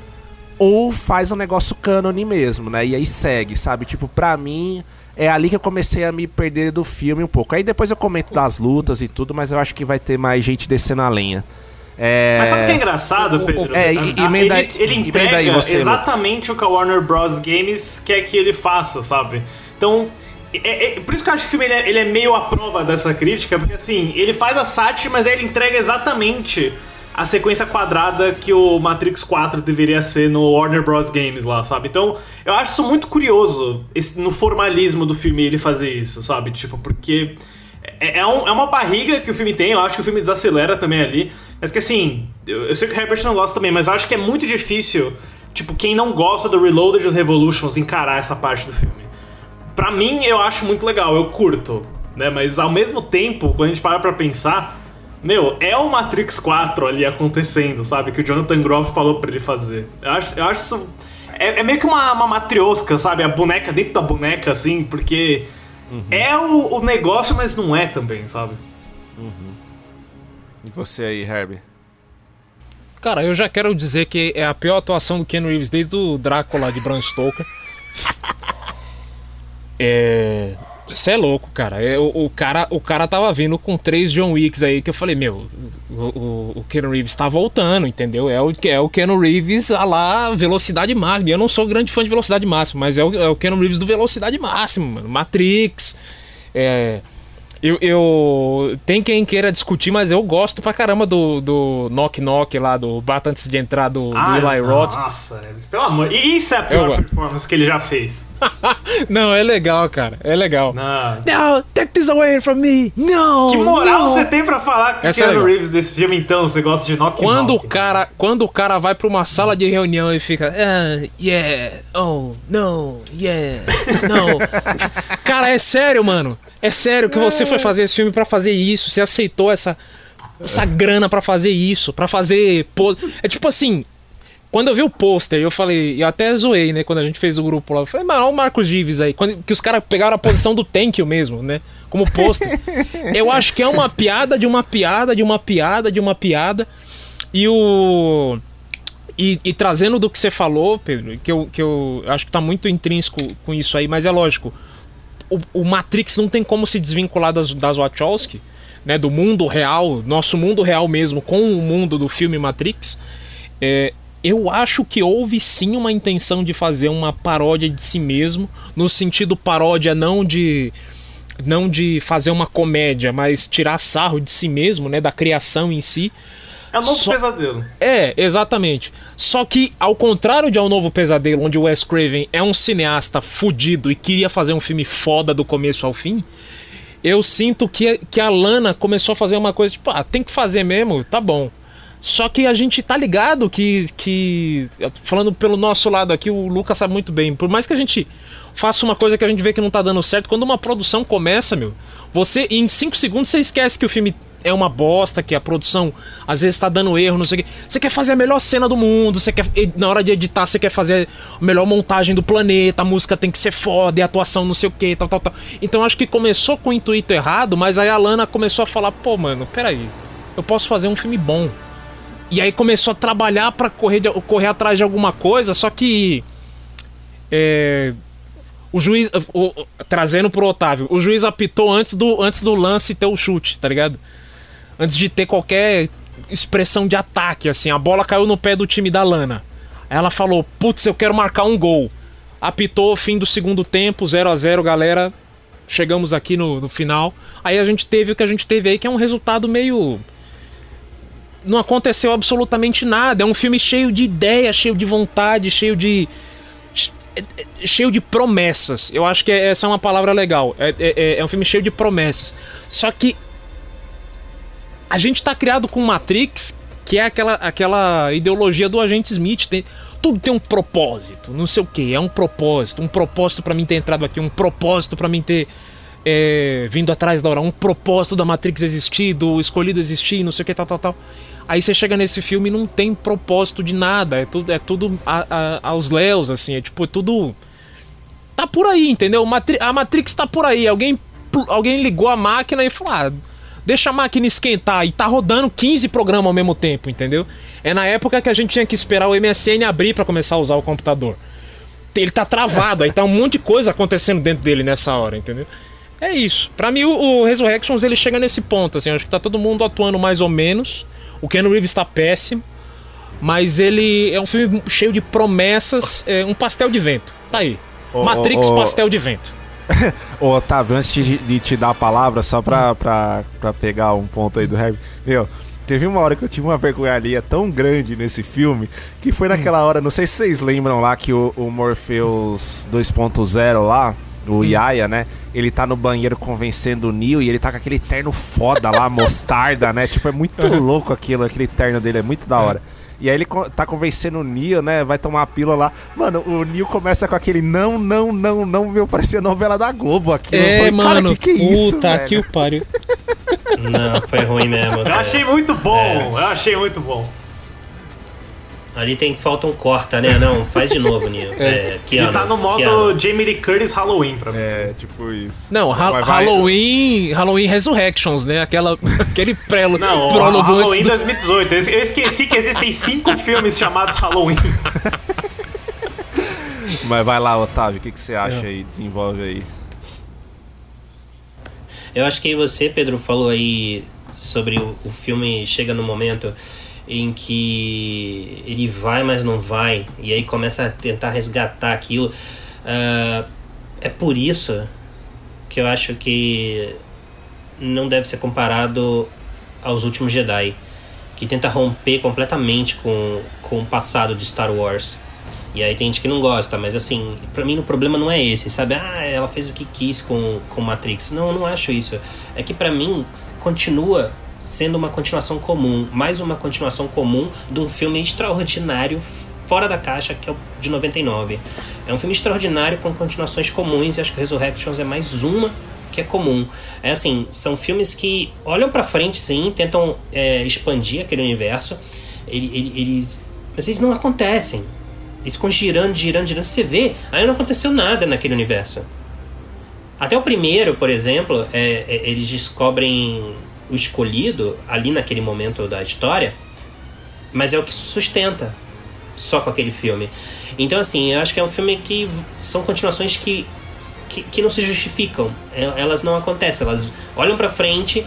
ou faz um negócio cânone mesmo, né? E aí segue, sabe? Tipo, pra mim, é ali que eu comecei a me perder do filme um pouco. Aí depois eu comento das lutas e tudo, mas eu acho que vai ter mais gente descendo a lenha. É... Mas sabe o que é engraçado, Pedro? É, e- emenda aí- ele, ele entrega aí você, exatamente o que a Warner Bros. Games quer que ele faça, sabe? Então, é, é- por isso que eu acho que o filme ele é, ele é meio a prova dessa crítica, porque assim, ele faz a sátira, mas aí ele entrega exatamente a sequência quadrada que o Matrix 4 deveria ser no Warner Bros. Games lá, sabe? Então, eu acho isso muito curioso, esse- no formalismo do filme ele fazer isso, sabe? Tipo, porque é, é um- é uma barriga que o filme tem, eu acho que o filme desacelera também ali. Mas que assim, eu, eu sei que o Herbert não gosta também, mas eu acho que é muito difícil, tipo, quem não gosta do Reloaded Revolutions encarar essa parte do filme. Pra mim, eu acho muito legal, eu curto, né? Mas ao mesmo tempo, quando a gente para pra pensar, meu, é o Matrix 4 ali acontecendo, sabe? Que o Jonathan Groff falou pra ele fazer. Eu acho, eu acho isso. É, é meio que uma, uma matriosca, sabe? A boneca dentro da boneca, assim, porque é o, o negócio, mas não é também, sabe? E você aí, Herbie? Cara, eu já quero dizer que é a pior atuação do Ken Reeves desde o Drácula de Bram Stoker. É. Você é louco, cara. É, o, cara. O cara tava vindo com três John Wicks aí que eu falei, meu, o, o, o Keanu Reeves tá voltando, entendeu? É o, é o Keanu Reeves a lá velocidade máxima. Eu não sou grande fã de velocidade máxima, mas é o, é o Keanu Reeves do velocidade máxima, mano. Matrix. É. Eu, eu. Tem quem queira discutir, mas eu gosto pra caramba do, do Knock Knock lá, do Bata antes de entrar do, do Ah, Eli Roth. Nossa, velho. pelo amor. E isso é a pior Eu- performance que ele já fez. Não, é legal, cara. É legal. Não. No, take this away from me! No! Que moral no. você tem pra falar que Essa é Keanu legal. Reeves desse filme, então? Você gosta de Knock Quando o Knock? cara, quando o cara vai pra uma sala de reunião e fica, ah, yeah, oh, no, yeah, no. cara, é sério, mano. É sério que você foi fazer esse filme pra fazer isso. Você aceitou essa essa grana pra fazer isso, pra fazer É tipo assim, quando eu vi o pôster, eu falei, eu até zoei, né, quando a gente fez o grupo lá. Eu falei, olha o Marcos Gives aí, quando, que os caras pegaram a posição do Thank you mesmo, né? Como pôster. Eu acho que é uma piada de uma piada, de uma piada, de uma piada. E o. E, e trazendo do que você falou, Pedro, que eu, que eu acho que tá muito intrínseco com isso aí, mas é lógico. O, o Matrix não tem como se desvincular das, das Wachowski, né? Do mundo real, nosso mundo real mesmo, com o mundo do filme Matrix. É, eu acho que houve sim uma intenção de fazer uma paródia de si mesmo, no sentido paródia não de não de fazer uma comédia, mas tirar sarro de si mesmo, né, da criação em si. É o novo Só- pesadelo. É, exatamente. Só que, ao contrário de Ao Novo Pesadelo, onde o Wes Craven é um cineasta fudido e queria fazer um filme foda do começo ao fim, eu sinto que, que a Lana começou a fazer uma coisa tipo, ah, tem que fazer mesmo, tá bom. Só que a gente tá ligado que, que. Falando pelo nosso lado aqui, o Lucas sabe muito bem. Por mais que a gente faça uma coisa que a gente vê que não tá dando certo, quando uma produção começa, meu, você em 5 segundos você esquece que o filme é uma bosta, que a produção às vezes tá dando erro, não sei o quê. Você quer fazer a melhor cena do mundo, você quer. Na hora de editar, você quer fazer a melhor montagem do planeta, a música tem que ser foda, e a atuação não sei o que, tal, tal, tal. Então acho que começou com o intuito errado, mas aí a Lana começou a falar, pô, mano, peraí, eu posso fazer um filme bom. E aí começou a trabalhar pra correr, correr atrás de alguma coisa, só que. É, o juiz. o- o- trazendo pro Otávio, o juiz apitou antes do, antes do lance ter o chute, tá ligado? Antes de ter qualquer expressão de ataque, assim. A bola caiu no pé do time da Lana. Ela falou: Putz, eu quero marcar um gol. Apitou, fim do segundo tempo, 0 a 0 galera. Chegamos aqui no, no final. Aí a gente teve o que a gente teve aí, que é um resultado meio não aconteceu absolutamente nada. É um filme cheio de ideia, cheio de vontade, cheio de. cheio de promessas. Eu acho que essa é uma palavra legal. É, é- é um filme cheio de promessas. Só que. A gente tá criado com Matrix, que é aquela, aquela ideologia do agente Smith. Tem, tudo tem um propósito, não sei o que. É um propósito. Um propósito pra mim ter entrado aqui, um propósito pra mim ter. é, vindo atrás da hora, um propósito da Matrix existir, do escolhido existir, não sei o que, tal, tal, tal. Aí você chega nesse filme e não tem propósito de nada, é tudo, é tudo a- a- aos léus, assim, é tipo, é tudo. Tá por aí, entendeu? Matri- a Matrix tá por aí. Alguém, alguém ligou a máquina e falou: ah, deixa a máquina esquentar. E tá rodando 15 programas ao mesmo tempo, entendeu? É na época que a gente tinha que esperar o MSN abrir pra começar a usar o computador. Ele tá travado, aí tá um monte de coisa acontecendo dentro dele nessa hora, entendeu? É isso. Pra mim, o, Resurrections ele chega nesse ponto, assim. Acho que tá todo mundo atuando mais ou menos. O Ken Reeves tá péssimo. Mas ele é um filme cheio de promessas, é um pastel de vento. Tá aí. Ô, Matrix, ô, ô. pastel de vento. Ô, Otávio, antes de, de te dar a palavra, só pra, pra, pra pegar um ponto aí do Herb, meu, teve uma hora que eu tive uma vergonha tão grande nesse filme, que foi naquela hora, não sei se vocês lembram lá que o, o Morpheus 2.0 lá, o Yaya, né? Ele tá no banheiro convencendo o Neo e ele tá com aquele terno foda lá, mostarda, né? Tipo, é muito louco aquilo, aquele terno dele, é muito da hora. E aí ele tá convencendo o Neo, né? Vai tomar a pílula lá. Mano, o Neo começa com aquele não, não, não, não, meu, parecia novela da Globo aqui. É, mano. que que é isso, puta velho? que o pariu. Não, foi ruim mesmo. Eu cara. achei muito bom, É. eu achei muito bom. Ali tem falta um corta, né? Não, faz de novo, Nil. É, que Ele ano? tá no modo? Jamie Lee Curtis Halloween pra mim. É, tipo isso. Não, ha Mas vai- Halloween. Halloween Resurrections, né? Aquela, aquele pré Não, prólogo Halloween antes do... 2018. Eu es- eu esqueci que existem cinco filmes chamados Halloween. Mas vai lá, Otávio, o que, que você acha É. aí? Desenvolve aí. Eu acho que você, Pedro, falou aí sobre o, o filme chega no momento em que ele vai, mas não vai, e aí começa a tentar resgatar aquilo. Ah, é por isso que eu acho que não deve ser comparado aos últimos Jedi, que tenta romper completamente com, com o passado de Star Wars. E aí tem gente que não gosta, mas assim, pra mim o problema não é esse, sabe? Ah, ela fez o que quis com, com Matrix. Não, eu não acho isso. É que pra mim continua sendo uma continuação comum, mais uma continuação comum de um filme extraordinário fora da caixa, que é o de 99. É um filme extraordinário com continuações comuns e acho que Resurrections é mais uma que é comum. É assim, são filmes que olham pra frente, sim, tentam é, expandir aquele universo, ele- ele- eles, mas eles não acontecem. Eles ficam girando, girando, girando. Você vê, aí não aconteceu nada naquele universo. Até o primeiro, por exemplo, é, é, eles descobrem o escolhido ali naquele momento da história, mas é o que sustenta só com aquele filme. Então, assim, eu acho que é um filme que são continuações que, que, que não se justificam. El- Elas não acontecem, elas olham pra frente,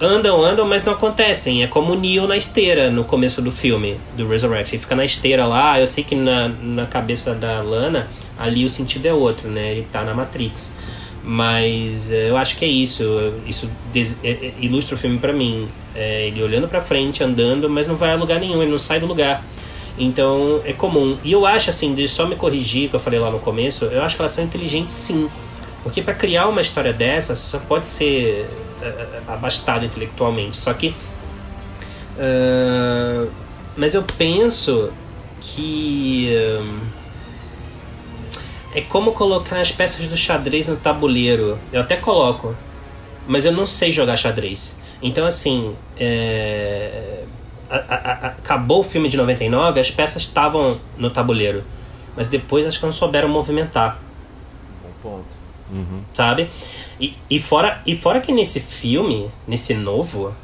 andam, andam, mas não acontecem. É como o Neo na esteira no começo do filme, do Resurrection. Ele fica na esteira lá, eu sei que na, na cabeça da Lana, ali o sentido é outro, né? Ele tá na Matrix. Mas eh, eu acho que é isso. Isso é- é- ilustra o filme pra mim. É ele olhando pra frente, andando, mas não vai a lugar nenhum, ele não sai do lugar. Então é comum. E eu acho assim, de só me corrigir, que eu falei lá no começo, eu acho que elas são inteligentes sim. Porque pra criar uma história dessa, só pode ser eh, abastado intelectualmente. Só que. ah, mas eu penso que. ah, é como colocar as peças do xadrez no tabuleiro. Eu até coloco, mas eu não sei jogar xadrez. Então, assim, é, a- a- a- acabou o filme de 99, as peças estavam no tabuleiro, mas depois acho que não souberam movimentar Bom ponto. sabe? E, e, fora, e fora que nesse filme, nesse novo,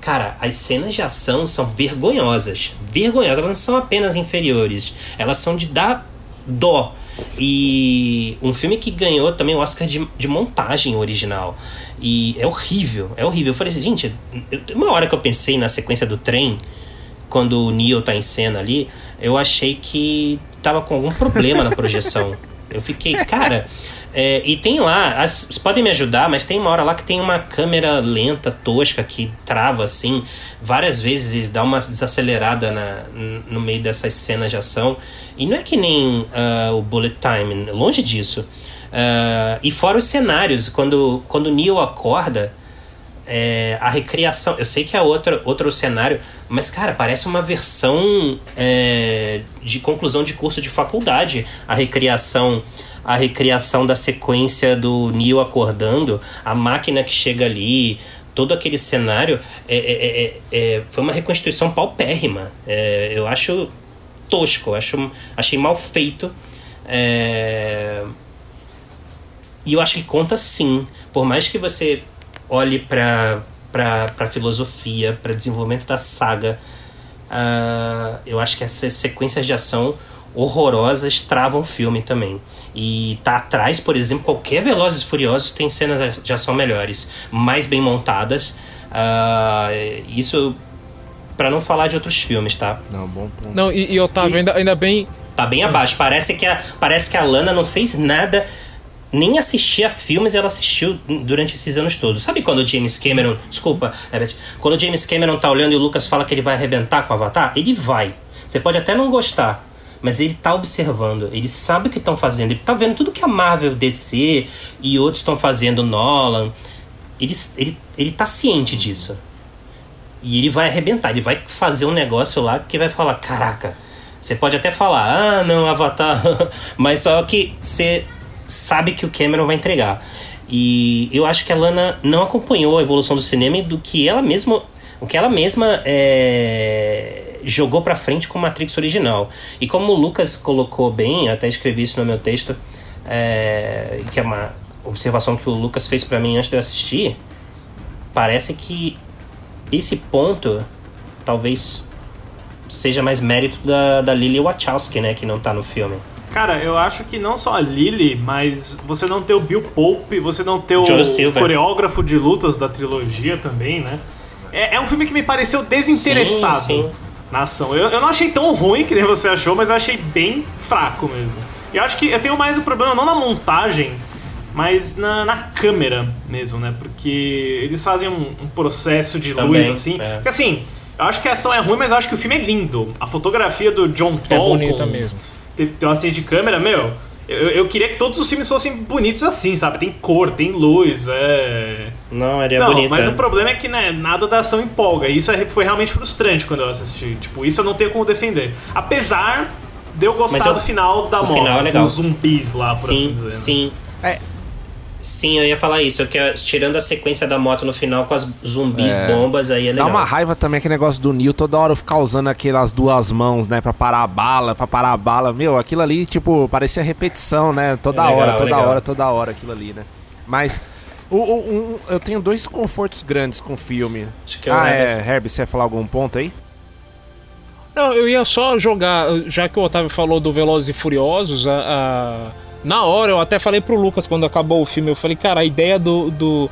cara, as cenas de ação são vergonhosas. Vergonhosas. Elas não são apenas inferiores. Elas são de dar dó. E um filme que ganhou também o Oscar de, de montagem original. E é horrível, é horrível. Eu falei assim, gente, eu- uma hora que eu pensei na sequência do trem, quando o Neo tá em cena ali, eu achei que tava com algum problema na projeção. Eu fiquei, cara. É, e tem lá, as- vocês podem me ajudar, mas tem uma hora lá que tem uma câmera lenta, tosca, que trava assim. Várias vezes dá uma desacelerada na, no meio dessas cenas de ação. E não é que nem ah, o Bullet Time, longe disso. Ah, e fora os cenários, quando, quando o Neo acorda, é, a recriação. Eu sei que é outra, outro cenário, mas, cara, parece uma versão é, de conclusão de curso de faculdade. A recriação. A recriação da sequência do Neo acordando, a máquina que chega ali, todo aquele cenário é, é- é- é- foi uma reconstituição paupérrima. É, eu acho tosco, acho, achei mal feito. É, e eu acho que conta sim. Por mais que você olhe pra, pra filosofia, pra desenvolvimento da saga, ah, eu acho que essas sequências de ação horrorosas travam o filme também. E tá atrás, por exemplo, qualquer Velozes e Furiosos tem cenas de ação melhores, mais bem montadas. Ah, isso pra não falar de outros filmes, tá? Não, bom ponto. Não, e, e Otávio, ainda, ainda bem. Tá bem abaixo. Parece que, a, parece que a Lana não fez nada, nem assistia filmes ela assistiu durante esses anos todos. Sabe quando o James Cameron. Desculpa, Herbert. Quando o James Cameron tá olhando e o Lucas fala que ele vai arrebentar com o Avatar? Ele vai. Você pode até não gostar. Mas ele tá observando, ele sabe o que estão fazendo, ele tá vendo tudo que a Marvel, DC e outros estão fazendo, Nolan. Ele, ele, ele tá ciente disso. E ele vai arrebentar, ele vai fazer um negócio lá que vai falar: caraca, você pode até falar, ah, não, Avatar, mas só que você sabe que o Cameron vai entregar. E eu acho que a Lana não acompanhou a evolução do cinema e do que ela mesma, o que ela mesma é, jogou pra frente com Matrix original. E como o Lucas colocou bem, eu até escrevi isso no meu texto, é, que é uma observação que o Lucas fez pra mim antes de eu assistir, parece que esse ponto talvez seja mais mérito da, da Lily Wachowski, né, que não tá no filme. Cara, eu acho que não só a Lily, mas você não ter o Bill Pope, você não ter o Silver. coreógrafo de lutas da trilogia também, né? É, é um filme que me pareceu desinteressado Sim, sim. Na ação. Eu, eu não achei tão ruim que nem você achou, mas eu achei bem fraco mesmo. E eu acho que eu tenho mais o problema não na montagem, mas na, na câmera mesmo, né? Porque eles fazem um, um processo de Também, luz assim. é. Porque assim, eu acho que a ação é ruim, mas eu acho que o filme é lindo. A fotografia do John É Tolkien bonita mesmo. tem, tem uma cena de câmera, meu. Eu, eu queria que todos os filmes fossem bonitos assim, sabe? Tem cor, tem luz, é. Não, ele é não, bonito. mas é. o problema é que né, nada da ação empolga. E isso é- foi realmente frustrante quando eu assisti. Tipo, isso eu não tenho como defender. Apesar de eu gostar eu- do final da final é com legal. os zumbis lá, por assim Sim, dizer. né? sim. É. Sim, eu ia falar isso. Que é, tirando a sequência da moto no final com as zumbis, É. bombas, aí é Dá legal. uma raiva também aquele negócio do Neil toda hora ficar usando aquelas duas mãos, né, pra parar a bala, pra parar a bala. Meu, aquilo ali, tipo, parecia repetição, né? Toda É legal, hora, toda legal. hora, toda hora aquilo ali, né? Mas o, o- um- eu tenho dois confortos grandes com o filme. Acho que é o ah, é, Herbie, você ia falar algum ponto aí? Não, eu ia só jogar, já que o Otávio falou do Velozes e Furiosos, a, a- na hora eu até falei pro Lucas quando acabou o filme, eu falei, cara, a ideia do, do,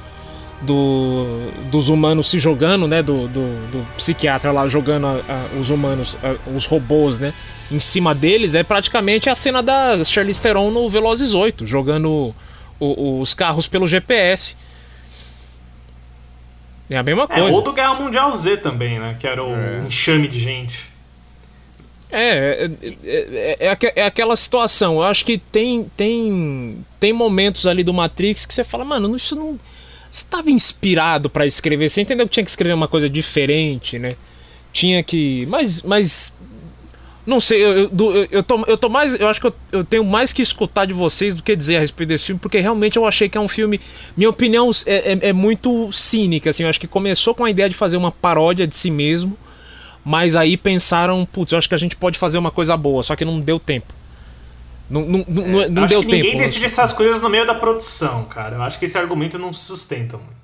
do- dos humanos se jogando, né, do, do, do psiquiatra lá jogando a- a- os humanos, a- os robôs, né, em cima deles, é praticamente a cena da Charlize Theron no Velozes 8, jogando o- os carros pelo GPS. É a mesma É, coisa. ou do Guerra Mundial Z também, né? Que era o enxame de gente. É, é, é, é é aquela situação. Eu acho que tem, tem, tem momentos ali do Matrix que você fala, mano, isso não. Você estava inspirado pra escrever. Você entendeu que tinha que escrever uma coisa diferente, né? Tinha que. Mas. mas não sei, eu, eu, eu tô, eu tô mais. Eu acho que eu, eu tenho mais que escutar de vocês do que dizer a respeito desse filme, porque realmente eu achei que é um filme. Minha opinião é, é, é muito cínica, assim. Eu acho que começou com a ideia de fazer uma paródia de si mesmo. Mas aí pensaram, putz, eu acho que a gente pode fazer uma coisa boa, só que não deu tempo. Não, não, não, não- não Eu acho deu que tempo. ninguém decide essas coisas no meio da produção, cara. Eu acho que esse argumento não se sustenta muito.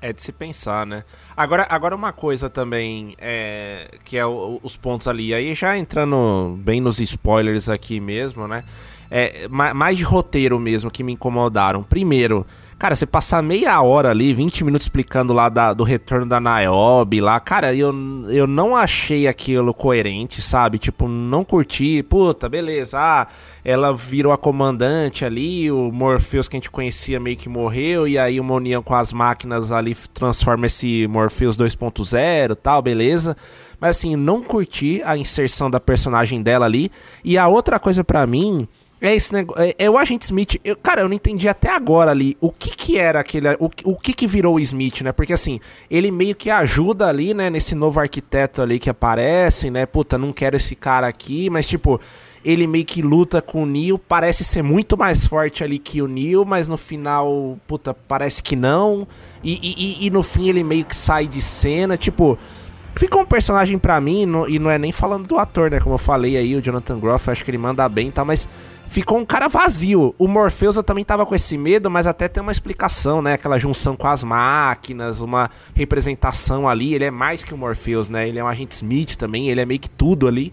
É de se pensar, né? Agora, agora uma coisa também, é, que é o- os pontos ali, aí já entrando bem nos spoilers aqui mesmo, né? É, ma- mais de roteiro mesmo que me incomodaram. Primeiro, cara, você passar meia hora ali, 20 minutos explicando lá da- do retorno da Niobe lá, cara, eu, eu não achei aquilo coerente, sabe? Tipo, não curti, puta, beleza, ah, ela virou a comandante ali, o Morpheus que a gente conhecia meio que morreu, e aí uma união com as máquinas ali transforma esse Morpheus 2.0 tal, beleza. Mas assim, não curti a inserção da personagem dela ali. E a outra coisa pra mim é esse negócio. É, é o agente Smith. Eu, cara, eu não entendi até agora ali o que que era aquele. O, o que que virou o Smith, né? Porque assim, ele meio que ajuda ali, né? Nesse novo arquiteto ali que aparece, né? Puta, não quero esse cara aqui, mas tipo. Ele meio que luta com o Neo, parece ser muito mais forte ali que o Neo, mas no final, puta, parece que não. E, e, e- no fim ele meio que sai de cena, tipo. Ficou um personagem pra mim, e não é nem falando do ator, né? Como eu falei aí, o Jonathan Groff, acho que ele manda bem e tal, mas ficou um cara vazio. O Morpheus eu também tava com esse medo, mas até tem uma explicação, né? Aquela junção com as máquinas, uma representação ali. Ele é mais que o Morpheus, né? Ele é um agente Smith também, ele é meio que tudo ali.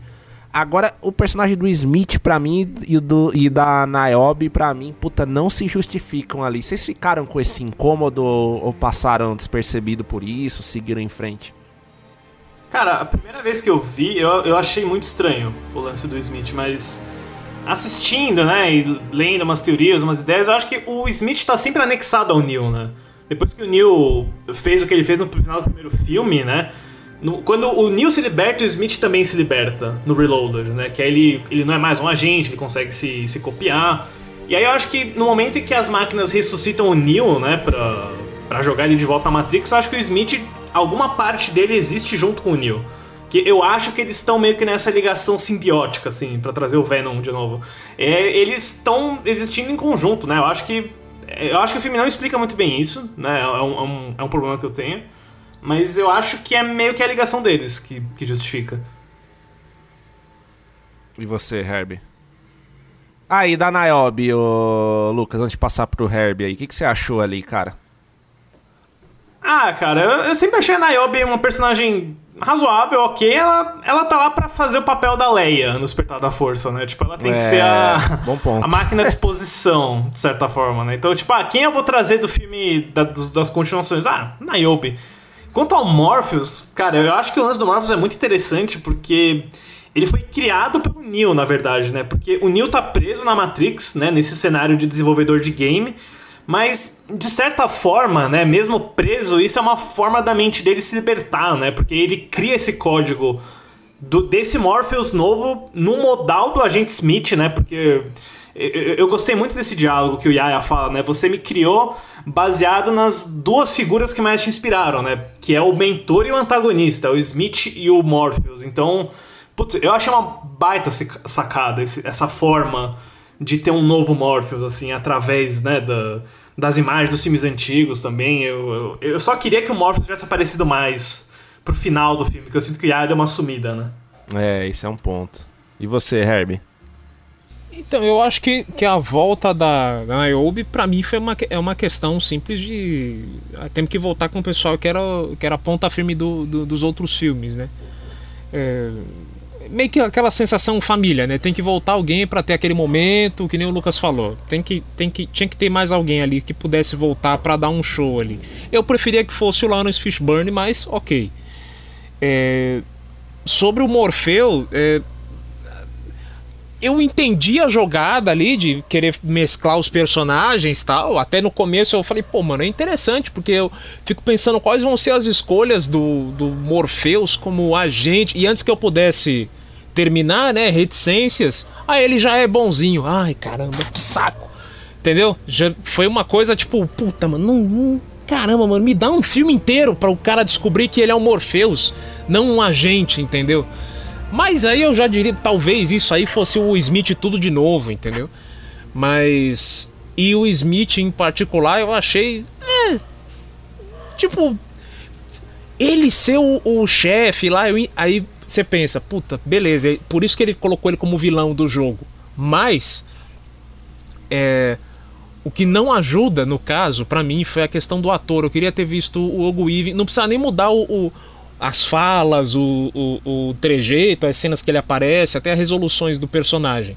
Agora, o personagem do Smith, pra mim, e, do, e da Niobe, pra mim, puta, não se justificam ali. Vocês ficaram com esse incômodo ou, ou passaram despercebido por isso, seguiram em frente? Cara, a primeira vez que eu vi, eu, eu achei muito estranho o lance do Smith, mas assistindo, né, e lendo umas teorias, umas ideias, eu acho que o Smith tá sempre anexado ao Neil, né? Depois que o Neil fez o que ele fez no final do primeiro filme, né? no- quando o Neil se liberta, o Smith também se liberta no Reloaded, né? Que aí ele, ele não é mais um agente, ele consegue se, se copiar. E aí eu acho que no momento em que as máquinas ressuscitam o Neil, né, pra, pra jogar ele de volta à Matrix, eu acho que o Smith, alguma parte dele existe junto com o Neil. Que eu acho que eles estão meio que nessa ligação simbiótica, assim, pra trazer o Venom de novo. É, eles estão existindo em conjunto, né? Eu acho que. Eu acho que o filme não explica muito bem isso, né? É um, é um, é um problema que eu tenho. Mas eu acho que é meio que a ligação deles que, que justifica. E você, Herbie? Ah, e da Niobe, ô Lucas, antes de passar pro Herbie aí, o que, que você achou ali, cara? Ah, cara, eu, eu sempre achei a Niobe uma personagem razoável, ok. Ela, ela tá lá pra fazer o papel da Leia no Despertar da Força, né? Tipo, ela tem É, que ser a, bom ponto. a máquina de exposição, de certa forma, né? Então, tipo, ah, quem eu vou trazer do filme da- dos- das continuações? Ah, Niobe. Quanto ao Morpheus, cara, eu acho que o lance do Morpheus é muito interessante porque ele foi criado pelo Neo, na verdade, né? Porque o Neo tá preso na Matrix, né? Nesse cenário de desenvolvedor de game. Mas, de certa forma, né? Mesmo preso, isso é uma forma da mente dele se libertar, né? Porque ele cria esse código do, desse Morpheus novo no modal do agente Smith, né? Porque eu, eu gostei muito desse diálogo que o Yaya fala, né? Você me criou baseado nas duas figuras que mais te inspiraram, né? Que é o mentor e o antagonista, o Smith e o Morpheus. Então, putz, eu achei uma baita sacada esse, essa forma de ter um novo Morpheus, assim, através, né, da, das imagens dos filmes antigos também. Eu, eu, eu, só queria que o Morpheus tivesse aparecido mais pro final do filme, porque eu sinto que o Yaya deu uma sumida, né? É, isso é um ponto. E você, Herbie? Então, eu acho que, que a volta da, Niobe, pra mim, foi uma, é uma questão simples de. Ah, temos que voltar com o pessoal que era, que era a ponta firme do, do dos outros filmes, né? É, meio que aquela sensação família, né? Tem que voltar alguém para ter aquele momento, que nem o Lucas falou. Tem que, tem que, tinha que ter mais alguém ali que pudesse voltar para dar um show ali. Eu preferia que fosse o Lawrence Fishburne, mas ok. É, sobre o Morfeu, é, eu entendi a jogada ali de querer mesclar os personagens tal. Até no começo eu falei, pô, mano, é interessante, porque eu fico pensando quais vão ser as escolhas do, do Morpheus como agente. E antes que eu pudesse terminar, né, reticências, aí ele já é bonzinho. Ai, caramba, que saco. Entendeu? Já foi uma coisa tipo, puta, mano, não, caramba, mano, me dá um filme inteiro para o cara descobrir que ele é o Morpheus, não um agente, entendeu? Mas aí eu já diria, talvez isso aí fosse o Smith tudo de novo, entendeu? Mas. E o Smith em particular eu achei. É, tipo. Ele ser o, o chefe lá, eu, aí você pensa, puta, beleza, por isso que ele colocou ele como vilão do jogo. Mas. É. O que não ajuda, no caso, para mim, foi a questão do ator. Eu queria ter visto o Hugo Weaving. Não precisa nem mudar o, o as falas, o, o, o trejeito, as cenas que ele aparece, até as resoluções do personagem.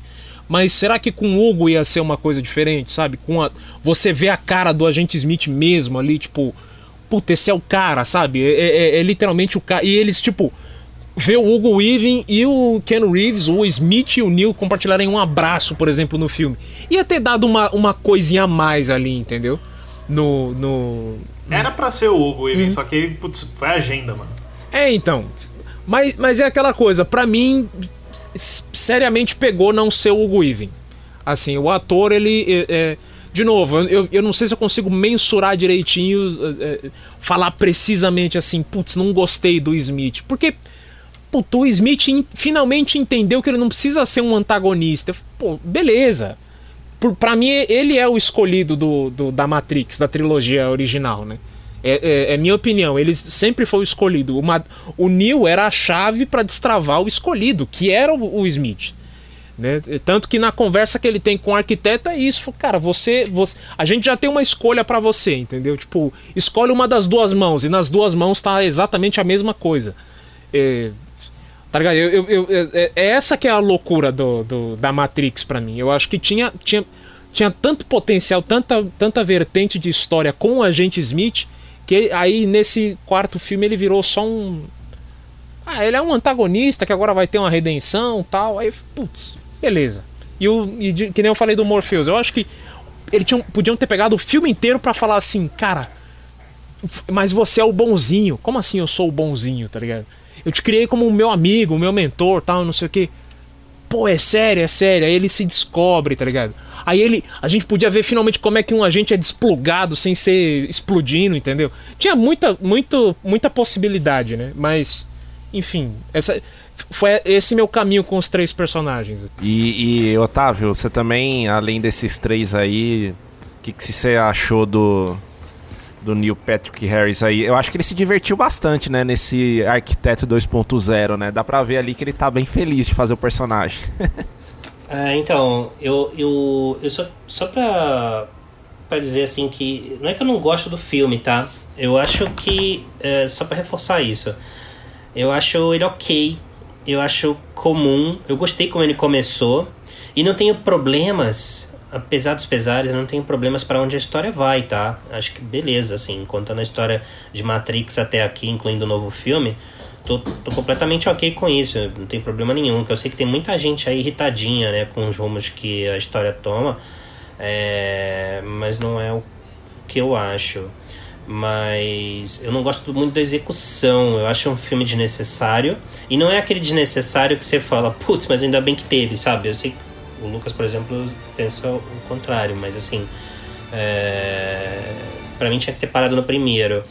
Mas será que com o Hugo ia ser uma coisa diferente, sabe? Com a, você vê a cara do agente Smith mesmo ali, tipo, puta, esse é o cara, sabe? É, é, é literalmente o cara. E eles, tipo, vê o Hugo Weaving e o Ken Reeves, o Smith e o Neil compartilharem um abraço, por exemplo, no filme. Ia ter dado uma, uma coisinha a mais ali, entendeu? No. no... Era para ser o Hugo Weaving, uhum. só que putz, foi a agenda, mano. É, então. Mas, mas é aquela coisa, para mim, seriamente pegou não ser o Hugo Weaving. Assim, o ator, ele. É, é, de novo, eu, eu não sei se eu consigo mensurar direitinho, é, é falar precisamente assim, putz, não gostei do Smith. Porque, putz, o Smith in, finalmente entendeu que ele não precisa ser um antagonista. Pô, beleza. Por, pra mim, ele é o escolhido do, do, da Matrix, da trilogia original, né? É, é, é, minha opinião, ele sempre foi o escolhido. Uma, o Neil era a chave para destravar o escolhido, que era o, o Smith. Né? Tanto que na conversa que ele tem com o arquiteto é isso, cara, você, você a gente já tem uma escolha para você, entendeu? Tipo, escolhe uma das duas mãos e nas duas mãos tá exatamente a mesma coisa. É, tá ligado? Eu, eu, eu, é, é essa que é a loucura do, do da Matrix para mim. Eu acho que tinha, tinha, tinha tanto potencial, tanta, tanta vertente de história com o agente Smith que aí nesse quarto filme ele virou só um. Ah, ele é um antagonista que agora vai ter uma redenção tal. Aí, putz, beleza. E, o, e de, que nem eu falei do Morpheus, eu acho que eles tinham, podiam ter pegado o filme inteiro para falar assim, cara, mas você é o bonzinho. Como assim eu sou o bonzinho, tá ligado? Eu te criei como o meu amigo, o meu mentor, tal, não sei o que. Pô, é sério, é sério. Aí ele se descobre, tá ligado? Aí ele, a gente podia ver finalmente como é que um agente é desplugado sem ser explodindo, entendeu? Tinha muita, muito, muita possibilidade, né? Mas, enfim, essa foi esse meu caminho com os três personagens. E, e Otávio, você também, além desses três aí, o que, que você achou do do Neil Patrick Harris aí. Eu acho que ele se divertiu bastante, né, nesse Arquiteto 2.0, né? Dá pra ver ali que ele tá bem feliz de fazer o personagem. É, então, eu, eu, eu só, só pra, pra dizer assim que. Não é que eu não gosto do filme, tá? Eu acho que. É, só pra reforçar isso. Eu acho ele ok. Eu acho comum. Eu gostei como ele começou. E não tenho problemas. Apesar dos pesares, não tenho problemas para onde a história vai, tá? Acho que beleza, assim. Contando a história de Matrix até aqui, incluindo o novo filme tô, tô completamente ok com isso, não tem problema nenhum. Que eu sei que tem muita gente aí irritadinha, né, com os rumos que a história toma, é, mas não é o que eu acho. Mas eu não gosto muito da execução. Eu acho um filme desnecessário. E não é aquele desnecessário que você fala, putz, mas ainda bem que teve, sabe? Eu sei que o Lucas, por exemplo, pensa o contrário, mas assim. É... Pra mim tinha que ter parado no primeiro.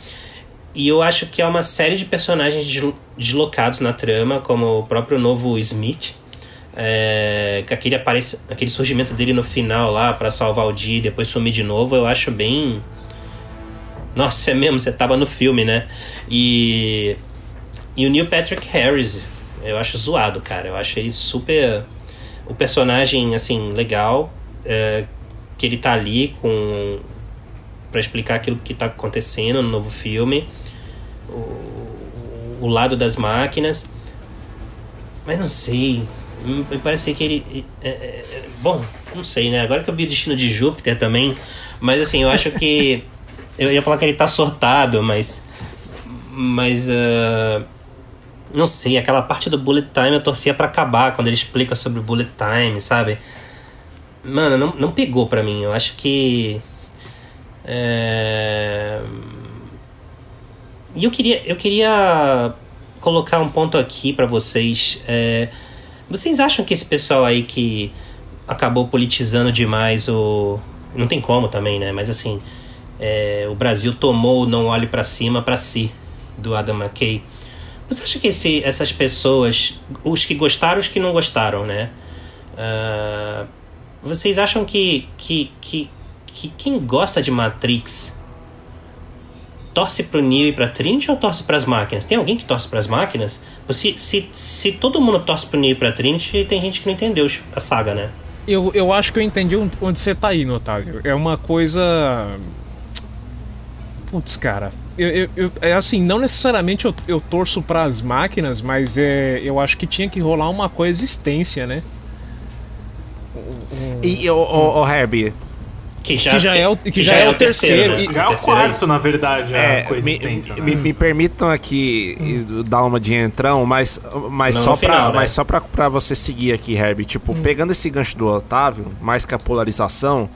E eu acho que é uma série de personagens deslocados na trama, como o próprio novo Smith. É, aquele, aparece, aquele surgimento dele no final lá para salvar o dia e depois sumir de novo, eu acho bem. Nossa, é mesmo, você tava no filme, né? E. E o Neil Patrick Harris, eu acho zoado, cara. Eu acho ele super. O personagem, assim, legal. É, que ele tá ali com. para explicar aquilo que tá acontecendo no novo filme o, o lado das máquinas. Mas não sei. Me parece que ele. É, é, é, bom, não sei, né? Agora que eu vi o destino de Júpiter também. Mas assim, eu acho que. eu ia falar que ele tá sortado, mas. Mas. Uh, não sei, aquela parte do bullet time eu torcia para acabar quando ele explica sobre o bullet time, sabe? Mano, não, não pegou pra mim. Eu acho que. É e eu queria, eu queria colocar um ponto aqui para vocês. É, vocês acham que esse pessoal aí que acabou politizando demais o. Não tem como também, né? Mas assim, é, o Brasil tomou o Não Olhe para Cima para si, do Adam McKay. Você acha que esse, essas pessoas, os que gostaram os que não gostaram, né? Uh, vocês acham que, que, que, que quem gosta de Matrix torce pro Neo e pra Trinity ou torce pras máquinas? Tem alguém que torce pras máquinas? Se, se, se todo mundo torce pro Neo e pra Trinity, tem gente que não entendeu a saga, né? Eu, eu acho que eu entendi onde você tá indo, Otávio. É uma coisa. Putz, cara. Eu, eu, eu, é assim, não necessariamente eu, eu torço para as máquinas, mas é, eu acho que tinha que rolar uma coexistência, né? E, o, o, o Herbie, que já, que já, é, o, que, que já, já é, é, o terceiro. terceiro né? Já é o quarto, na verdade, é, me, né? me, me, permitam aqui hum. dar uma de entrão, mas, mas, só, final, pra, né? mas só pra, pra você seguir aqui, Herbie. Tipo, hum. pegando esse gancho do Otávio, mais que a polarização,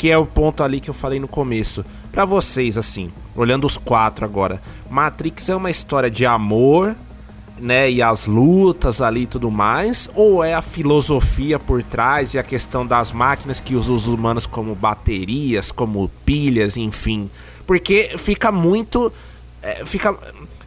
que é o ponto ali que eu falei no começo. Para vocês, assim, olhando os quatro agora, Matrix é uma história de amor né, e as lutas ali e tudo mais, ou é a filosofia por trás e a questão das máquinas que usam os humanos como baterias, como pilhas, enfim. Porque fica muito. É, fica.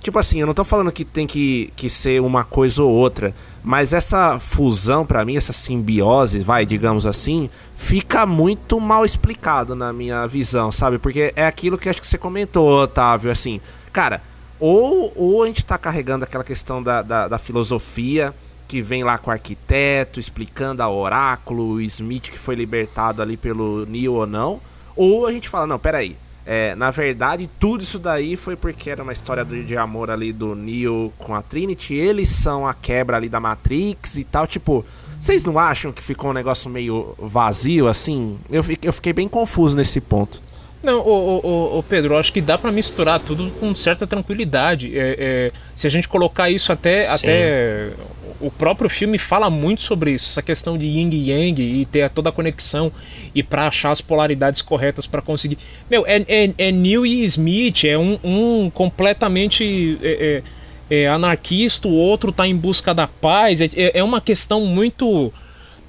Tipo assim, eu não tô falando que tem que, que ser uma coisa ou outra, mas essa fusão, para mim, essa simbiose, vai, digamos assim, fica muito mal explicado na minha visão, sabe? Porque é aquilo que acho que você comentou, Otávio, assim, cara ou, ou a gente está carregando aquela questão da, da, da, filosofia que vem lá com o arquiteto explicando a oráculo, o Smith que foi libertado ali pelo Neo ou não. Ou a gente fala, não, peraí. É, na verdade, tudo isso daí foi porque era uma história de, de amor ali do Neo com a Trinity. Eles são a quebra ali da Matrix e tal. Tipo, vocês não acham que ficou um negócio meio vazio assim? Eu, eu fiquei bem confuso nesse ponto. Não, o, o, o, Pedro, acho que dá para misturar tudo com certa tranquilidade. É, é, se a gente colocar isso até, até. O próprio filme fala muito sobre isso, essa questão de yin e yang e ter toda a conexão e para achar as polaridades corretas para conseguir. Meu, é, é, é Neil e Smith, é um, um completamente é, é, é anarquista, o outro tá em busca da paz. É, é uma questão muito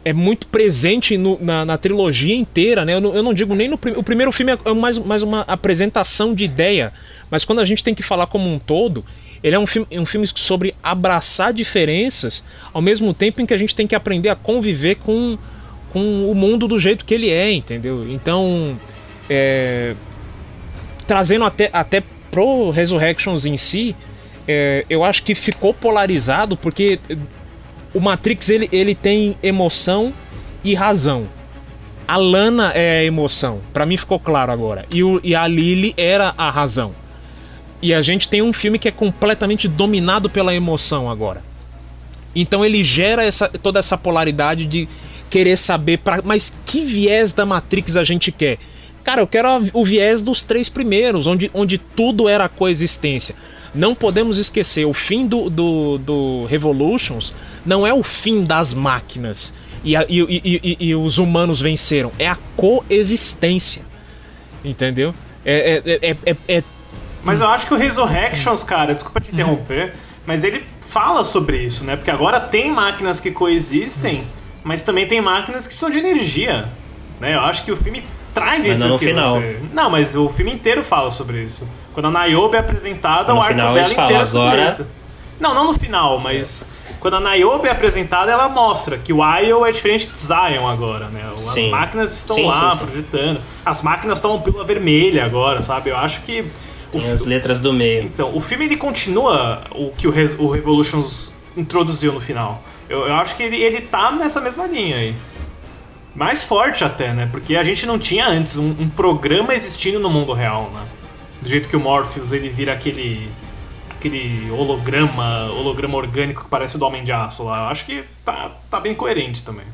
é muito presente no, na, na, trilogia inteira, né? Eu não, eu não digo nem no o primeiro filme é mais, mais uma apresentação de ideia, mas quando a gente tem que falar como um todo, ele é um filme, um filme sobre abraçar diferenças, ao mesmo tempo em que a gente tem que aprender a conviver com, com o mundo do jeito que ele é, entendeu? Então, é, trazendo até, até pro Resurrections em si, é, eu acho que ficou polarizado porque o Matrix ele, ele tem emoção e razão. A Lana é a emoção. Para mim ficou claro agora. E, o, e a Lily era a razão. E a gente tem um filme que é completamente dominado pela emoção agora. Então ele gera essa, toda essa polaridade de querer saber, pra, mas que viés da Matrix a gente quer? Cara, eu quero o viés dos três primeiros, onde, onde tudo era coexistência. não podemos esquecer, o fim do, do, do Revolutions não é o fim das máquinas e, a, e, e, e, os humanos venceram, é a coexistência. Entendeu? É, é, é, é, é Mas eu acho que o Resurrections, cara, desculpa te interromper, mas ele fala sobre isso, né? Porque agora tem máquinas que coexistem, mas também tem máquinas que precisam de energia. Né? Eu acho que o filme traz Mas isso não no final. você. Não, mas o filme inteiro fala sobre isso. Quando a Niobe é apresentada, No o arco dela inteiro é sobre agora- isso. Não, não no final, mas quando a Niobe é apresentada, ela mostra que o Isle é diferente de Zion agora, né? As Sim. máquinas estão Sim, lá sim. projetando. As máquinas tomam pílula vermelha agora, sabe? Eu acho que. Tem as letras do meio. então, o filme ele continua o que o, Res- o Revolutions introduziu no final. Eu, eu acho que ele, ele tá nessa mesma linha aí. Mais forte até, né? Porque a gente não tinha antes um, um programa existindo no mundo real, né? Do jeito que o Morpheus ele vira aquele aquele holograma, holograma orgânico que parece o do Homem de Aço lá. Eu acho que tá, tá bem coerente também.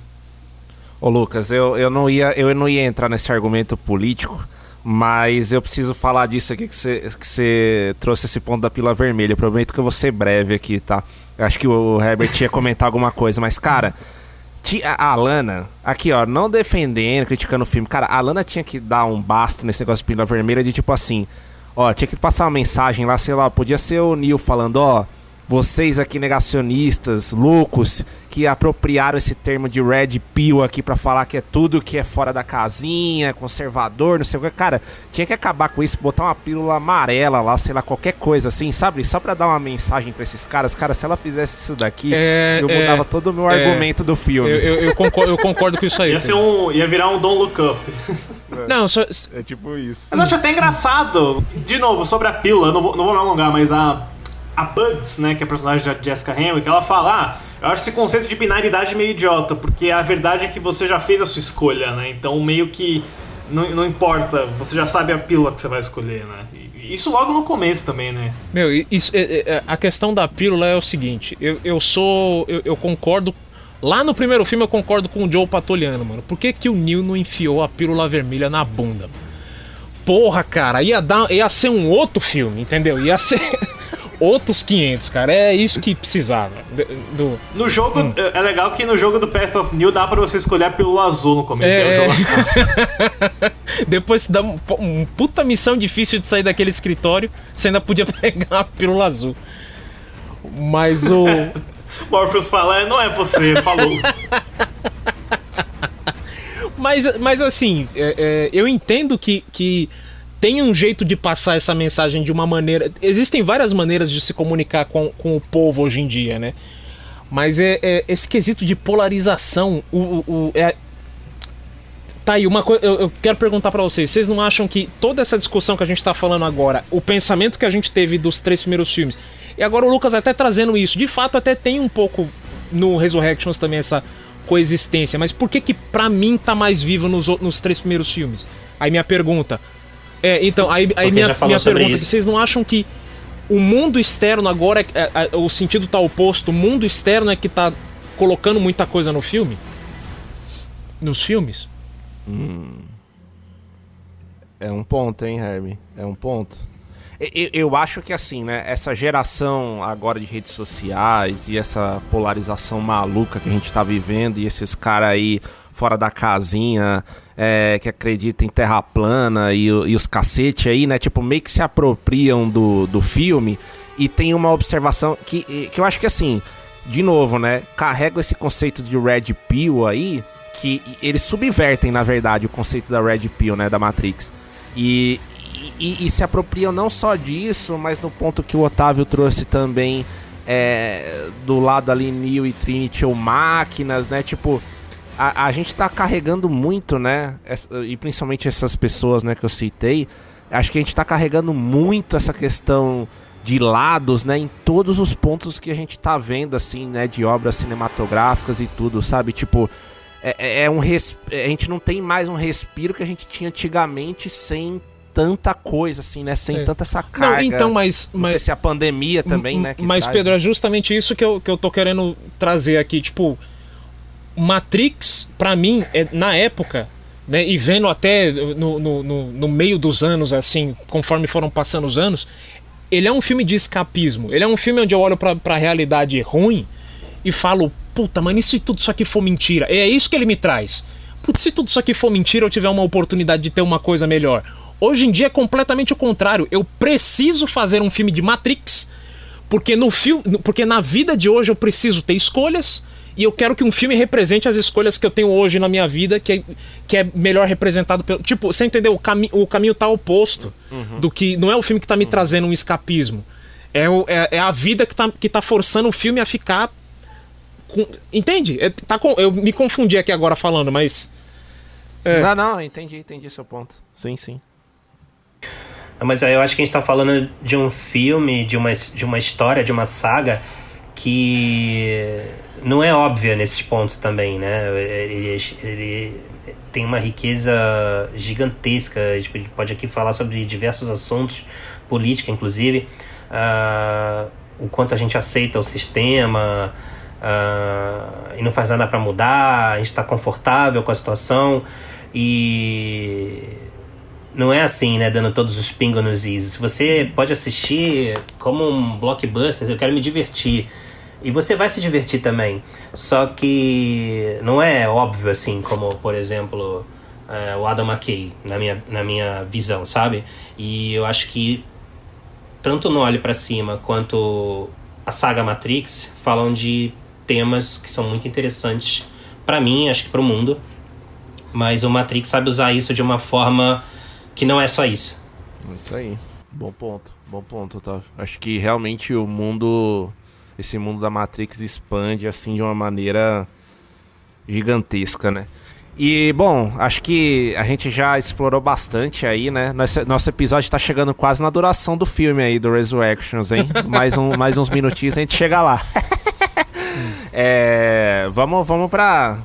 Ô Lucas, eu, eu, não ia, eu não ia entrar nesse argumento político, mas eu preciso falar disso aqui que você que trouxe esse ponto da pílula vermelha. Eu prometo que eu vou ser breve aqui, tá? Eu acho que o Herbert ia comentar alguma coisa, mas cara, a Alana, aqui ó, não defendendo, criticando o filme, cara, a Alana tinha que dar um basta nesse negócio de pílula vermelha de tipo assim, ó, tinha que passar uma mensagem lá, sei lá, podia ser o Neil falando, ó, vocês aqui negacionistas, loucos, que apropriaram esse termo de red pill aqui pra falar que é tudo que é fora da casinha, conservador, não sei o que. Cara, tinha que acabar com isso, botar uma pílula amarela lá, sei lá, qualquer coisa assim, sabe? Só pra dar uma mensagem pra esses caras. Cara, se ela fizesse isso daqui, É, eu é, mudava todo o meu é. argumento do filme. eu, eu, eu concordo, eu concordo com isso aí. Ia ser um. ia virar um Don't Look Up. Não, só, É tipo isso. Mas eu acho até engraçado. De novo, sobre a pílula, não vou, não vou me alongar, mas a. A Bugs, né, que é a personagem da Jessica Henwick, ela fala: Ah, eu acho esse conceito de binaridade meio idiota, porque a verdade é que você já fez a sua escolha, né? Então meio que não, não importa, você já sabe a pílula que você vai escolher, né? Isso logo no começo também, né? Meu, isso, é- é- é- a questão da pílula é o seguinte, eu, eu sou. Eu, eu concordo. Lá no primeiro filme eu concordo com o Joe Patoliano, mano. Por que, que o Neil não enfiou a pílula vermelha na bunda? Porra, cara, ia, dar, ia ser um outro filme, entendeu? Ia ser outros 500, cara. É isso que precisava. Do, No jogo, é é legal que no jogo do Path of New dá pra você escolher a pílula azul no começo. É, É, o jogo Depois dá um, um puta missão difícil de sair daquele escritório, você ainda podia pegar a pílula azul. Mas o. Morpheus fala: "É, Não é você, falou. Mas, mas assim, é, é, eu entendo que, que tem um jeito de passar essa mensagem de uma maneira. Existem várias maneiras de se comunicar com, com o povo hoje em dia, né? Mas é, é esse quesito de polarização. O, o, o- é... Tá aí, uma coisa. Eu, eu quero perguntar pra vocês: vocês não acham que toda essa discussão que a gente tá falando agora, o pensamento que a gente teve dos três primeiros filmes, e agora o Lucas até trazendo isso, de fato até tem um pouco no Resurrections também essa coexistência, mas por que que pra mim tá mais vivo nos, nos três primeiros filmes? Aí minha pergunta. É, então, aí, aí minha, minha pergunta: isso. vocês não acham que o mundo externo agora, é- é- é- o sentido tá oposto, o mundo externo é que tá colocando muita coisa no filme? Nos filmes? É um ponto, hein, Herbie? É um ponto. Eu, eu acho que assim, né? Essa geração agora de redes sociais e essa polarização maluca que a gente tá vivendo e esses caras aí fora da casinha é, que acreditam em terra plana e, e os cacete aí, né? Tipo, meio que se apropriam do, do filme e tem uma observação que, que eu acho que assim, de novo, né? Carrega esse conceito de Red Pill aí, que eles subvertem, na verdade, o conceito da Red Pill, né? Da Matrix. E, e, e se apropriam não só disso, mas no ponto que o Otávio trouxe também é, do lado ali Neo e Trinity ou máquinas, né? Tipo, a, a gente tá carregando muito, né? essa- e principalmente essas pessoas, né, que eu citei. Acho que a gente tá carregando muito essa questão de lados, né, em todos os pontos que a gente tá vendo, assim, né, de obras cinematográficas e tudo, sabe? Tipo, é- é, é um res... a gente não tem mais um respiro que a gente tinha antigamente sem tanta coisa, assim, né? Sem É. tanta essa carga. Não, então, mas. Não mas... sei se a pandemia também, né? que Mas, traz, Pedro, né? é justamente isso que eu, que eu tô querendo trazer aqui. Tipo, Matrix, pra mim, é, na época, né, e vendo até no, no, no, no meio dos anos, assim, conforme foram passando os anos, ele é um filme de escapismo. Ele é um filme onde eu olho pra, pra realidade ruim e falo, puta, mano, e se tudo isso aqui for mentira? É isso que ele me traz. Putz, se tudo isso aqui for mentira, eu tiver uma oportunidade de ter uma coisa melhor. Hoje em dia é completamente o contrário. Eu preciso fazer um filme de Matrix, porque no filme, porque na vida de hoje eu preciso ter escolhas e eu quero que um filme represente as escolhas que eu tenho hoje na minha vida, que é, que é melhor representado pelo. Tipo, você entendeu? O, cami o caminho tá oposto do que. Não é o filme que tá me trazendo um escapismo. É, o, é, é a vida que tá, que tá forçando o filme a ficar. com- entende? É, tá com, eu me confundi aqui agora falando, mas. É. Não, não, entendi, entendi seu ponto. Sim, sim. Mas aí eu acho que a gente tá falando de um filme, de uma, de uma história, de uma saga que não é óbvia nesses pontos também, né? Ele, ele tem uma riqueza gigantesca. A gente pode aqui falar sobre diversos assuntos, política inclusive, ah, o quanto a gente aceita o sistema ah, e não faz nada para mudar, a gente está confortável com a situação e não é assim, né? Dando todos os pingos nos is. Você pode assistir como um blockbuster, eu quero me divertir. E você vai se divertir também. Só que não é óbvio assim, como, por exemplo, eh, o Adam McKay, na minha, na minha visão, sabe? E eu acho que tanto no Olhe para Cima quanto a saga Matrix falam de temas que são muito interessantes para mim, acho que para o mundo. Mas o Matrix sabe usar isso de uma forma que não é só isso. Isso aí. Bom ponto, bom ponto, Otávio. Acho que realmente o mundo. Esse mundo da Matrix expande assim de uma maneira gigantesca, né? E, bom, acho que a gente já explorou bastante aí, né? Nosso, nosso episódio tá chegando quase na duração do filme aí, do Resurrections, hein? mais, um, mais uns minutinhos a gente chega lá. é, vamos, vamos pra,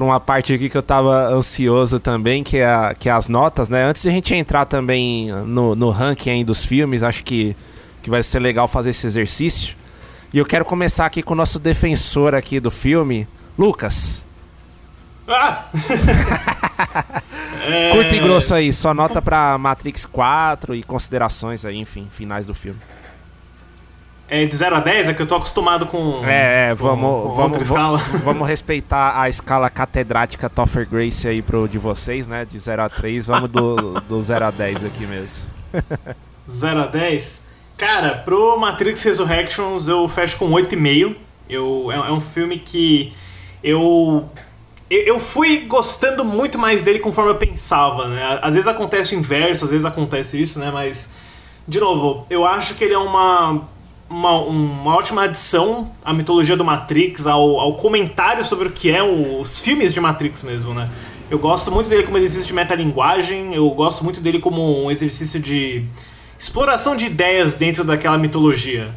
pra uma parte aqui que eu tava ansioso também, que é, a- que é as notas, né? Antes de a gente entrar também no, no ranking aí dos filmes, acho que, que vai ser legal fazer esse exercício. E eu quero começar aqui com o nosso defensor aqui do filme, Lucas. Ah! É, Curto e grosso aí, só nota pra Matrix 4 e considerações aí, enfim, finais do filme. É de 0 a 10, é que eu tô acostumado com. É, é, com- vamos, com vamos, vamos, vamos respeitar a escala catedrática Toffer Grace aí pro de vocês, né? De 0 a 3, vamos do, do 0 a 10 aqui mesmo. 0 a 10. Cara, pro Matrix Resurrections eu fecho com 8,5. Eu, é, é um filme que eu, eu. Eu fui gostando muito mais dele conforme eu pensava, né? Às vezes acontece o inverso, às vezes acontece isso, né? Mas, de novo, eu acho que ele é uma. Uma, uma ótima adição à mitologia do Matrix, ao, ao comentário sobre o que é o- os filmes de Matrix mesmo, né? Eu gosto muito dele como exercício de metalinguagem, eu gosto muito dele como um exercício de exploração de ideias dentro daquela mitologia.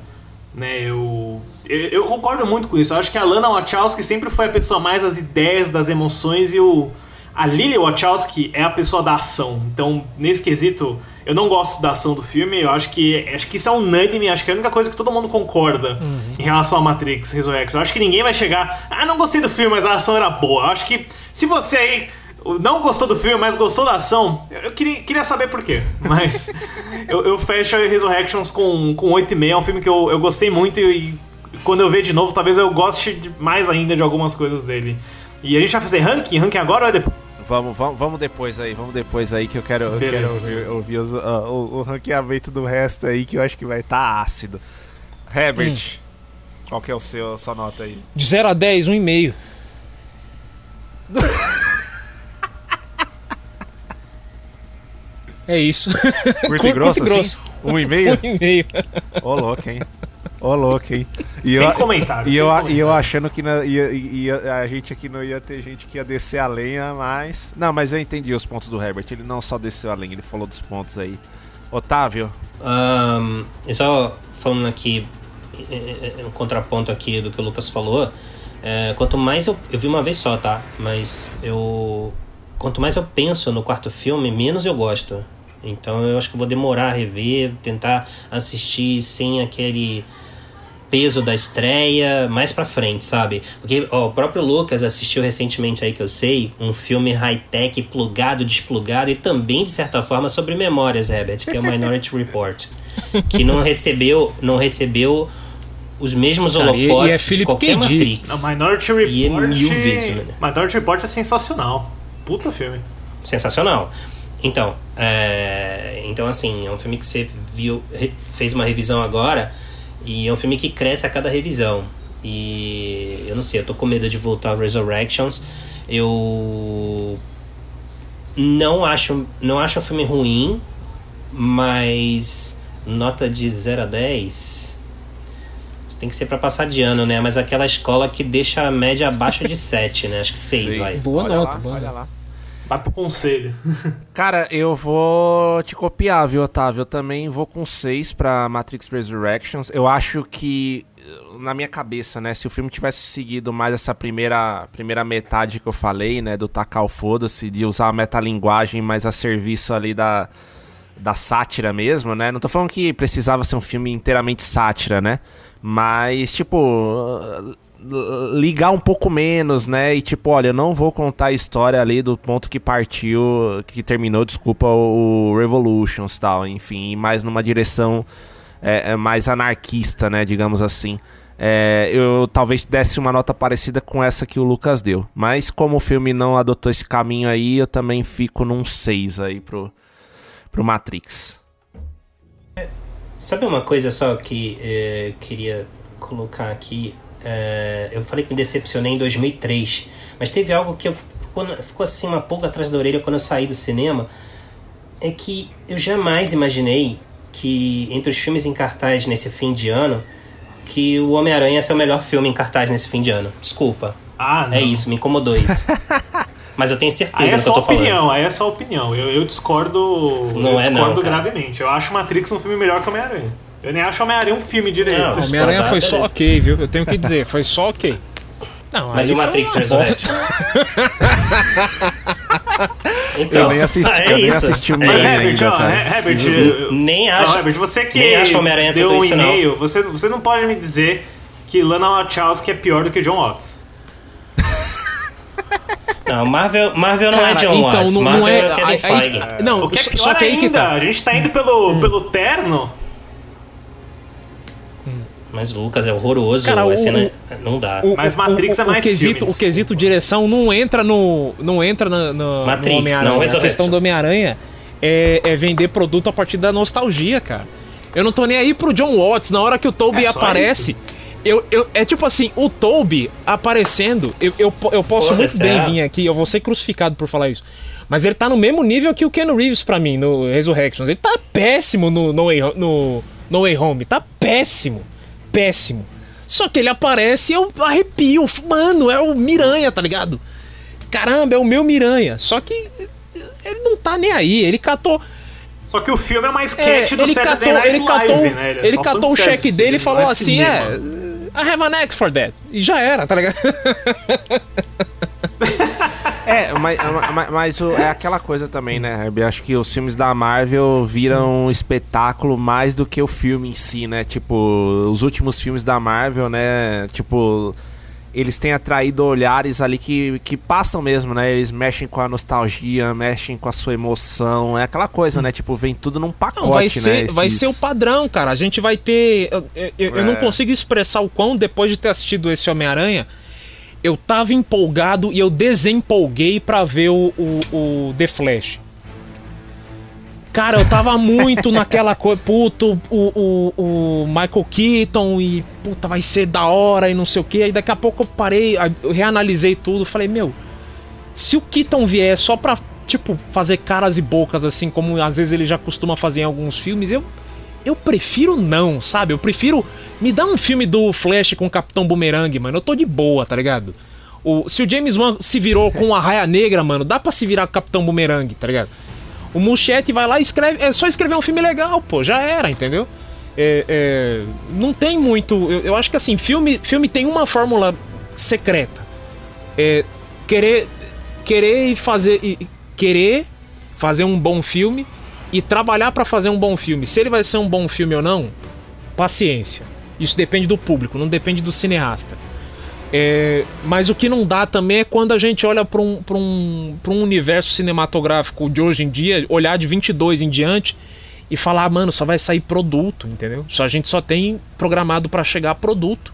Né, eu, eu, eu concordo muito com isso. Eu acho que a Lana Wachowski sempre foi a pessoa mais das ideias, das emoções, e o, a Lily Wachowski é a pessoa da ação. Então, nesse quesito, eu não gosto da ação do filme. Eu acho que, acho que isso é unânime. Acho que é a única coisa que todo mundo concorda em relação a Matrix Resurrection. Eu acho que ninguém vai chegar. Ah, não gostei do filme, mas a ação era boa. Eu acho que se você aí não gostou do filme, mas gostou da ação, eu queria, queria saber por quê. Mas eu, eu fecho Resurrections com, com 8,5. É um filme que eu, eu gostei muito e, e quando eu ver de novo, talvez eu goste mais ainda de algumas coisas dele. E a gente vai fazer ranking? Ranking agora ou é depois? Vamos, vamos, vamos depois aí, vamos depois aí que eu quero, eu Beleza, quero ouvir, ouvir os- ah, o, o ranqueamento do resto aí que eu acho que vai estar ácido. Herbert, qual que é o seu, a sua nota aí? De 0 a 10, 1,5. É isso. Curto e grosso, Curto e assim? Um e meio? 1,5. Ô, louco, hein? Ô, louco, hein? E Sem eu, comentário. e sem eu, comentário. e eu achando que na- ia, ia- a gente aqui não ia ter gente que ia descer a lenha, mas... Não, mas eu entendi os pontos do Herbert. Ele não só desceu a lenha, ele falou dos pontos aí. Otávio, e só falando aqui, é, é, é, um contraponto aqui do que o Lucas falou, é, quanto mais eu. Eu vi uma vez só, tá? Mas eu. Quanto mais eu penso no quarto filme, menos eu gosto. Então eu acho que eu vou demorar a rever, tentar assistir sem aquele peso da estreia mais pra frente, sabe? Porque ó, o próprio Lucas assistiu recentemente aí que eu sei, um filme high-tech, plugado, desplugado e também, de certa forma, sobre memórias, Herbert, que é o Minority Report. que não recebeu, não recebeu os mesmos Cara, e- e é holofotes de qualquer K. Matrix. Não, Minority E é Report. mil vezes melhor. Minority Report é sensacional. Puta filme. sensacional. Então, é, então assim, é um filme que você viu, fez uma revisão agora e é um filme que cresce a cada revisão. E eu não sei, eu tô com medo de voltar ao Resurrections. Eu não acho, não acho o filme ruim, mas nota de 0 a 10 tem que ser pra passar de ano, né? Mas aquela escola que deixa a média abaixo de 7, né? Acho que 6 vai. Boa Olha nota, lá, boa olha nota. lá. Vai pro conselho. Cara, eu vou te copiar, viu, Otávio? Eu também vou com 6 pra Matrix Resurrections. Eu acho que, na minha cabeça, né, se o filme tivesse seguido mais essa primeira, primeira metade que eu falei, né, do tacar o foda-se, de usar a metalinguagem mais a serviço ali da, da sátira mesmo, né? Não tô falando que precisava ser um filme inteiramente sátira, né? Mas, tipo, ligar um pouco menos, né? E tipo, olha, eu não vou contar a história ali do ponto que partiu, que terminou, desculpa, o Revolutions tal, enfim, mais numa direção é, é, mais anarquista, né? Digamos assim. É, eu talvez desse uma nota parecida com essa que o Lucas deu. Mas como o filme não adotou esse caminho aí, eu também fico num 6 aí pro, pro Matrix. Sabe uma coisa só que eh, queria colocar aqui? Eh, eu falei que me decepcionei em 2003, mas teve algo que eu, ficou, ficou assim uma pulga atrás da orelha quando eu saí do cinema. É que eu jamais imaginei que entre os filmes em cartaz nesse fim de ano, que o Homem-Aranha ia ser o melhor filme em cartaz nesse fim de ano. Desculpa. Ah, não. É isso, me incomodou isso. mas eu tenho Aí certeza é do que eu tô falando. opinião, aí é só opinião. Eu, eu discordo. Não eu é não, discordo cara. gravemente. Eu acho Matrix um filme melhor que Homem-Aranha. Eu nem acho Homem-Aranha um filme direito. Não, Homem-Aranha foi só beleza. ok, viu? Eu tenho que dizer, foi só ok. Não, Mas e o Matrix Resurrection? então, Eu nem assisti, é eu nem assisti o É Mas, Miranha isso. Herbert, ainda, ó, Herbert, Nem acho. Herbert, você que nem acho Homem-Aranha deu um e-mail, você, você não pode me dizer que Lana Wachowski é pior do que John Watts. Não, Marvel, Marvel não é Cara, John então, Watts. não, Marvel não é, é. Kevin Feige. não, O que é só- pior só que aí que ainda, tá. a gente tá indo pelo, pelo terno. Mas Lucas é horroroso. Cara, a o- cena não dá. O- Mas Matrix o, é mais o quesito, filme, o quesito direção não entra no não entra na, no, Matrix, no não a questão do Homem-Aranha é, é vender produto a partir da nostalgia, cara. Eu não tô nem aí pro John Watts na hora que o Toby É aparece. Eu, eu, é tipo assim, o Toby aparecendo, eu, eu, eu posso muito bem é. vir aqui, eu vou ser crucificado por falar isso. Mas ele tá no mesmo nível que o Ken Reeves pra mim, no Resurrections. Ele tá péssimo no No no, no Way Home. Tá péssimo. Péssimo. Só que ele aparece e eu arrepio. Mano, é o Miranha, tá ligado? Caramba, é o meu Miranha. Só que ele não tá nem aí. Ele catou. Só que o filme é uma É, sketch do ele Saturday catou, Night ele Live, catou, né? é ele catou o cheque dele e ele falou é assim: cinema. é. I have an act for that. E já era, tá ligado? É, mas, mas, mas o- é aquela coisa também, né, Herbie? Acho que os filmes da Marvel viram um espetáculo mais do que o filme em si, né? Tipo, os últimos filmes da Marvel, né? Tipo, eles têm atraído olhares ali que, que passam mesmo, né? Eles mexem com a nostalgia, mexem com a sua emoção. É aquela coisa, né? Tipo, vem tudo num pacote, Não, vai, né? ser, vai Esses- ser o padrão, cara. A gente vai ter. Eu, eu- eu não É. consigo expressar o quão, depois de ter assistido esse Homem-Aranha, eu tava empolgado e eu desempolguei pra ver o, o, o The Flash. Cara, eu tava muito naquela coisa. Puto, o, o, o Michael Keaton e. Puta, vai ser da hora e não sei o que. Aí daqui a pouco eu parei, eu reanalisei tudo. Falei, meu, se o Keaton vier só pra, tipo, fazer caras e bocas, assim, como às vezes ele já costuma fazer em alguns filmes, eu. Eu prefiro não, sabe? Eu prefiro. Me dá um filme do Flash com o Capitão Boomerang, mano. Eu tô de boa, tá ligado? O, se o James Wan se virou com a raia negra, mano, dá pra se virar com o Capitão Boomerang, tá ligado? O Muschietti vai lá e escreve. É só escrever um filme legal, pô. Já era, entendeu? É, é, não tem muito. Eu, eu acho que assim, filme, filme tem uma fórmula secreta. É, querer querer fazer querer fazer um bom filme e trabalhar pra fazer um bom filme. Se ele vai ser um bom filme ou não, paciência. Isso depende do público, não depende do cineasta. É, mas o que não dá também é quando a gente olha para um, pra um, um universo cinematográfico de hoje em dia, olhar de 22 em diante e falar, mano, só vai sair produto, entendeu? Só a gente só tem programado para chegar produto.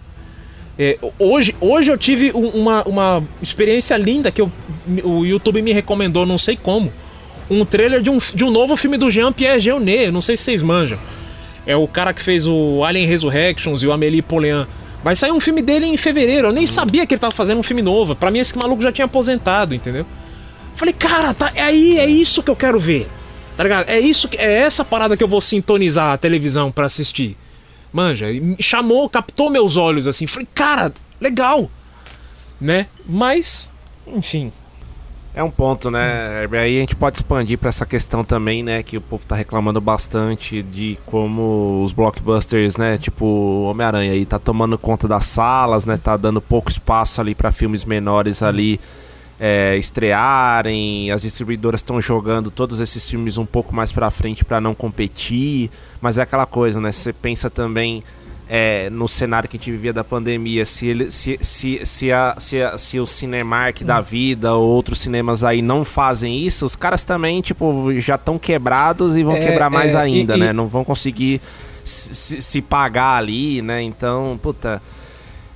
É, hoje, hoje eu tive um- uma, uma experiência linda que eu- o YouTube me recomendou, não sei como. Um trailer de um, de um novo filme do Jean-Pierre Jeunet, eu não sei se vocês manjam. É o cara que fez o Alien Resurrections e o Amélie Poulain. Vai sair um filme dele em fevereiro. Eu nem sabia que ele tava fazendo um filme novo. Pra mim, esse maluco já tinha aposentado, entendeu? Falei, cara, tá, é aí, é isso que eu quero ver. Tá ligado? É isso que, é essa parada que eu vou sintonizar a televisão pra assistir. Manja, me chamou, captou meus olhos assim. Falei, cara, legal. Né? Mas, enfim. É um ponto, né? Herbie? Aí a gente pode expandir pra essa questão também, né? Que o povo tá reclamando bastante de como os blockbusters, né? Tipo, Homem-Aranha aí tá tomando conta das salas, né? Tá dando pouco espaço ali pra filmes menores ali é, estrearem. As distribuidoras estão jogando todos esses filmes um pouco mais pra frente pra não competir. Mas é aquela coisa, né? Você pensa também é, no cenário que a gente vivia da pandemia, se, ele, se, se, se, a, se, a- se o Cinemark da vida ou outros cinemas aí não fazem isso, os caras também, tipo, já estão quebrados e vão É, quebrar mais é, ainda, e- né? e- Não vão conseguir se, se- se pagar ali, né? Então, puta.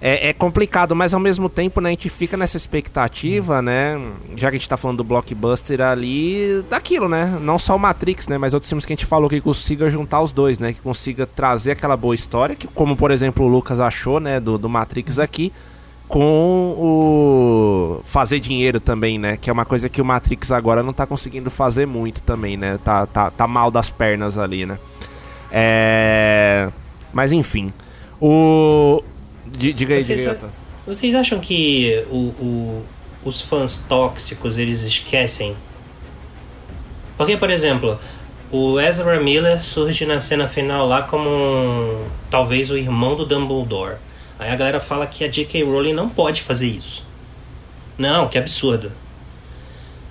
É, é complicado, mas ao mesmo tempo, né, a gente fica nessa expectativa, né? Já que a gente tá falando do blockbuster ali, daquilo, né? Não só o Matrix, né? Mas outros filmes que a gente falou que consiga juntar os dois, né? Que consiga trazer aquela boa história, que como por exemplo o Lucas achou, né, do, do Matrix aqui, com o fazer dinheiro também, né? Que é uma coisa que o Matrix agora não tá conseguindo fazer muito também, né? Tá, tá, tá mal das pernas ali, né? É... Mas enfim. O. Di- Diga aí, Vocês- Direita. Vocês acham que o, o- os fãs tóxicos eles esquecem? Porque, por exemplo, o Ezra Miller surge na cena final lá como um- talvez o irmão do Dumbledore. Aí a galera fala que a J.K. Rowling não pode fazer isso. Não, que absurdo.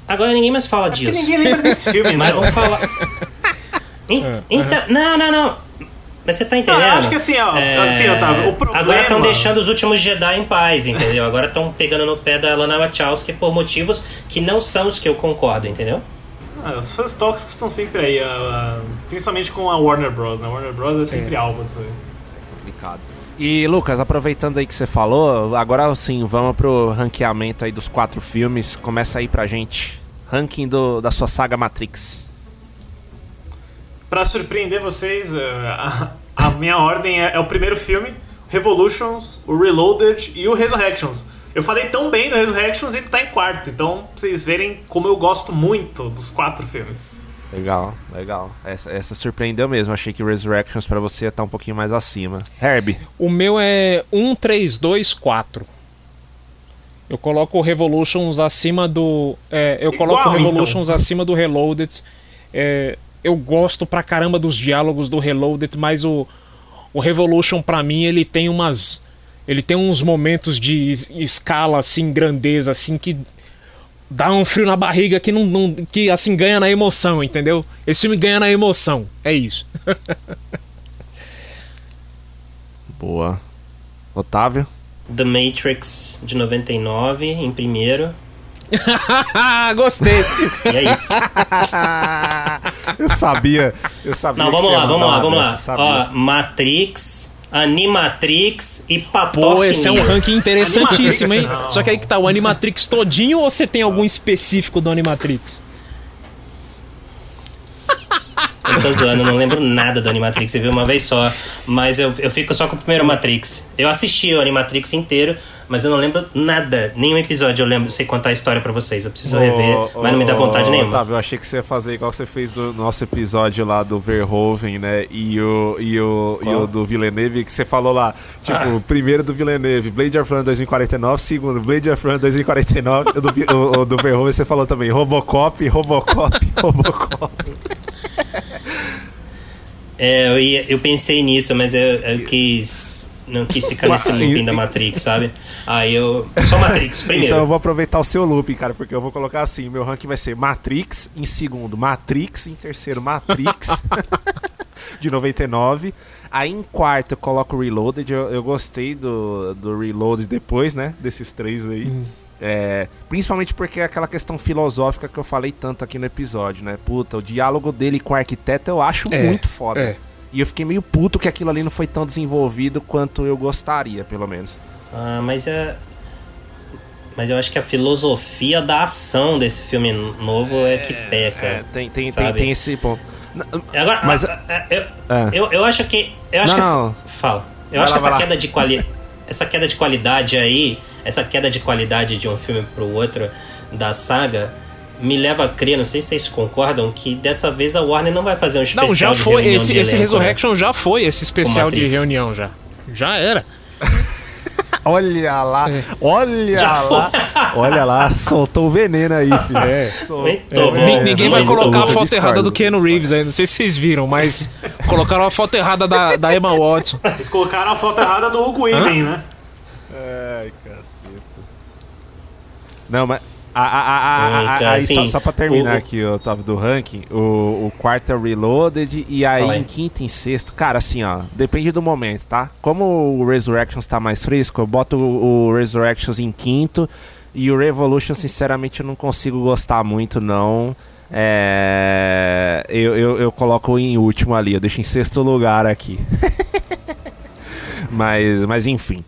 Agora ninguém mais fala Acho que disso. ninguém lembra desse filme, Mas não. vamos falar. Ent- Então, não, não, não. Mas você tá entendendo? eu acho que assim, ó, assim, Otávio, o problema- Agora estão deixando os últimos Jedi em paz, entendeu? Agora estão pegando no pé da Lana Wachowski por motivos que não são os que eu concordo, entendeu? Ah, os fãs tóxicos estão sempre aí, ah, ah, principalmente com a Warner Bros. Né? A Warner Bros. é sempre alvo disso aí. Complicado. E Lucas, aproveitando aí que você falou, agora sim, vamos pro ranqueamento aí dos quatro filmes. Começa aí pra gente. Ranking do, da sua saga Matrix. Pra surpreender vocês, ah, a, a minha ordem é, é o primeiro filme, Revolutions, o Reloaded e o Resurrections. Eu falei tão bem do Resurrections e ele tá em quarto, então pra vocês verem como eu gosto muito dos quatro filmes. Legal, legal. Essa, essa surpreendeu mesmo. Achei que Resurrections pra você tá um pouquinho mais acima. Herbie. O meu é 1, 3, 2, 4. Eu coloco o Revolutions acima do. é, eu coloco o Igual, Revolutions acima do Reloaded. É, eu gosto pra caramba dos diálogos do Reloaded, mas o, o Revolution pra mim ele tem umas. Ele tem uns momentos de es- escala, assim, grandeza, assim, que dá um frio na barriga que não, não- que assim ganha na emoção, entendeu? Esse filme ganha na emoção. É isso. Boa. Otávio. The Matrix de 99 em primeiro. Gostei. E é isso. Eu sabia, eu sabia. Não, vamos lá, vamos lá, vamos lá. dessa, sabia. Ó, Matrix, Animatrix e Patof Pô, esse é um ranking interessantíssimo, hein? Não. Só que aí que tá, o Animatrix todinho ou você tem algum específico do Animatrix? Eu tô zoando, não lembro nada do Animatrix, você viu uma vez só. Mas eu, eu fico só com o primeiro Matrix. Eu assisti o Animatrix inteiro, mas eu não lembro nada. Nenhum episódio eu lembro, sei contar a história pra vocês. Eu preciso rever, mas não me dá vontade nenhuma. Otávio, eu achei que você ia fazer igual você fez do nosso episódio lá do Verhoeven, né? E o, e o, e o do Villeneuve, que você falou lá, tipo, Ah. o primeiro do Villeneuve, Blade of Runner 2049, segundo, Blade of Runner 2049, o do, o, o do Verhoeven você falou também, Robocop, Robocop, Robocop. É, eu, ia- eu pensei nisso, mas eu, eu quis. Não quis ficar nesse looping da Matrix, sabe? Aí eu. Só Matrix, primeiro. Então eu vou aproveitar o seu looping, cara, porque eu vou colocar assim, meu ranking vai ser Matrix em segundo, Matrix em terceiro, Matrix de 99. Aí em quarto eu coloco Reloaded, eu, eu gostei do, do Reloaded depois, né, desses três aí. É, principalmente porque é aquela questão filosófica que eu falei tanto aqui no episódio, né? Puta, o diálogo dele com o arquiteto eu acho É, muito foda. é. E eu fiquei meio puto que aquilo ali não foi tão desenvolvido quanto eu gostaria, pelo menos. Ah, mas é. Mas eu acho que a filosofia da ação desse filme novo é, que peca. É, tem, tem, tem, tem esse ponto. Agora, Mas- ah, ah, eu, Ah. eu, eu acho que. Eu acho Não, que. essa-. Fala. Eu Vai acho lá, que essa lá. queda de quali, essa queda de qualidade aí, essa queda de qualidade de um filme pro outro da saga, me leva a crer, não sei se vocês concordam, que dessa vez a Warner não vai fazer um especial Não, já de foi. reunião Esse, esse elenco, né? Resurrection já foi esse especial de reunião já. Já era. Olha lá, olha Já lá, olha lá, soltou o veneno aí, filho. É. Ni- ninguém vai colocar a foto Discordo. errada do Keanu Reeves aí. Não sei se vocês viram, mas colocaram a foto errada da, da Emma Watson. Eles colocaram a foto errada do Hugo Weaving, né? Ai, caceta. Não, mas. A, a, a, só, só pra terminar o- aqui, Otávio, do ranking, o, o quarto é Reloaded e aí. em quinto e em sexto, cara, assim, ó, depende do momento, tá? Como o Resurrections tá mais fresco, eu boto o, o Resurrections em quinto e o Revolution, sinceramente, eu não consigo gostar muito, não. É, eu, eu, eu coloco em último ali, eu deixo em sexto lugar aqui. mas, mas enfim.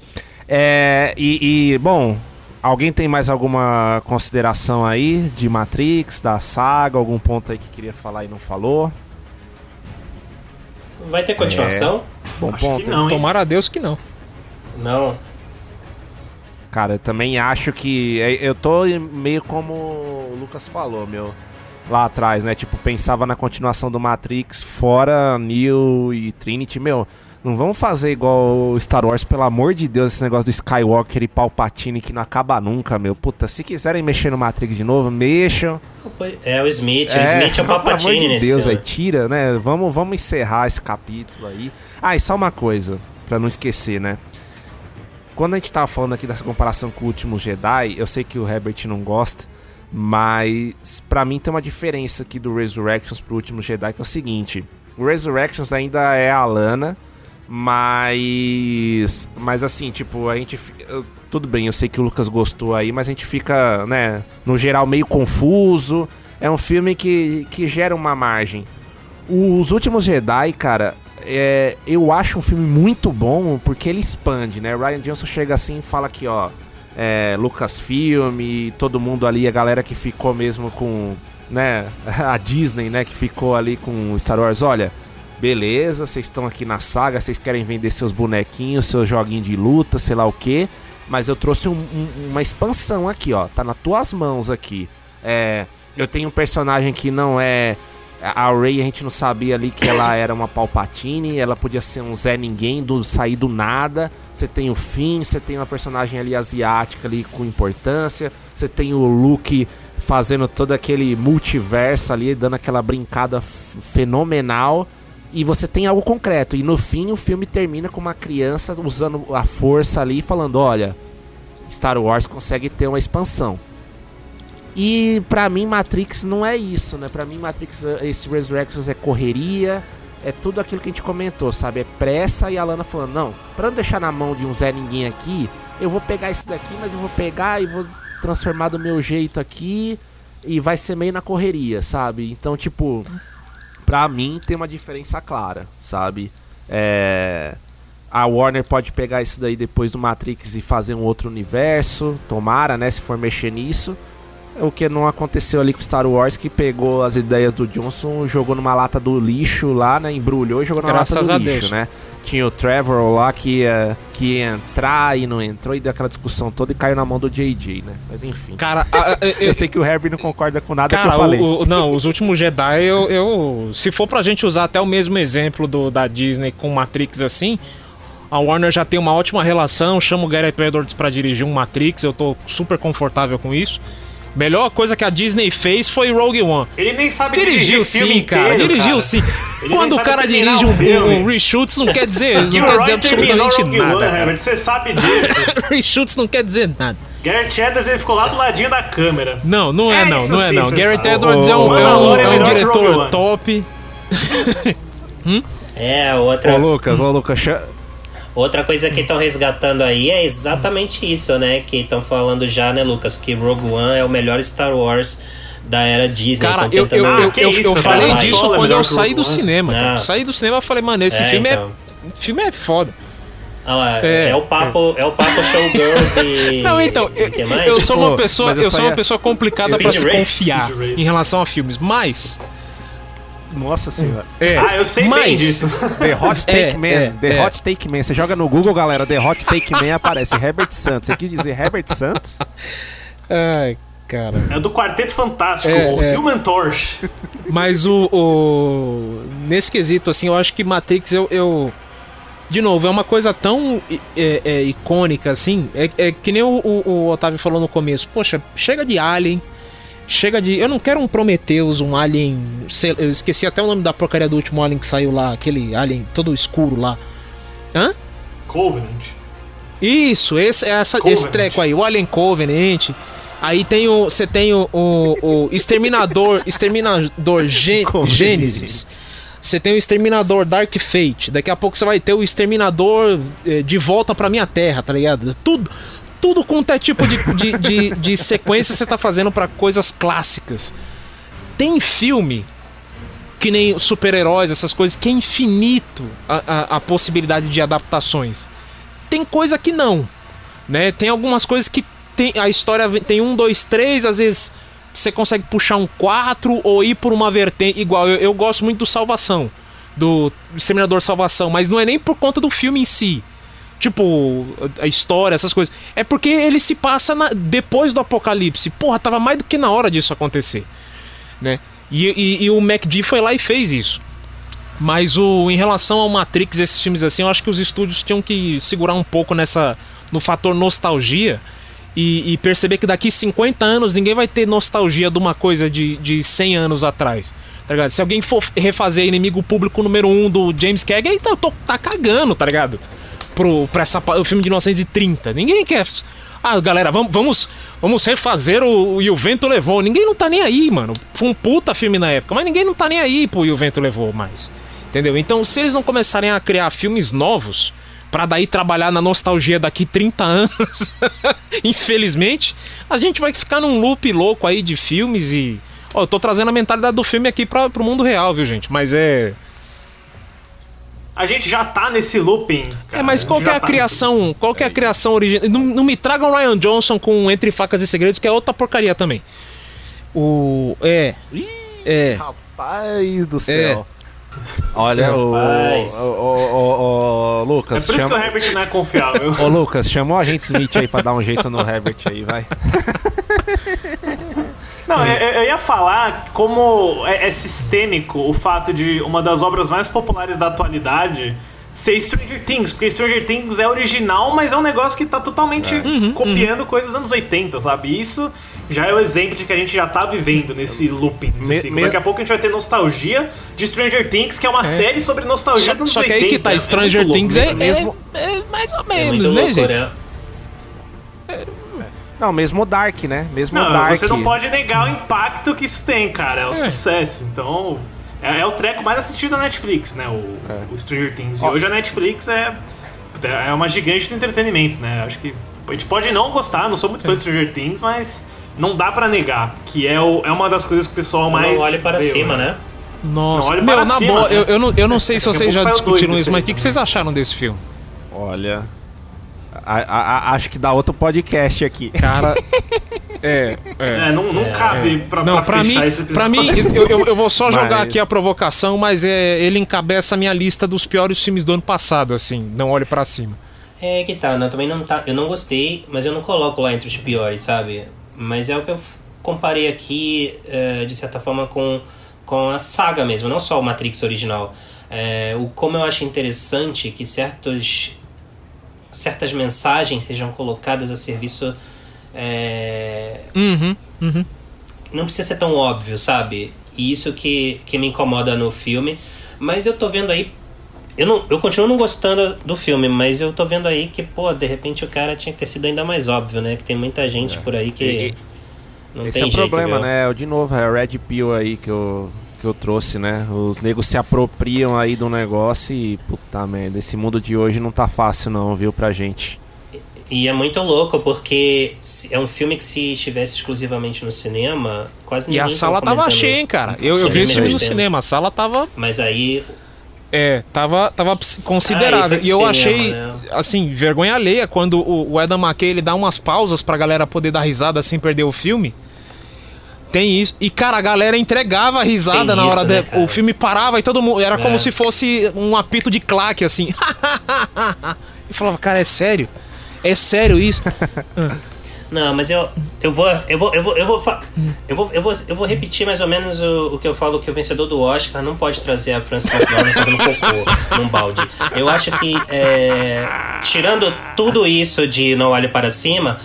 É, e, e, bom, alguém tem mais alguma consideração aí de Matrix, da saga, algum ponto aí que queria falar e não falou? Vai ter continuação? Bom Acho ponto. que não, hein? Tomara a Deus que não. Não. Cara, eu também acho que. é, Eu tô meio como o Lucas falou, meu. Lá atrás, né? Tipo, pensava na continuação do Matrix fora Neo e Trinity. Meu, não vamos fazer igual o Star Wars, pelo amor de Deus, esse negócio do Skywalker e Palpatine que não acaba nunca, meu. Puta, se quiserem mexer no Matrix de novo, mexam. É o Smith. o Smith é o pelo amor Palpatine de Deus, velho, tira, né? Vamos, vamos encerrar esse capítulo aí. Ah, e só uma coisa, pra não esquecer, né? Quando a gente tava falando aqui dessa comparação com o último Jedi, eu sei que o Herbert não gosta, mas pra mim tem uma diferença aqui do Resurrections pro último Jedi, que é o seguinte: o Resurrections ainda é a Lana, mas. Mas assim, tipo, a gente. Tudo bem, eu sei que o Lucas gostou aí, mas a gente fica, né, no geral meio confuso. É um filme que, que gera uma margem. Os últimos Jedi, cara, é, eu acho um filme muito bom porque ele expande, né? Ryan Johnson chega assim e fala que, ó, é, Lucasfilm, e todo mundo ali, a galera que ficou mesmo com, né, a Disney, né, que ficou ali com Star Wars, olha, beleza, vocês estão aqui na saga, vocês querem vender seus bonequinhos, seus joguinhos de luta, sei lá o que, mas eu trouxe um- um- uma expansão aqui, ó, tá nas tuas mãos aqui. É, eu tenho um personagem que não é a Ray a gente não sabia ali que ela era uma Palpatine, ela podia ser um Zé Ninguém, do sair do nada. Você tem o Finn, você tem uma personagem ali asiática ali com importância. Você tem o Luke fazendo todo aquele multiverso ali, dando aquela brincada fenomenal. E você tem algo concreto. E no fim o filme termina com uma criança usando a força ali, falando: olha, Star Wars consegue ter uma expansão. E pra mim Matrix não é isso, né? Pra mim Matrix, eh, esse Resurrections é correria, é tudo aquilo que a gente comentou, sabe? É pressa e a Lana falando, não, pra não deixar na mão de um Zé Ninguém aqui, eu vou pegar esse daqui, mas eu vou pegar e vou transformar do meu jeito aqui e vai ser meio na correria, sabe? Então, tipo, pra mim tem uma diferença clara, sabe? É... A Warner pode pegar isso daí depois do Matrix e fazer um outro universo, tomara, né, se for mexer nisso. O que não aconteceu ali com Star Wars, que pegou as ideias do Johnson, jogou numa lata do lixo lá, né? Embrulhou e jogou na Graças lata do lixo, Deus. né? Tinha o Trevor lá que ia, que ia entrar e não entrou, e deu aquela discussão toda e caiu na mão do JJ, né? Mas enfim. Cara, eu, sei que o Herbie não concorda com nada que Cara, eu falei. o- não, os últimos Jedi, eu, eu- Se for pra gente usar até o mesmo exemplo do, da Disney com Matrix assim, a Warner já tem uma ótima relação, chama o Gareth Edwards pra dirigir um Matrix, eu tô super confortável com isso. Melhor coisa que a Disney fez foi Rogue One. Ele nem sabe Dirigiu dirigir filme sim, cara. inteiro, Dirigiu cara. sim. Ele Quando o cara dirige um um, filme. um reshoots, não quer dizer, não quer dizer absolutamente Rogue One, nada. Herbert, você sabe disso. reshoots não quer dizer nada. Garrett Edwards ele ficou lá do ladinho da câmera. Não, não é, É não, não é sim, não. Garrett. Edwards Ô, é um, é um- é um é Rogue diretor One. top. É, outra. Ô, Lucas, ô, Lucas, Outra coisa que estão resgatando aí é exatamente isso, né? Que estão falando já, né, Lucas? Que Rogue One é o melhor Star Wars da era Disney. Cara, eu, eu, eu, Ah, eu, isso, eu cara, falei mas disso é quando melhor eu o saí do One. cinema. cara. Saí do cinema e falei, mano, esse É, filme então. é. filme é foda. Ah lá, É, é, o papo, é. o papo showgirls e. Não, então, eu, eu sou uma pessoa, eu sou uma ia- pessoa complicada pra se confiar em relação a filmes, mas Nossa senhora. é, Ah, eu sei bem mas, disso. The Hot Take É, Man. é, The é. Hot Take Man. Você joga no Google, galera. The Hot Take Man aparece Herbert Santos. Você quis dizer Herbert Santos? Ai, cara. É do Quarteto Fantástico, É, o é. Human Torch. Mas o, o- Nesse quesito, assim, eu acho que Matrix, eu. eu- De novo, é uma coisa tão é, é, icônica, assim. É, é que nem o, o- o Otávio falou no começo. Poxa, chega de Alien. Chega de. Eu não quero um Prometheus, um Alien. sei- eu esqueci até o nome da porcaria do último Alien que saiu lá. Aquele Alien todo escuro lá. Hã? Covenant. Isso, esse, essa, Covenant. esse treco aí, o Alien Covenant. Aí tem o. Você tem o, o, o Exterminador. Exterminador Gê-. Gênesis. Você tem o Exterminador Dark Fate. Daqui a pouco você vai ter o Exterminador eh, de volta pra minha terra, tá ligado? Tudo. Tudo quanto é tipo de, de, de, de sequência você tá fazendo pra coisas clássicas. Tem filme que nem super-heróis, essas coisas, que é infinito a, a, a possibilidade de adaptações. Tem coisa que não, né? Tem algumas coisas que tem, a história tem um, dois, três, às vezes você consegue puxar um quatro ou ir por uma vertente. Igual, eu, eu gosto muito do Salvação, do Exterminador Salvação, mas não é nem por conta do filme em si. Tipo, a história, essas coisas. É porque ele se passa na- depois do apocalipse. Porra, tava mais do que na hora disso acontecer. Né? E, e- e o MacD foi lá e fez isso. Mas o em relação ao Matrix, esses filmes assim, eu acho que os estúdios tinham que segurar um pouco nessa no fator nostalgia e, e perceber que daqui 50 anos ninguém vai ter nostalgia de uma coisa de, de 100 anos atrás. Tá ligado? Se alguém for refazer Inimigo Público número 1 um do James Cagney, ele tá, tô- tá cagando, tá ligado? Pro, pra essa, o filme de 1930. Ninguém quer. Ah, galera, vamos, vamos, vamos refazer o, o E o Vento Levou. Ninguém não tá nem aí, mano. Foi um puta filme na época, mas ninguém não tá nem aí pro E o Vento Levou mais. Entendeu? Então, se eles não começarem a criar filmes novos, pra daí trabalhar na nostalgia daqui 30 anos, infelizmente, a gente vai ficar num loop louco aí de filmes e. Ó, eu tô trazendo a mentalidade do filme aqui pra, pro mundo real, viu, gente? Mas é. A gente já tá nesse looping. cara. É, mas gente qual é a tá criação? Qual que é a criação original? Não, não me tragam o Ryan Johnson com Entre Facas e Segredos, que é outra porcaria também. O. É. É. Rapaz do céu. Olha, o, Rapaz. o, o, o- o Lucas, É por isso que o Herbert não é confiável. Ô Lucas, chama o agente Smith aí pra dar um jeito no Herbert aí, vai. Não, eu, eu ia falar como é, é sistêmico o fato de uma das obras mais populares da atualidade ser Stranger Things, porque Stranger Things é original, mas é um negócio que tá totalmente Uhum, copiando coisas dos anos 80, sabe? Isso já é o exemplo de que a gente já tá vivendo nesse looping, nesse Me- ciclo. me- Daqui a pouco a gente vai ter nostalgia de Stranger Things, que é uma série sobre nostalgia Só, dos anos só que 80. aí que tá, É Stranger louco, Things é, né? mesmo- é, é mais ou É muito menos, né, louco, gente? Né? Não, mesmo o Dark, né? Mesmo Não, o Dark. você não pode negar o impacto que isso tem, cara. É o sucesso. Então, é, é o treco mais assistido da Netflix, né? O, o Stranger Things. E hoje a Netflix é, é uma gigante do entretenimento, né? Acho que a gente pode não gostar, não sou muito fã de Stranger Things, mas não dá pra negar que é, o, é uma das coisas que o pessoal mais. Não olhe para vê, cima, né? Nossa, Não, olha meu, para na cima, boa, né? eu, eu, não, eu não sei se vocês já discutiram isso, mas o que, que vocês acharam desse filme? Olha. A- a- a- acho que dá outro podcast aqui. Cara. É, é. É, não, não cabe pra, Não, pra pra mim, esse pra episódio. mim eu, eu- eu vou só jogar Mas- aqui a provocação, mas é, ele encabeça a minha lista dos piores filmes do ano passado, assim, não olhe pra cima. É que tá, né? também não tá. Eu não gostei, mas eu não coloco lá entre os piores, sabe? Mas é o que eu comparei aqui, eh, de certa forma, com, com a saga mesmo, não só o Matrix original. É, o como eu acho interessante que certos, certas mensagens sejam colocadas a serviço. é, Uhum, uhum. não precisa ser tão óbvio, sabe? E isso que, que me incomoda no filme. Mas eu tô vendo aí. Eu, não, eu continuo não gostando do filme, mas eu tô vendo aí que, pô, de repente o cara tinha que ter sido ainda mais óbvio, né? Que tem muita gente por aí que. E- não Esse tem é o jeito, problema, viu? né? De novo, é o Red Pill aí que o, que eu trouxe, né? Os negros se apropriam aí do negócio e, puta merda, esse mundo de hoje não tá fácil não, viu, pra gente. E é muito louco, porque é um filme que se estivesse exclusivamente no cinema, quase E ninguém a sala tava cheia, hein, cara. Eu, eu vi esse filme no cinema, a sala tava Mas aí, É, tava, tava considerável. Ah, e e eu pro achei, cinema, né? assim, vergonha alheia quando o, o Adam McKay ele dá umas pausas pra galera poder dar risada sem perder o filme. Tem isso. E, cara, a galera entregava a risada Tem na hora isso, né, o filme parava e todo mundo. Era como É. se fosse um apito de claque, assim. e falava, cara, é sério? É sério isso? Não, mas eu, eu vou. Eu vou. Eu vou. Eu vou, eu vou, eu vou, eu vou repetir mais ou menos o, o que eu falo que o vencedor do Oscar não pode trazer a Frances McDormand fazendo cocô num balde. Eu acho que é, tirando tudo isso de Não Olhe Para Cima,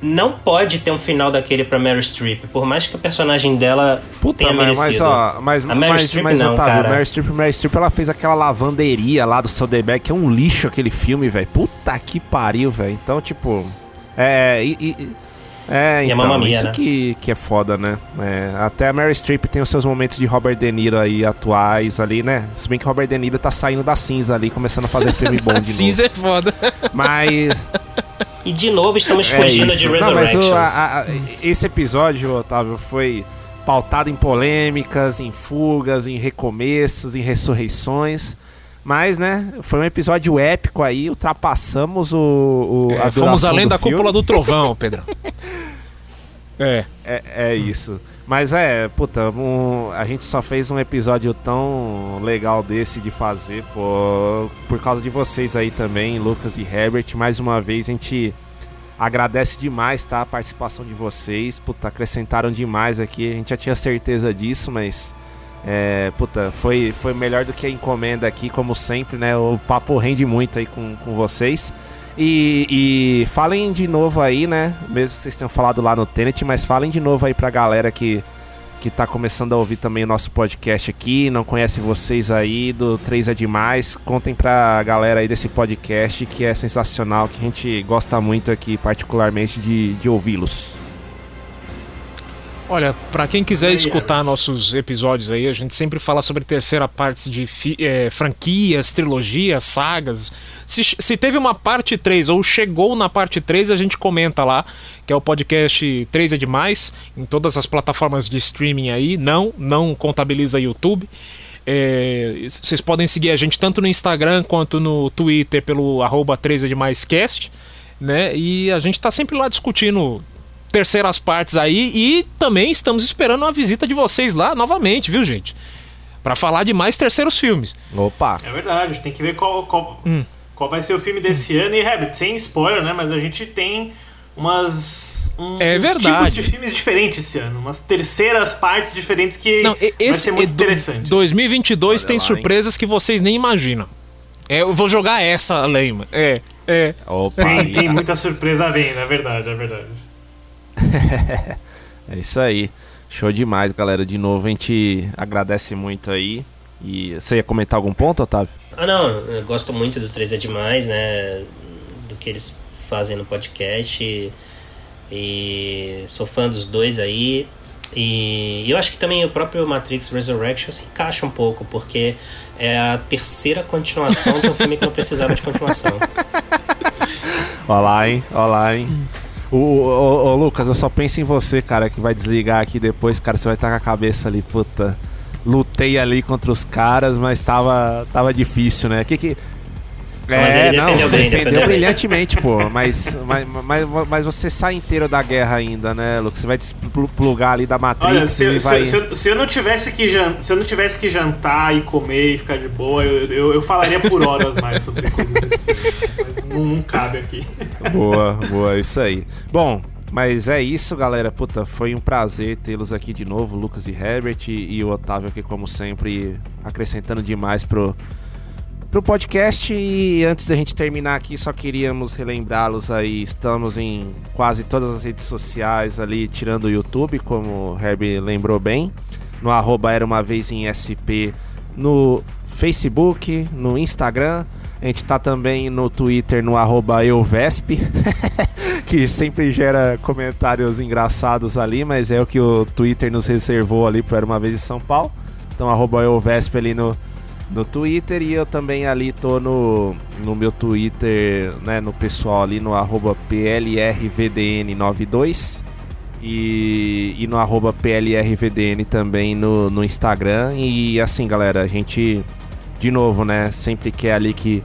não pode ter um final daquele pra Meryl Streep. Por mais que o personagem dela Puta, tenha mas, merecido. mas ó, mas, a Meryl mas, Streep mas não, Otávio, cara. Meryl Streep, Meryl Streep, ela fez aquela lavanderia lá do Soderbergh, que é um lixo aquele filme, velho. Puta que pariu, velho. Então, tipo, é, e, e- é, E a então, Mamma Mia, isso né? que, que é foda, né? É, até a Meryl Streep tem os seus momentos de Robert De Niro aí atuais ali, né? Se bem que Robert De Niro tá saindo da cinza ali, começando a fazer filme bom de novo. Cinza é foda. Mas E de novo estamos é fugindo isso. de Não, mas Resurrections. o- a- a- esse episódio, Otávio, foi pautado em polêmicas, em fugas, em recomeços, em ressurreições. Mas, né, foi um episódio épico aí, ultrapassamos o, o É, a fomos além do da filme. cúpula do trovão, Pedro. É. É, é isso. Mas é, puta, um- a gente só fez um episódio tão legal desse de fazer, pô, por causa de vocês aí também, Lucas e Herbert. Mais uma vez a gente agradece demais, tá? A participação de vocês. Puta, acrescentaram demais aqui. A gente já tinha certeza disso, mas. É, puta, foi, foi melhor do que a encomenda aqui, como sempre, né? O papo rende muito aí com, com vocês. E, e falem de novo aí, né? Mesmo que vocês tenham falado lá no Tenet, mas falem de novo aí pra galera que, que tá começando a ouvir também o nosso podcast aqui, não conhece vocês aí do 3 é Demais. Contem pra galera aí desse podcast que é sensacional, que a gente gosta muito aqui, particularmente, de, de ouvi-los. Olha, pra quem quiser escutar nossos episódios aí, a gente sempre fala sobre terceira partes de eh, franquias, trilogias, sagas. Se, se teve uma parte 3 ou chegou na parte 3, a gente comenta lá, que é o podcast 3 é demais, em todas as plataformas de streaming aí. Não, não contabiliza YouTube. É, vocês podem seguir a gente tanto no Instagram quanto no Twitter pelo arroba 3 é demais cast, né? E a gente tá sempre lá discutindo terceiras partes aí e também estamos esperando uma visita de vocês lá novamente, viu, gente? Pra falar de mais terceiros filmes. Opa! É verdade, tem que ver qual, qual, Hum. qual vai ser o filme desse ano. E, Herbert, sem spoiler, né? Mas a gente tem umas. Um, É uns verdade. tipos de filmes diferentes esse ano. Umas terceiras partes diferentes que Não, e- vai esse ser muito é interessante. 2022 Olha tem lá, hein? surpresas que vocês nem imaginam. É, eu vou jogar essa, Leima. É, é. Opa! Tem, tem muita surpresa vindo, é verdade, é verdade. É isso aí. Show demais, galera. De novo, a gente agradece muito aí. E você ia comentar algum ponto, Otávio? Ah, não, eu gosto muito do 3 é demais, né? Do que eles fazem no podcast. E, e sou fã dos dois aí. E eu acho que também o próprio Matrix Resurrection se encaixa um pouco, porque é a terceira continuação de um filme que não precisava de continuação. Olha lá, hein? Olha lá, hein? O, o, o- Lucas, eu só penso em você, cara, que vai desligar aqui depois, cara. Você vai estar com a cabeça ali, puta. Lutei ali contra os caras, mas tava, tava difícil, né? Que que. Mas ele defendeu bem, defendeu bem. brilhantemente, pô. Mas, mas, mas, mas você sai inteiro da guerra ainda, né, Lucas? Você vai desplugar ali da Matrix Olha, se, e se- vai. se eu- se eu não tivesse que jan- se eu não tivesse que jantar e comer e ficar de boa, eu, eu, eu falaria por horas mais sobre coisas desse. Mas não, não cabe aqui. Boa, boa, isso aí. Bom, mas é isso, galera. Puta, foi um prazer tê-los aqui de novo, Lucas e Herbert e, e o Otávio aqui, como sempre, acrescentando demais pro, pro podcast. E antes da gente terminar aqui, só queríamos relembrá-los aí. Estamos em quase todas as redes sociais ali, tirando o YouTube, como o Herbert lembrou bem. No arroba era uma vez em SP no Facebook, no Instagram. A gente tá também no Twitter no arroba euvesp, que sempre gera comentários engraçados ali, mas é o que o Twitter nos reservou ali para Era uma vez em São Paulo. Então, arroba EuVesp ali no, no Twitter. E eu também ali tô no, no meu Twitter, né? No pessoal ali no arroba PLRVDN92. E, e no arroba PLRVDN também no, no Instagram. E assim, galera, a gente, de novo, né? Sempre quer ali que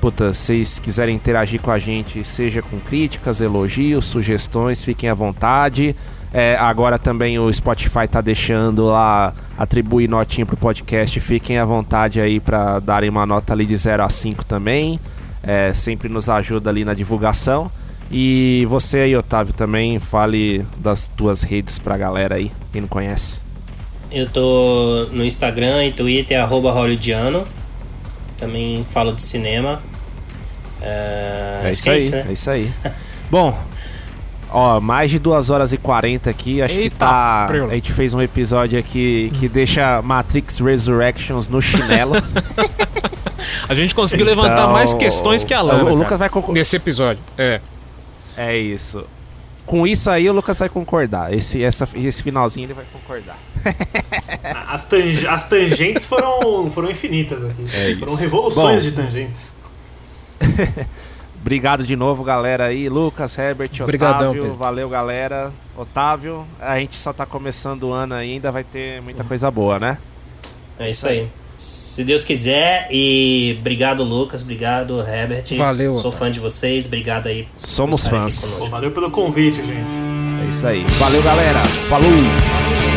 puta, vocês quiserem interagir com a gente, seja com críticas, elogios, sugestões, fiquem à vontade. É, agora também o Spotify tá deixando lá atribuir notinha pro podcast. Fiquem à vontade aí para darem uma nota ali de 0 a 5 também. É, sempre nos ajuda ali na divulgação. E você aí, Otávio, também fale das tuas redes pra galera aí, quem não conhece. Eu tô no Instagram e Twitter, arroba hollywoodiano. Também falo de cinema. É, É isso aí, né? é isso aí. Bom, ó, mais de 2 horas e 40 aqui. Acho que Eita, tá. preula. A gente fez um episódio aqui que deixa Matrix Resurrections no chinelo. A gente conseguiu levantar Então, mais questões que a Lana. o Lucas vai concor- Nesse episódio. É. é isso. Com isso aí, o Lucas vai concordar. Esse, essa, esse finalzinho ele vai concordar. As, tang- as tangentes foram, foram infinitas aqui. É foram isso. revoluções Bom. de tangentes. Obrigado de novo, galera aí. Lucas, Herbert, Obrigadão, Otávio. Pedro. Valeu, galera. Otávio, a gente só tá começando o ano ainda, vai ter muita coisa boa, né? É isso aí. Se Deus quiser, e obrigado, Lucas, obrigado, Herbert. Valeu, Sou Otávio. fã de vocês, obrigado aí. por Somos fãs. valeu pelo convite, gente. É isso aí. Valeu, galera. Falou!